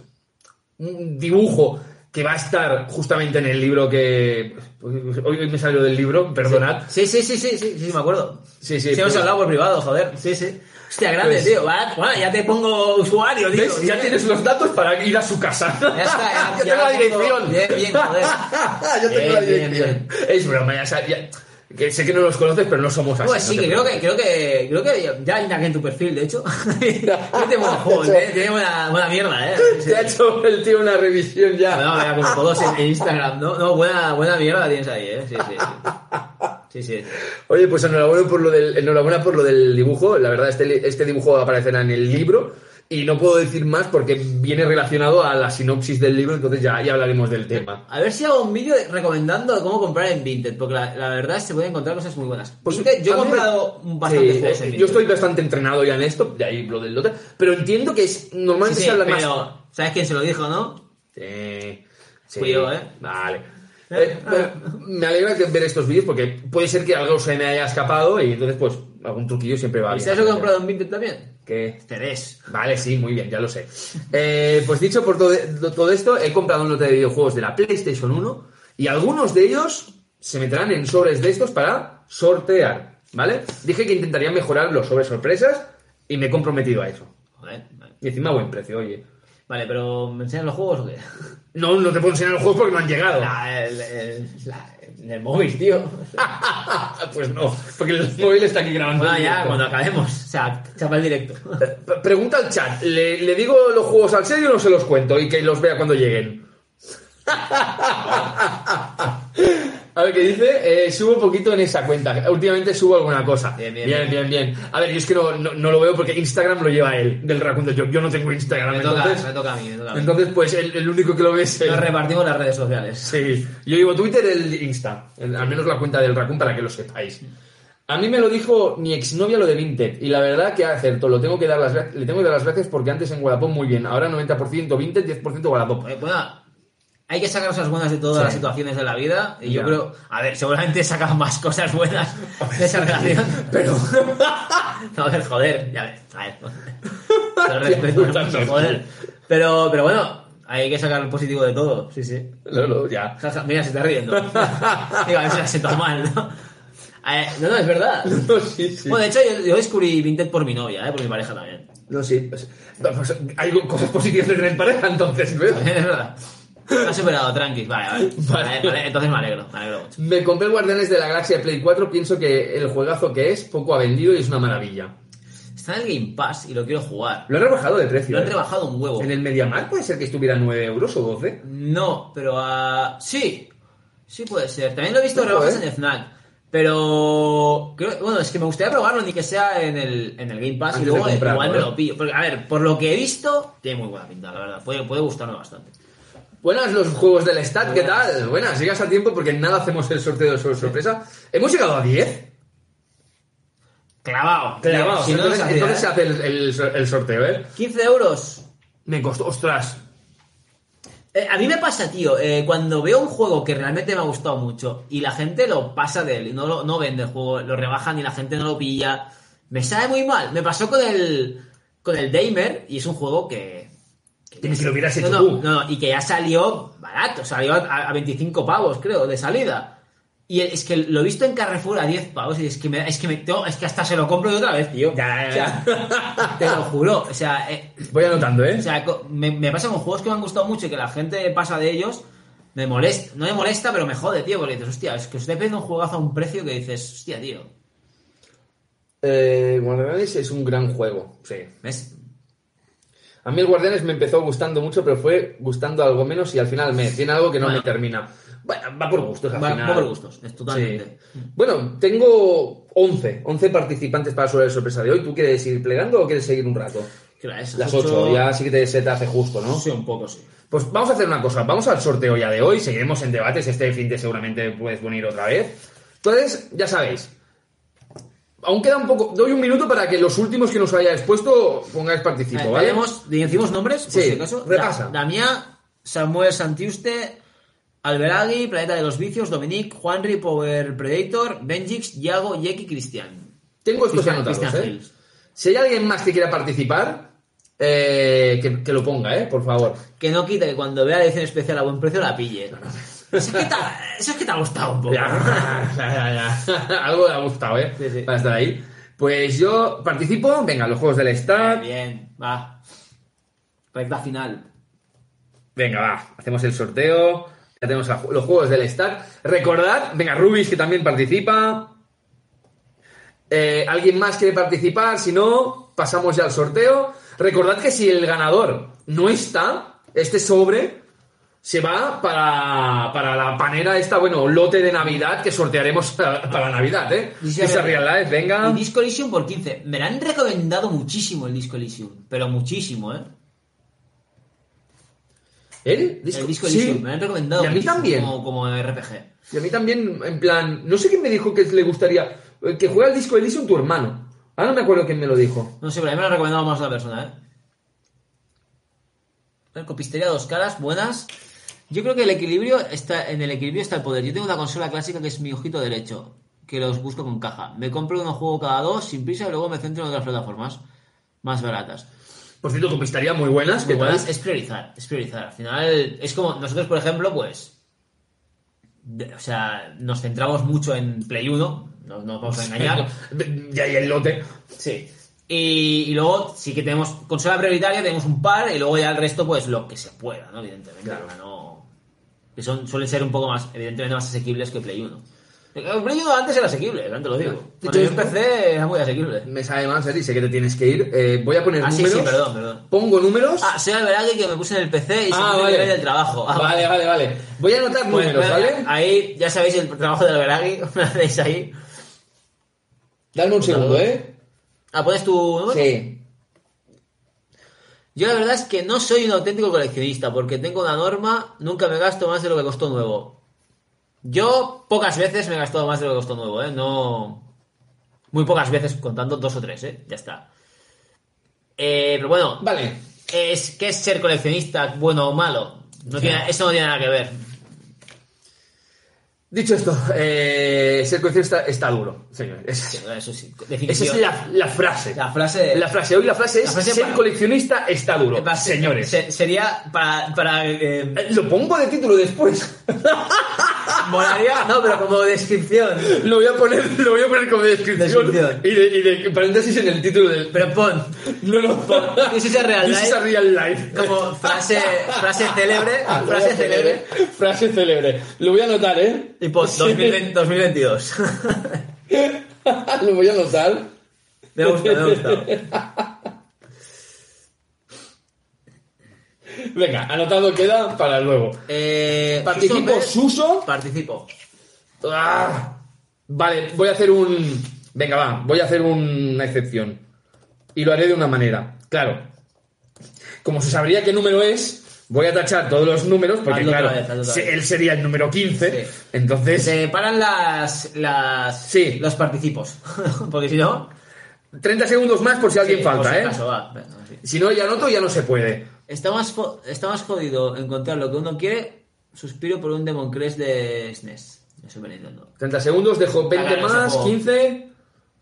S4: un dibujo que va a estar justamente en el libro que... Hoy me salió del libro, perdonad.
S5: Sí, sí, sí, sí, sí, sí, me acuerdo.
S4: Sí, sí.
S5: Sí, hemos hablado por privado, joder. Sí, sí. Hostia, grande,
S4: Pues-
S5: tío. Va, Bueno, ya te pongo usuario, tío.
S4: ¿Ves? Ya tienes los datos para ir a su casa.
S5: Ya está, ya,
S4: Yo
S5: ya
S4: tengo la dirección.
S5: Bien, bien, joder.
S4: Yo tengo
S5: Bien,
S4: la
S5: bien,
S4: dirección. Es broma, ya, sa- ya- que sé que no los conoces, pero no somos así.
S5: Pues sí,
S4: no
S5: que creo que, creo que, creo que ya hay aquí en tu perfil, de hecho. Buenos juegos, ¿eh? Tiene buena, buena mierda, ¿eh? Sí,
S4: Te ha hecho el tío una revisión ya.
S5: No, mira, como todos en, en Instagram, ¿no? No, buena, buena mierda tienes ahí, ¿eh? Sí, sí, sí. Sí, sí.
S4: Oye, pues enhorabuena por lo del, enhorabuena por lo del dibujo. La verdad, este, este dibujo aparecerá en el libro. Y no puedo decir más porque viene relacionado a la sinopsis del libro, entonces ya, ya hablaremos del tema.
S5: A ver si hago un vídeo recomendando cómo comprar en Vinted, porque la, la verdad se pueden encontrar cosas muy buenas.
S4: Pues
S5: Vinted, yo he comprado bastantes
S4: Sí,
S5: en
S4: eh,
S5: Vinted.
S4: yo estoy bastante entrenado ya en esto, de ahí lo del lote, pero entiendo que es normalmente
S5: Sí, sí,
S4: se habla
S5: pero
S4: más.
S5: ¿sabes quién se lo dijo, no?
S4: Sí, sí.
S5: Fui yo, ¿eh?
S4: Vale. Eh, bueno, me alegra que ver estos vídeos porque puede ser que algo se me haya escapado y entonces pues algún truquillo siempre va
S5: ¿Y
S4: bien.
S5: sabes lo que he comprado en Vinted también?
S4: ¿Qué?
S5: CDs.
S4: Vale, sí, muy bien, ya lo sé. Eh, pues dicho por todo, todo esto, he comprado un lote de videojuegos de la PlayStation 1 y algunos de ellos se meterán en sobres de estos para sortear, ¿vale? Dije que intentaría mejorar los sobres sorpresas y me he comprometido a eso.
S5: Vale.
S4: Y encima a buen precio, oye.
S5: Vale, pero ¿me enseñan los juegos o qué?
S4: No, no te puedo enseñar los juegos porque no han llegado.
S5: La- el, el- la- en el móvil, tío.
S4: pues no, porque el móvil está aquí grabando.
S5: Bueno,
S4: en
S5: ya, cuando acabemos. O sea, chapa el directo.
S4: Pregunta al chat, ¿le, le digo los juegos al serio o no se los cuento y que los vea cuando lleguen? A ver, ¿qué dice? Eh, subo poquito en esa cuenta. Últimamente subo alguna cosa.
S5: Bien, bien,
S4: bien, bien. bien. A ver, yo es que no, no, no lo veo porque Instagram lo lleva él, del Raccoon Job. Yo no tengo Instagram,
S5: Me toca,
S4: entonces...
S5: me toca a mí, me toca a mí.
S4: Entonces, pues el, el único que lo ve es.
S5: Nos repartimos las redes sociales.
S4: Sí, yo llevo Twitter, el Insta, el- al menos la cuenta del Raccoon para que lo sepáis. A mí me lo dijo mi exnovia lo de Vinted y la verdad que acertó, lo tengo que dar las, le tengo que dar las gracias porque antes en Wallapop muy bien, ahora 90% Vinted, 10% Wallapop.
S5: Eh, Bueno, hay que sacar cosas buenas de todas
S4: Sí.
S5: las situaciones de la vida. Y yo creo, a ver, seguramente sacan más cosas buenas de esa relación.
S4: Pero
S5: No, a ver, joder, ya ves. A ver. Respeto joder. Pero, pero bueno, hay que sacar lo positivo de todo. Sí, sí.
S4: no, no, ya.
S5: Mira, se está riendo. Digo, a ver si la siento mal, ¿no? Eh, no, no, es verdad.
S4: No, sí, sí.
S5: Bueno, de hecho, yo, yo descubrí Vinted por mi novia, ¿eh? por mi pareja también.
S4: No, sí. pues, hay cosas positivas de tener pareja, entonces, ¿ves?
S5: También es verdad. Me ha superado, tranqui. Vale, vale.
S4: Vale.
S5: Vale, Entonces me alegro, me alegro mucho.
S4: Me compré Guardianes de la Galaxia Play 4, pienso que el juegazo que es, poco ha vendido y es una maravilla.
S5: Está en el Game Pass y lo quiero jugar.
S4: Lo han rebajado de precio.
S5: Lo han
S4: ¿eh?
S5: rebajado un huevo.
S4: En el MediaMarkt puede ser que estuviera 9 euros o 12.
S5: No, pero ah, sí. Sí puede ser. También lo he visto
S4: Ojo,
S5: rebajas
S4: eh.
S5: en FNAC. Pero creo- bueno, es que me gustaría probarlo ni que sea en el, en el Game Pass y
S4: Antes de
S5: luego
S4: comprarlo,
S5: igual me
S4: ¿eh?
S5: lo pillo. Porque, a ver, por lo que he visto, tiene muy buena pinta, la verdad. Puede, puede gustarme bastante.
S4: Buenas los juegos del Stat, ¿qué tal? Buenas, llegas a tiempo porque en nada hacemos el sorteo de sorpresa. ¿Hemos llegado a 10?
S5: Clavado.
S4: Clavado.
S5: Si no,
S4: entonces
S5: se
S4: entonces se
S5: ¿eh?
S4: hace el, el- el sorteo, ¿eh?
S5: 15 euros.
S4: Me costó, ostras.
S5: Eh, a mí me pasa, tío, eh, cuando veo un juego que realmente me ha gustado mucho y la gente lo pasa de él y no, lo, no vende el juego, lo rebajan y la gente no lo pilla, me sabe muy mal. Me pasó con el, con el Damer y es un juego que...
S4: Que ni si lo hubieras hecho
S5: no,
S4: tú.
S5: no, no, y que ya salió barato, salió a, a 25 pavos, creo, de salida. Y es que lo he visto en Carrefour a 10 pavos y es que, me, es que, me, tengo- es que hasta se lo compro de otra vez, tío.
S4: Ya, ya, ya.
S5: O sea, te lo juro. O sea, eh,
S4: Voy anotando, ¿eh?
S5: o sea, me, me pasa con juegos que me han gustado mucho y que la gente pasa de ellos. Me molesta, no me molesta, pero me jode, tío, porque dices, hostia, es que estoy pidiendo un juegazo a un precio que dices, hostia, tío.
S4: Eh, Guardianes es un gran juego, sí.
S5: ¿Ves?
S4: A mí el Guardianes me empezó gustando mucho, pero fue gustando algo menos y al final me tiene algo que no
S5: Bueno.
S4: me termina. Bueno, va por gustos al
S5: Va,
S4: final.
S5: va por gustos, es totalmente.
S4: Sí. Bueno, tengo 11, 11 participantes para sobre la sorpresa de hoy. ¿Tú quieres ir plegando o quieres seguir un rato?
S5: ¿Qué hora es?
S4: Las 8, ya sí que te, se te hace justo, ¿no?
S5: Sí, un poco, sí.
S4: Pues vamos a hacer una cosa, vamos al sorteo ya de hoy, seguiremos en debates, este fin de seguramente puedes venir otra vez. Entonces, ya sabéis, aún queda un poco, doy un minuto para que los últimos que nos hayáis puesto pongáis participo, ¿vale?
S5: tenemos- ¿Decimos nombres? Por
S4: Sí,
S5: si acaso.
S4: repasa.
S5: Da- Damián, Samuel Santiuste, Alberagui, Planeta de los Vicios, Dominic, Juanri, Power Predator, Benjix, Yago, Yeki, Cristian.
S4: Tengo estos
S5: Cristian-
S4: anotados,
S5: Cristian
S4: ¿eh? Si hay alguien más que quiera participar, eh, que, que lo ponga, ¿eh? Por favor.
S5: Que no quita que cuando vea la edición especial a buen precio la pille. Eso es que te, ha- eso es que te ha gustado un poco.
S4: Ya, ya, ya. Algo le ha gustado, ¿eh?
S5: Sí, sí.
S4: Para estar ahí. Pues yo participo, venga, los juegos del Stat.
S5: Bien, va. Recta final.
S4: Venga, va, hacemos el sorteo. Ya tenemos los juegos del Stat. Recordad, venga, Rubis que también participa. Eh, ¿Alguien más quiere participar? Si no, pasamos ya al sorteo. Recordad que si el ganador no está, este sobre se va para, para la panera esta, bueno, lote de Navidad que sortearemos para, para Navidad, ¿eh? Esa
S5: Real-
S4: Life, venga.
S5: Y Disco Elysium por 15. Me la han recomendado muchísimo el Disco Elysium. Pero muchísimo, ¿eh?
S4: ¿El?
S5: el Disco
S4: sí.
S5: Elysium. Me lo han recomendado
S4: Y a mí también.
S5: Como, como RPG.
S4: Y a mí también, en plan, no sé quién me dijo que le gustaría eh, que juegue al disco Elysium tu hermano. Ahora no me acuerdo quién me lo dijo.
S5: No sé, pero a mí me lo ha recomendado más una persona, ¿eh? Copistería dos caras, buenas. Yo creo que el equilibrio está en el equilibrio está el poder. Yo tengo una consola clásica que es mi ojito derecho, que los busco con caja. Me compro uno juego cada dos sin prisa y luego me centro en otras plataformas más baratas.
S4: Por cierto, muy buenas. ¿Qué
S5: Muy buenas, es priorizar, es priorizar. Al final, es como nosotros, por ejemplo, pues. de- o sea, nos centramos mucho en Play 1, no nos vamos a engañar.
S4: Y ahí el lote.
S5: Sí. Y, y luego sí que tenemos consola prioritaria, tenemos un par, y luego ya el resto, pues lo que se pueda, ¿no? Evidentemente.
S4: Claro.
S5: no- que son, suelen ser un poco más, evidentemente, más asequibles que Play 1. El Play 1 antes era asequible, antes lo digo. Cuando yo
S4: esto-
S5: empecé era muy asequible.
S4: Me sabe mal, Seri, sé que te tienes que ir. Eh, voy a poner
S5: Ah, sí,
S4: números.
S5: sí, perdón, perdón.
S4: Pongo números.
S5: Ah, soy Alberagui que me puse en el PC y se
S4: Ah,
S5: me
S4: vale.
S5: nivel del trabajo. Ah,
S4: vale, vale, vale. Voy a anotar
S5: Pues,
S4: números,
S5: bueno,
S4: ¿vale?
S5: Ahí ya sabéis el trabajo de Alberagui, me lo hacéis ahí.
S4: Dame un segundo, ¿eh?
S5: Ah, pones tu número.
S4: Sí.
S5: Yo la verdad es que no soy un auténtico coleccionista porque tengo una norma, nunca me gasto más de lo que costó nuevo. Yo pocas veces me he gastado más de lo que costó nuevo, ¿eh? No... Muy pocas veces, contando dos o tres, ¿eh? Ya está. Eh, pero bueno,
S4: Vale.
S5: es, ¿qué es ser coleccionista, bueno o malo? No tiene, eso no tiene nada que ver.
S4: Dicho esto, eh, ser coleccionista está duro, señores. Esa,
S5: Eso sí,
S4: esa
S5: definición.
S4: es la, la frase.
S5: La frase...
S4: La frase, hoy la frase es
S5: La frase
S4: ser
S5: para-
S4: coleccionista está duro. Señores.
S5: se- sería para... para eh,
S4: Lo pongo de título después.
S5: molaría, no, pero como descripción.
S4: Lo voy a poner, lo voy a poner como descripción.
S5: Descripción.
S4: Y, de, y de paréntesis en el título del.
S5: Pero pon,
S4: no, no.
S5: This is a real
S4: This is
S5: life.
S4: a real life.
S5: como frase, frase célebre,
S4: Ah,
S5: frase célebre.
S4: Frase célebre. Lo voy a anotar, ¿eh?
S5: 2020 2022.
S4: lo voy a anotar.
S5: Me gusta, me gusta.
S4: Venga, anotado queda para luego.
S5: Eh,
S4: Participo
S5: Suso,
S4: Suso.
S5: Participo.
S4: Ah, vale, voy a hacer un. Venga, va, voy a hacer una excepción. Y lo haré de una manera. Claro. Como se sabría qué número es, voy a tachar todos los números, porque
S5: Hazlo
S4: claro,
S5: vez,
S4: se- él sería el número 15.
S5: Sí.
S4: Entonces,
S5: Se paran las, las
S4: Sí.
S5: los participos. Porque si no.
S4: 30 segundos más por si alguien
S5: sí,
S4: falta,
S5: si
S4: ¿eh?
S5: acaso, va. Sí.
S4: Si no, ya anoto, ya no se puede.
S5: Está más, está más jodido encontrar lo que uno quiere. Suspiro por un Demon Crest de SNES. Super Nintendo.
S4: 30 segundos, dejo 20
S5: Hagan ese
S4: más,
S5: juego.
S4: 15.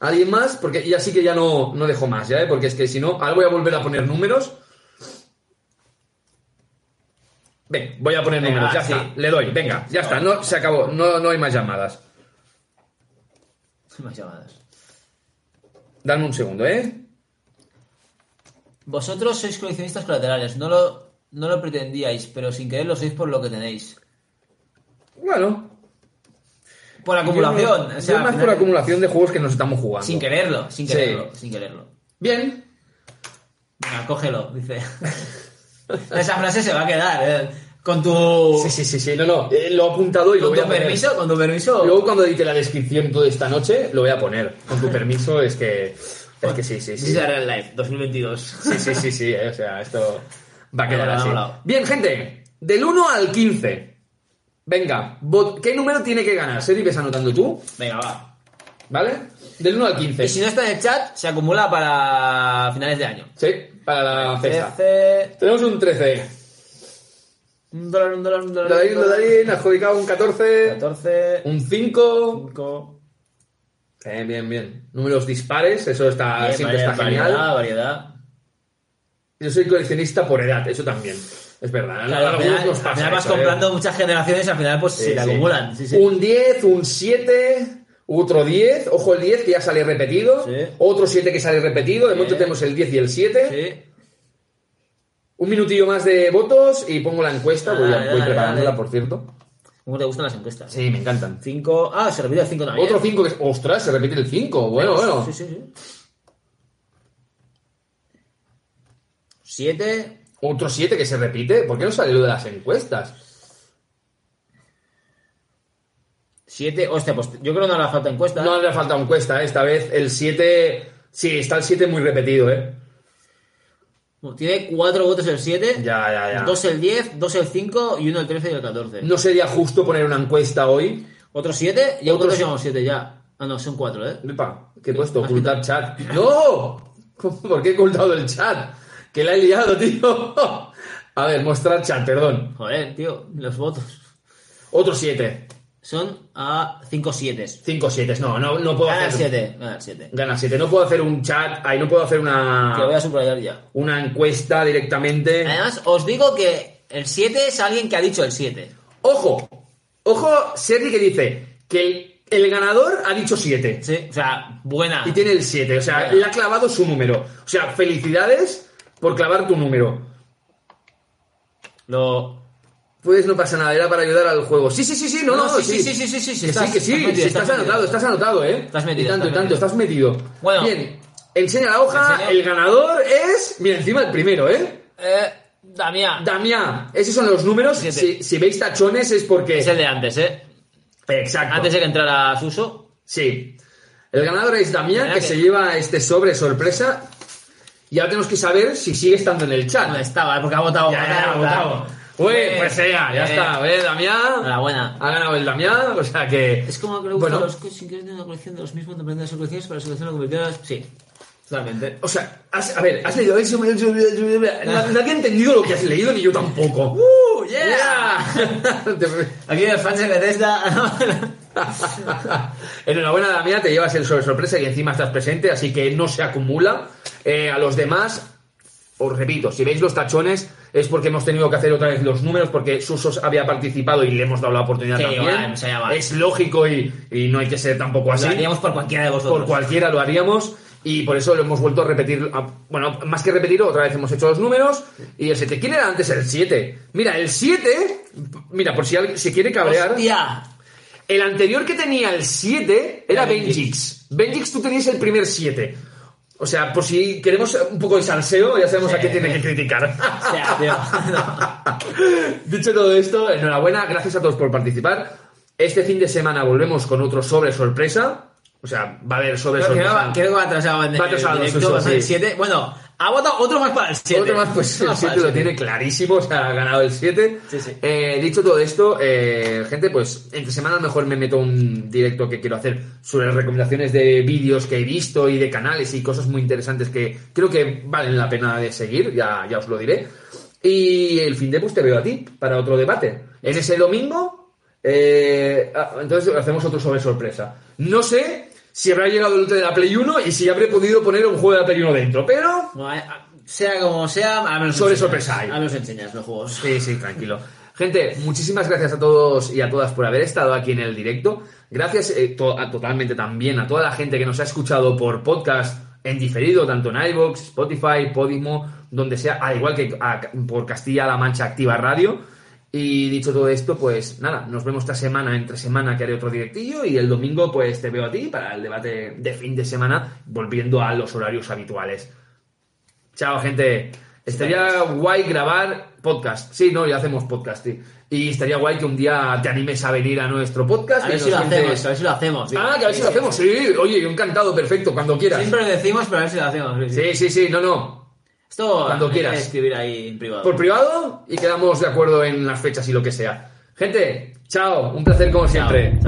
S4: ¿Alguien más? Porque ya sí que ya no, no dejo más, ¿ya? ¿eh? Porque es que si no, ahora voy a volver a poner números. Ven, voy a poner
S5: Venga,
S4: números, ya
S5: sí.
S4: está. Le doy, venga, ya está, no, se acabó, no, no hay más llamadas.
S5: Más llamadas.
S4: Dame un segundo, ¿eh?
S5: Vosotros sois coleccionistas colaterales. No lo, no lo pretendíais, pero sin querer lo sois por lo que tenéis.
S4: Bueno.
S5: Por acumulación.
S4: Yo,
S5: o sea,
S4: yo más por acumulación de juegos que nos estamos jugando.
S5: Sin quererlo, sin
S4: Sí.
S5: quererlo, sin quererlo.
S4: Bien.
S5: Venga, cógelo, dice. Esa frase se va a quedar, eh. Con tu.
S4: Sí, sí, sí, sí, no, no. eh, lo he apuntado y lo
S5: Con
S4: voy a
S5: tu
S4: poner.
S5: permiso, con tu permiso.
S4: Luego cuando edite la descripción toda esta noche, lo voy a poner. Con tu permiso, es que... Es que sí, sí, sí.
S5: is a real life, 2022.
S4: Sí, sí, sí, sí, eh, o sea, esto va a quedar así. Bien, gente, del 1 al 15. Venga, vot- ¿qué número tiene que ganar? Seri, ves anotando tú,
S5: Venga, va.
S4: ¿vale? Del 1 al 15.
S5: Y si no está en el chat, se acumula para finales de año.
S4: Sí, para la cesta.
S5: 13.
S4: Tenemos un 13.
S5: Un dólar, un dólar, un dólar.
S4: Darín,
S5: un dólar.
S4: Darín, adjudicado un 14.
S5: 14.
S4: Un 5.
S5: 5.
S4: Bien, bien, bien. Números dispares, eso está, siempre está
S5: variedad,
S4: genial.
S5: variedad.
S4: Yo soy coleccionista por edad, eso también. Es verdad.
S5: Claro,
S4: a
S5: al final,
S4: nos
S5: al
S4: pasa
S5: final vas
S4: eso, ¿eh?
S5: comprando muchas generaciones y al final pues
S4: Sí,
S5: se te
S4: sí.
S5: acumulan. Sí, sí.
S4: Un 10, un 7, otro 10, ojo el 10 que ya sale repetido,
S5: Sí.
S4: otro 7 que sale repetido, de momento tenemos el 10 y el 7.
S5: Sí.
S4: Un minutillo más de votos y pongo la encuesta, voy, a-
S5: Dale,
S4: voy
S5: dale,
S4: preparándola
S5: dale.
S4: por cierto.
S5: ¿Cómo te gustan las encuestas?
S4: Sí, me encantan.
S5: 5. Ah, se repite el 5 también.
S4: Otro 5 que es... ¡Ostras! Se repite el 5. Bueno, bueno.
S5: Sí, sí, sí. 7.
S4: Otro 7 que se repite. ¿Por qué no sale lo de las encuestas?
S5: 7, hostia, pues yo creo que no le falta encuesta.
S4: No le ha faltado encuesta, ¿eh? esta vez el 7... Sí, está el 7 muy repetido, ¿eh?
S5: Bueno, tiene 4 votos el 7,
S4: Ya, ya, ya.
S5: 2 el 10, 2 el 5 y 1 el 13 y el 14.
S4: No sería justo poner una encuesta hoy.
S5: ¿Otro 7? ¿Y
S4: Otro
S5: llevamos 7 ya? Ah, no, son 4, ¿eh?
S4: Epa, ¿qué he puesto? Ocultar chat. ¡No! ¿Por qué he ocultado el chat? Que la he liado, tío. A ver, mostrar chat, perdón.
S5: Joder, tío, los votos.
S4: Otro 7.
S5: Son a 5 7.
S4: 5 7. No, no, no puedo
S5: Gana el
S4: hacer...
S5: 7, gana el 7.
S4: Gana 7. No puedo hacer un chat... Ahí no puedo hacer
S5: Que lo voy a
S4: una...
S5: subrayar ya.
S4: Una encuesta directamente.
S5: Además, os digo que el 7 es alguien que ha dicho el 7.
S4: ¡Ojo! Ojo, Sergi que dice que el, el ganador ha dicho 7.
S5: Sí, o sea, buena.
S4: Y tiene el 7. O sea,
S5: Bueno.
S4: le ha clavado su número. O sea, felicidades por clavar tu número.
S5: Lo...
S4: Pues no pasa nada, era para ayudar al juego. Sí, sí, sí, sí, no, no,
S5: No, sí, sí, sí, sí, sí, sí,
S4: Que sí, que sí,
S5: estás metido,
S4: sí, estás,
S5: estás
S4: anotado, estás anotado, ¿eh?
S5: Estás metido,
S4: Y tanto, y
S5: estás
S4: tanto,
S5: metido.
S4: estás metido.
S5: Bueno.
S4: Bien, enseña la hoja, el ganador es... Mira, encima el primero, ¿eh?
S5: Eh, Damián.
S4: Damián, esos son los números. Si, si veis tachones es porque...
S5: Es el de antes, ¿eh?
S4: Exacto.
S5: Antes de que entrara Suso.
S4: Sí. El ganador es Damián, que
S5: que-
S4: se lleva este sobre sorpresa. Y ahora tenemos que saber si sigue estando en el chat.
S5: No estaba, porque ha votado.
S4: Ya, ya,
S5: ha
S4: votado. Uy, pues ya, ya está. ¿Ves, Damián?
S5: Enhorabuena.
S4: Ha ganado el Damián, o sea que...
S5: Es como que le
S4: Bueno.
S5: los coches sin querer tener una colección de los mismos dependiendo de las colecciones para seleccionar la convirtieron. Sí, totalmente.
S4: O sea, has- a ver, has leído eso... Na- Nadie ha entendido lo que has leído, ni yo tampoco.
S5: ¡Uh,
S4: Yeah.
S5: Aquí el fan de Bethesda.
S4: Enhorabuena, Damián, te llevas el sobre sorpresa y encima estás presente, así que no se acumula. Eh, a los demás, os repito, si veis los tachones es porque hemos tenido que hacer otra vez los números porque Susos había participado y le hemos dado la oportunidad
S5: Sí,
S4: también. Es lógico y, y no hay que ser tampoco así.
S5: Lo haríamos por cualquiera de vosotros.
S4: Por cualquiera lo haríamos y por eso lo hemos vuelto a repetir. Bueno, más que repetirlo, otra vez hemos hecho los números y el 7. ¿Quién era antes el 7? Mira, el 7, mira, por si alguien se quiere cabrear.
S5: ¡Hostia!
S4: El anterior que tenía el 7 era.
S5: Benjix.
S4: Benjix, tú tenías el primer 7. O sea, por si queremos un poco de salseo, ya sabemos
S5: Sí.
S4: a qué tiene que criticar.
S5: O sea, tío. No.
S4: Dicho todo esto, enhorabuena, gracias a todos por participar. Este fin de semana volvemos con otro sobre sorpresa. O sea, va a haber sobre
S5: Creo que
S4: sorpresa.
S5: va, creo que va el directo, a ser el
S4: sí.
S5: 7. Bueno, ha votado otro más para el 7.
S4: Otro más, pues el 7 lo tiene clarísimo, o sea, ha ganado el 7.
S5: Sí, sí.
S4: Eh, dicho todo esto, eh, gente, pues entre semana a lo mejor me meto un directo que quiero hacer sobre las recomendaciones de vídeos que he visto y de canales y cosas muy interesantes que creo que valen la pena de seguir, ya, ya os lo diré. Y el fin de pues te veo a ti para otro debate. En ese domingo, eh, ah, entonces hacemos otro sobre sorpresa. No sé si habrá llegado el de la Play 1 y si habré podido poner un juego de la Play 1 dentro, pero...
S5: Bueno, eh, sea como sea, a menos
S4: Sobre sorpresa hay.
S5: A menos enseñas los juegos.
S4: Sí, sí, tranquilo. Gente, muchísimas gracias a todos y a todas por haber estado aquí en el directo. Gracias eh, to- a- totalmente también a toda la gente que nos ha escuchado por podcast en diferido, tanto en iVoox, Spotify, Podimo, donde sea, al igual que a- por Castilla-La Mancha Activa Radio. Y dicho todo esto, pues nada, nos vemos esta semana, entre semana que haré otro directillo y el domingo pues te veo a ti para el debate de fin de semana, volviendo a los horarios habituales. Chao, gente. Estaría guay grabar podcast. Sí, no, ya hacemos podcast, sí. Y estaría guay que un día te animes a venir a nuestro podcast.
S5: A ver si lo hacemos, a ver si lo hacemos. tío.
S4: Ah, que a ver si lo hacemos. Sí, oye, encantado, perfecto, cuando quieras.
S5: Siempre lo decimos, pero a ver si lo hacemos. Sí, sí,
S4: sí, no, no.
S5: Esto
S4: Cuando quieras.
S5: escribir ahí en privado.
S4: Por privado y quedamos de acuerdo en las fechas y lo que sea. Gente, chao, un placer como
S5: Chao,
S4: siempre.